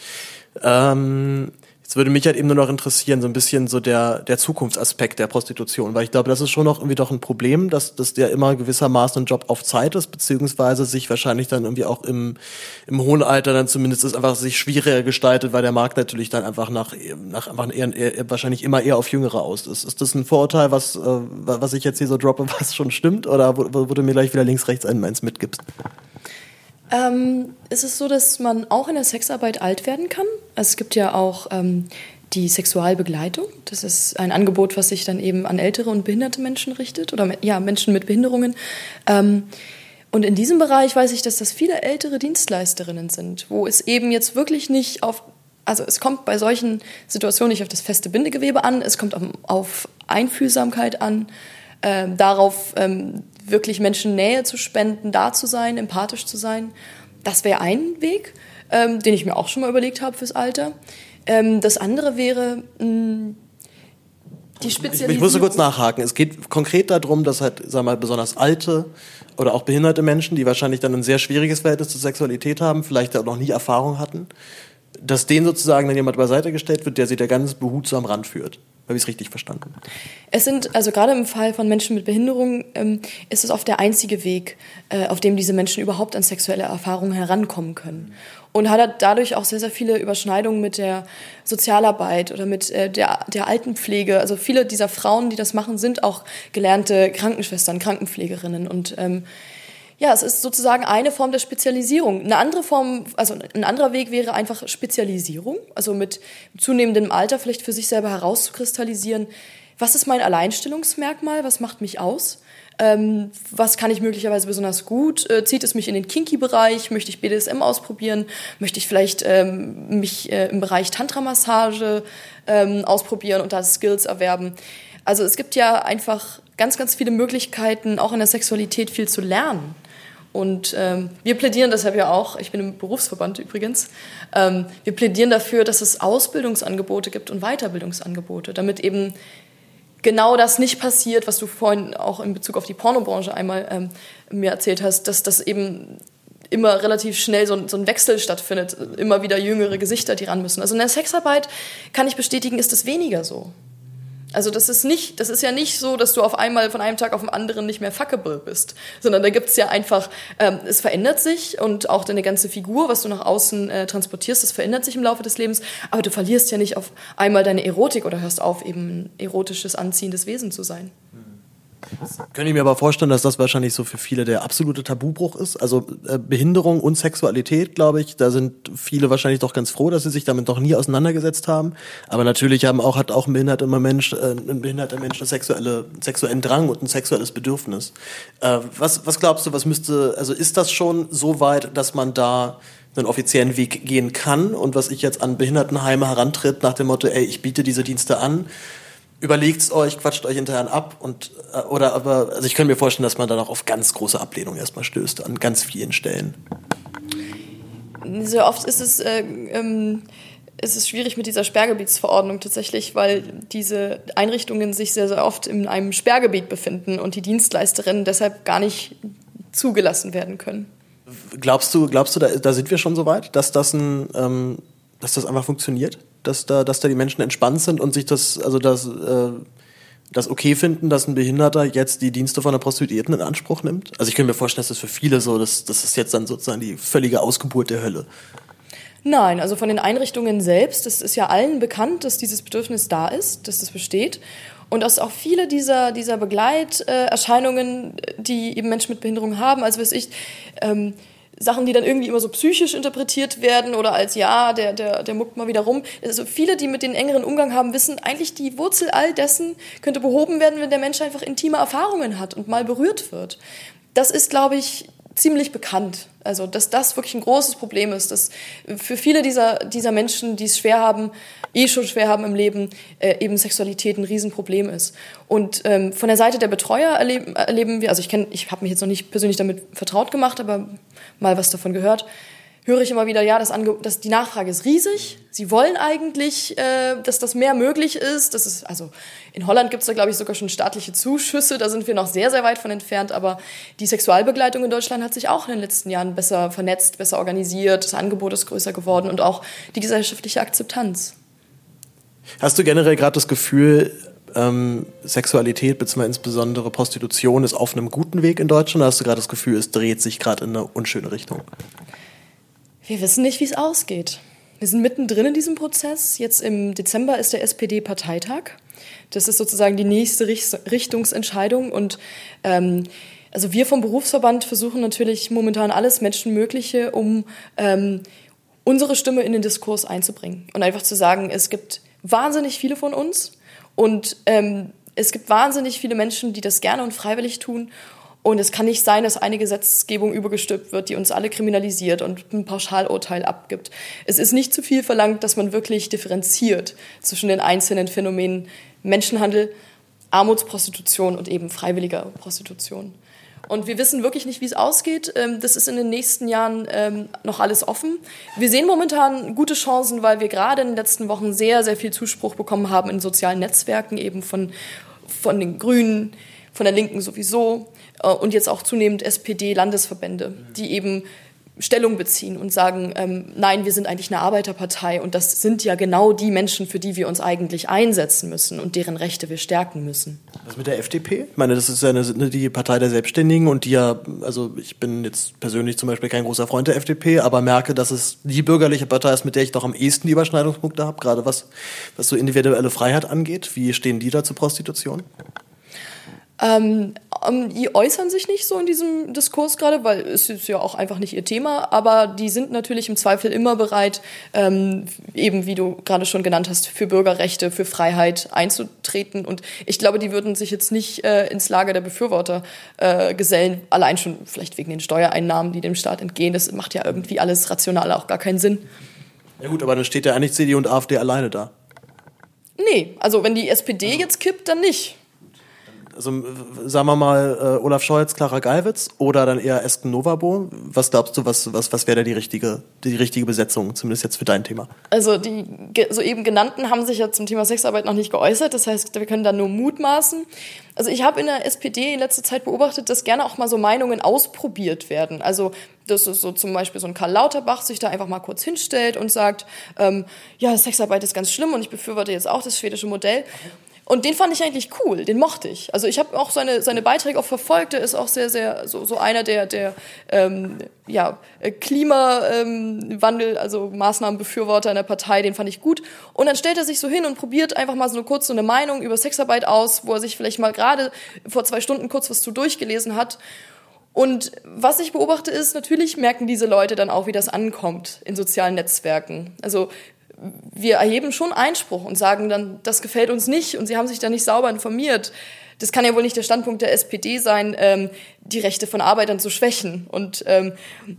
Ähm, Jetzt würde mich halt eben nur noch interessieren, so ein bisschen so der, der Zukunftsaspekt der Prostitution, weil ich glaube, das ist schon noch irgendwie doch ein Problem, dass, dass der immer gewissermaßen ein Job auf Zeit ist, beziehungsweise sich wahrscheinlich dann irgendwie auch im, im hohen Alter dann zumindest ist einfach sich schwieriger gestaltet, weil der Markt natürlich dann einfach nach, nach einfach eher, eher, wahrscheinlich immer eher auf Jüngere aus ist. Ist das ein Vorurteil, was, äh, was ich jetzt hier so droppe, <laughs> was schon stimmt, oder wo, wo du mir gleich wieder links, rechts eins mitgibst? Ähm, ist es so, dass man auch in der Sexarbeit alt werden kann? Also es gibt ja auch ähm, die Sexualbegleitung. Das ist ein Angebot, was sich dann eben an ältere und behinderte Menschen richtet oder ja, Menschen mit Behinderungen. Ähm, und in diesem Bereich weiß ich, dass das viele ältere Dienstleisterinnen sind, wo es eben jetzt wirklich nicht auf, also es kommt bei solchen Situationen nicht auf das feste Bindegewebe an, es kommt auf, Einfühlsamkeit an, äh, darauf, ähm, wirklich Menschen Nähe zu spenden, da zu sein, empathisch zu sein. Das wäre ein Weg, ähm, den ich mir auch schon mal überlegt habe fürs Alter. Ähm, das andere wäre mh, die Spezialisierung. Ich, ich muss kurz nachhaken. Es geht konkret darum, dass halt, sag mal, besonders alte oder auch behinderte Menschen, die wahrscheinlich dann ein sehr schwieriges Verhältnis zur Sexualität haben, vielleicht auch noch nie Erfahrung hatten, dass denen sozusagen dann jemand beiseite gestellt wird, der sie da ganz behutsam ranführt. Habe ich es richtig verstanden? Es sind, also gerade im Fall von Menschen mit Behinderung, ähm, ist es oft der einzige Weg, äh, auf dem diese Menschen überhaupt an sexuelle Erfahrungen herankommen können. Und hat dadurch auch sehr, sehr viele Überschneidungen mit der Sozialarbeit oder mit äh, der, der Altenpflege. Also viele dieser Frauen, die das machen, sind auch gelernte Krankenschwestern, Krankenpflegerinnen. Und ähm, ja, es ist sozusagen eine Form der Spezialisierung. Eine andere Form, also ein anderer Weg wäre einfach Spezialisierung, also mit zunehmendem Alter vielleicht für sich selber herauszukristallisieren, was ist mein Alleinstellungsmerkmal, was macht mich aus, ähm, was kann ich möglicherweise besonders gut, äh, zieht es mich in den Kinky-Bereich, möchte ich BDSM ausprobieren, möchte ich vielleicht ähm, mich äh, im Bereich Tantra-Massage ähm, ausprobieren und da Skills erwerben. Also es gibt ja einfach ganz, ganz viele Möglichkeiten, auch in der Sexualität viel zu lernen. Und ähm, wir plädieren deshalb ja auch, ich bin im Berufsverband übrigens, ähm, wir plädieren dafür, dass es Ausbildungsangebote gibt und Weiterbildungsangebote, damit eben genau das nicht passiert, was du vorhin auch in Bezug auf die Pornobranche einmal ähm, mir erzählt hast, dass das eben immer relativ schnell so, so ein Wechsel stattfindet, immer wieder jüngere Gesichter, die ran müssen. Also in der Sexarbeit kann ich bestätigen, ist es weniger so. Also das ist nicht, das ist ja nicht so, dass du auf einmal von einem Tag auf den anderen nicht mehr fuckable bist, sondern da gibt's ja einfach, ähm, es verändert sich und auch deine ganze Figur, was du nach außen äh, transportierst, das verändert sich im Laufe des Lebens, aber du verlierst ja nicht auf einmal deine Erotik oder hörst auf, eben ein erotisches, anziehendes Wesen zu sein. Könnte ich mir aber vorstellen, dass das wahrscheinlich so für viele der absolute Tabubruch ist. Also äh, Behinderung und Sexualität, glaube ich, da sind viele wahrscheinlich doch ganz froh, dass sie sich damit noch nie auseinandergesetzt haben. Aber natürlich haben auch, hat auch ein behinderter Mensch, äh, ein behinderter Mensch einen sexuelle, sexuellen Drang und ein sexuelles Bedürfnis. Äh, was, was glaubst du, was müsste, also ist das schon so weit, dass man da einen offiziellen Weg gehen kann und was ich jetzt an Behindertenheime herantritt nach dem Motto, ey, ich biete diese Dienste an, überlegt's euch, quatscht euch hinterher ab und äh, oder aber also ich könnte mir vorstellen, dass man dann auch auf ganz große Ablehnung erstmal stößt an ganz vielen Stellen. Sehr oft ist es äh, ähm, ist es schwierig mit dieser Sperrgebietsverordnung tatsächlich, weil diese Einrichtungen sich sehr, sehr oft in einem Sperrgebiet befinden und die Dienstleisterinnen deshalb gar nicht zugelassen werden können. Glaubst du, glaubst du, da, da sind wir schon so weit, dass das ein, ähm, dass das einfach funktioniert? Dass da, dass da die Menschen entspannt sind und sich das, also das, äh, das okay finden, dass ein Behinderter jetzt die Dienste von einer Prostituierten in Anspruch nimmt? Also ich könnte mir vorstellen, dass das für viele so, dass das ist jetzt dann sozusagen die völlige Ausgeburt der Hölle. Nein, also von den Einrichtungen selbst, es ist ja allen bekannt, dass dieses Bedürfnis da ist, dass das besteht. Und dass auch viele dieser, dieser Begleiterscheinungen, die eben Menschen mit Behinderung haben, also weiß ich, ähm, Sachen, die dann irgendwie immer so psychisch interpretiert werden oder als ja, der, der, der muckt mal wieder rum. Also viele, die mit den engeren Umgang haben, wissen eigentlich, die Wurzel all dessen könnte behoben werden, wenn der Mensch einfach intime Erfahrungen hat und mal berührt wird. Das ist, glaube ich, ziemlich bekannt. Also, dass das wirklich ein großes Problem ist, dass für viele dieser, dieser Menschen, die es schwer haben, eh schon schwer haben im Leben, äh, eben Sexualität ein Riesenproblem ist. Und ähm, von der Seite der Betreuer erleben, erleben wir, also ich kenne, ich habe mich jetzt noch nicht persönlich damit vertraut gemacht, aber mal was davon gehört, höre ich immer wieder, ja, das, Ange das die Nachfrage ist riesig. Sie wollen eigentlich, äh, dass das mehr möglich ist. Das ist also in Holland gibt es da glaube ich sogar schon staatliche Zuschüsse. Da sind wir noch sehr sehr weit von entfernt. Aber die Sexualbegleitung in Deutschland hat sich auch in den letzten Jahren besser vernetzt, besser organisiert. Das Angebot ist größer geworden und auch die gesellschaftliche Akzeptanz. Hast du generell gerade das Gefühl, ähm, Sexualität bzw. insbesondere Prostitution ist auf einem guten Weg in Deutschland? Oder hast du gerade das Gefühl, es dreht sich gerade in eine unschöne Richtung? Wir wissen nicht, wie es ausgeht. Wir sind mittendrin in diesem Prozess. Jetzt im Dezember ist der SPD-Parteitag. Das ist sozusagen die nächste Richtungsentscheidung. Und ähm, also wir vom Berufsverband versuchen natürlich momentan alles Menschenmögliche, um ähm, unsere Stimme in den Diskurs einzubringen. Und einfach zu sagen, es gibt wahnsinnig viele von uns und ähm, es gibt wahnsinnig viele Menschen, die das gerne und freiwillig tun. Und es kann nicht sein, dass eine Gesetzgebung übergestülpt wird, die uns alle kriminalisiert und ein Pauschalurteil abgibt. Es ist nicht zu viel verlangt, dass man wirklich differenziert zwischen den einzelnen Phänomenen Menschenhandel, Armutsprostitution und eben freiwilliger Prostitution. Und wir wissen wirklich nicht, wie es ausgeht. Ähm, das ist in den nächsten Jahren ähm, noch alles offen. Wir sehen momentan gute Chancen, weil wir gerade in den letzten Wochen sehr, sehr viel Zuspruch bekommen haben in sozialen Netzwerken, eben von, von den Grünen, von der Linken sowieso äh, und jetzt auch zunehmend SPD-Landesverbände, die eben Stellung beziehen und sagen, ähm, nein, wir sind eigentlich eine Arbeiterpartei und das sind ja genau die Menschen, für die wir uns eigentlich einsetzen müssen und deren Rechte wir stärken müssen. Was mit der FDP? Ich meine, das ist ja eine, die Partei der Selbstständigen und die ja, also ich bin jetzt persönlich zum Beispiel kein großer Freund der FDP, aber merke, dass es die bürgerliche Partei ist, mit der ich doch am ehesten die Überschneidungspunkte habe, gerade was, was so individuelle Freiheit angeht. Wie stehen die da zur Prostitution? Ähm, ähm, die äußern sich nicht so in diesem Diskurs gerade, weil es ist ja auch einfach nicht ihr Thema, aber die sind natürlich im Zweifel immer bereit, ähm, eben wie du gerade schon genannt hast, für Bürgerrechte, für Freiheit einzutreten. Und ich glaube, die würden sich jetzt nicht äh, ins Lager der Befürworter äh, gesellen, allein schon vielleicht wegen den Steuereinnahmen, die dem Staat entgehen. Das macht ja irgendwie alles rational auch gar keinen Sinn. Ja gut, aber dann steht ja eigentlich CDU und AfD alleine da. Nee, also wenn die SPD also. jetzt kippt, dann nicht also sagen wir mal äh, Olaf Scholz, Clara Geiwitz oder dann eher Esken Novabo. Was glaubst du, was, was, was wäre da die richtige, die richtige Besetzung, zumindest jetzt für dein Thema? Also die soeben genannten haben sich ja zum Thema Sexarbeit noch nicht geäußert, das heißt, wir können da nur mutmaßen. Also ich habe in der SPD in letzter Zeit beobachtet, dass gerne auch mal so Meinungen ausprobiert werden. Also dass so zum Beispiel so ein Karl Lauterbach sich da einfach mal kurz hinstellt und sagt, ähm, ja, Sexarbeit ist ganz schlimm und ich befürworte jetzt auch das schwedische Modell. Und den fand ich eigentlich cool, den mochte ich. Also ich habe auch seine, seine Beiträge auch verfolgt. Er ist auch sehr, sehr so, so einer der, der ähm, ja, Klimawandel, ähm, also Maßnahmenbefürworter in der Partei, den fand ich gut. Und dann stellt er sich so hin und probiert einfach mal so kurz so eine Meinung über Sexarbeit aus, wo er sich vielleicht mal gerade vor zwei Stunden kurz was zu durchgelesen hat. Und was ich beobachte ist, natürlich merken diese Leute dann auch, wie das ankommt in sozialen Netzwerken. Also wir erheben schon Einspruch und sagen dann, das gefällt uns nicht und sie haben sich da nicht sauber informiert. Das kann ja wohl nicht der Standpunkt der SPD sein, ähm, die Rechte von Arbeitern zu schwächen. Und ähm,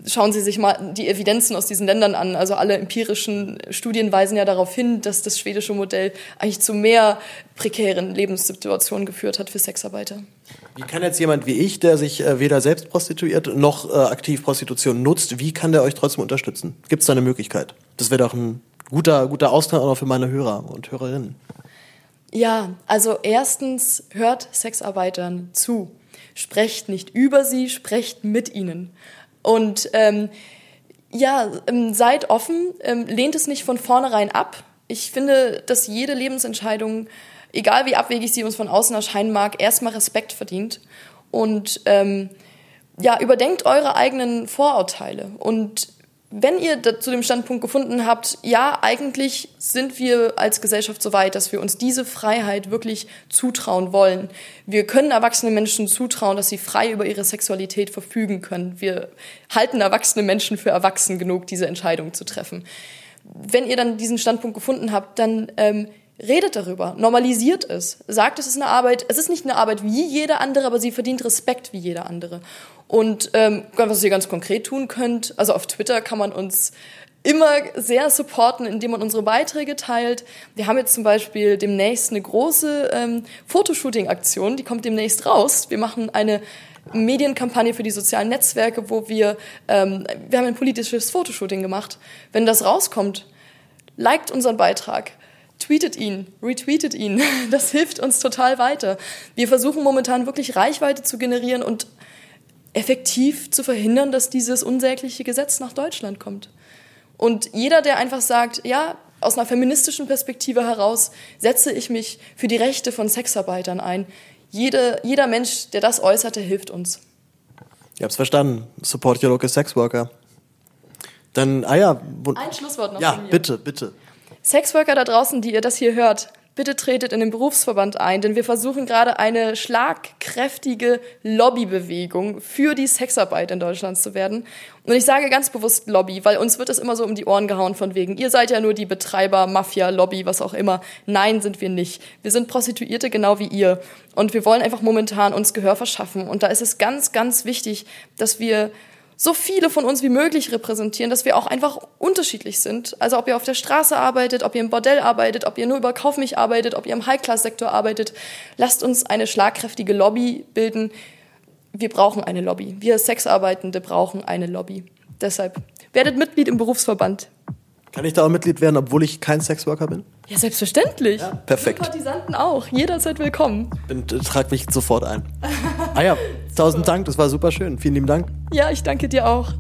schauen Sie sich mal die Evidenzen aus diesen Ländern an. Also alle empirischen Studien weisen ja darauf hin, dass das schwedische Modell eigentlich zu mehr prekären Lebenssituationen geführt hat für Sexarbeiter. Wie kann jetzt jemand wie ich, der sich äh, weder selbst prostituiert noch äh, aktiv Prostitution nutzt, wie kann der euch trotzdem unterstützen? Gibt es da eine Möglichkeit? Das wäre doch ein guter, guter Austausch auch für meine Hörer und Hörerinnen. Ja, also erstens hört Sexarbeitern zu. Sprecht nicht über sie, sprecht mit ihnen. Und ähm, ja, ähm, seid offen, ähm, lehnt es nicht von vornherein ab. Ich finde, dass jede Lebensentscheidung, egal wie abwegig sie uns von außen erscheinen mag, erstmal Respekt verdient. Und ähm, ja, überdenkt eure eigenen Vorurteile und wenn ihr zu dem Standpunkt gefunden habt, ja, eigentlich sind wir als Gesellschaft so weit, dass wir uns diese Freiheit wirklich zutrauen wollen. Wir können erwachsene Menschen zutrauen, dass sie frei über ihre Sexualität verfügen können. Wir halten erwachsene Menschen für erwachsen genug, diese Entscheidung zu treffen. Wenn ihr dann diesen Standpunkt gefunden habt, dann ähm, redet darüber, normalisiert es, sagt, es ist eine Arbeit, es ist nicht eine Arbeit wie jede andere, aber sie verdient Respekt wie jede andere. Und ähm, was ihr ganz konkret tun könnt, also auf Twitter kann man uns immer sehr supporten, indem man unsere Beiträge teilt. Wir haben jetzt zum Beispiel demnächst eine große ähm, Fotoshooting-Aktion, die kommt demnächst raus. Wir machen eine Medienkampagne für die sozialen Netzwerke, wo wir, ähm, wir haben ein politisches Fotoshooting gemacht. Wenn das rauskommt, liked unseren Beitrag, tweetet ihn, retweetet ihn. <laughs> Das hilft uns total weiter. Wir versuchen momentan wirklich Reichweite zu generieren und effektiv zu verhindern, dass dieses unsägliche Gesetz nach Deutschland kommt. Und jeder, der einfach sagt, ja, aus einer feministischen Perspektive heraus setze ich mich für die Rechte von Sexarbeitern ein. Jede, jeder Mensch, der das äußert, der hilft uns. Ich hab's verstanden. Support your local sex worker. Dann, ah ja. Ein Schlusswort noch. Ja, bitte, bitte. Sexworker da draußen, die ihr das hier hört, bitte tretet in den Berufsverband ein, denn wir versuchen gerade eine schlagkräftige Lobbybewegung für die Sexarbeit in Deutschland zu werden. Und ich sage ganz bewusst Lobby, weil uns wird es immer so um die Ohren gehauen von wegen, ihr seid ja nur die Betreiber, Mafia, Lobby, was auch immer. Nein, sind wir nicht. Wir sind Prostituierte genau wie ihr. Und wir wollen einfach momentan uns Gehör verschaffen. Und da ist es ganz, ganz wichtig, dass wir so viele von uns wie möglich repräsentieren, dass wir auch einfach unterschiedlich sind. Also ob ihr auf der Straße arbeitet, ob ihr im Bordell arbeitet, ob ihr nur über Kauf mich arbeitet, ob ihr im High-Class-Sektor arbeitet, lasst uns eine schlagkräftige Lobby bilden. Wir brauchen eine Lobby. Wir Sexarbeitende brauchen eine Lobby. Deshalb werdet Mitglied im Berufsverband. Kann ich da auch Mitglied werden, obwohl ich kein Sexworker bin? Ja, selbstverständlich. Ja, perfekt. Sympathisanten auch. Jederzeit willkommen. Bin, trag mich sofort ein. <laughs> ah ja, tausend. Dank, das war super schön. Vielen lieben Dank. Ja, ich danke dir auch.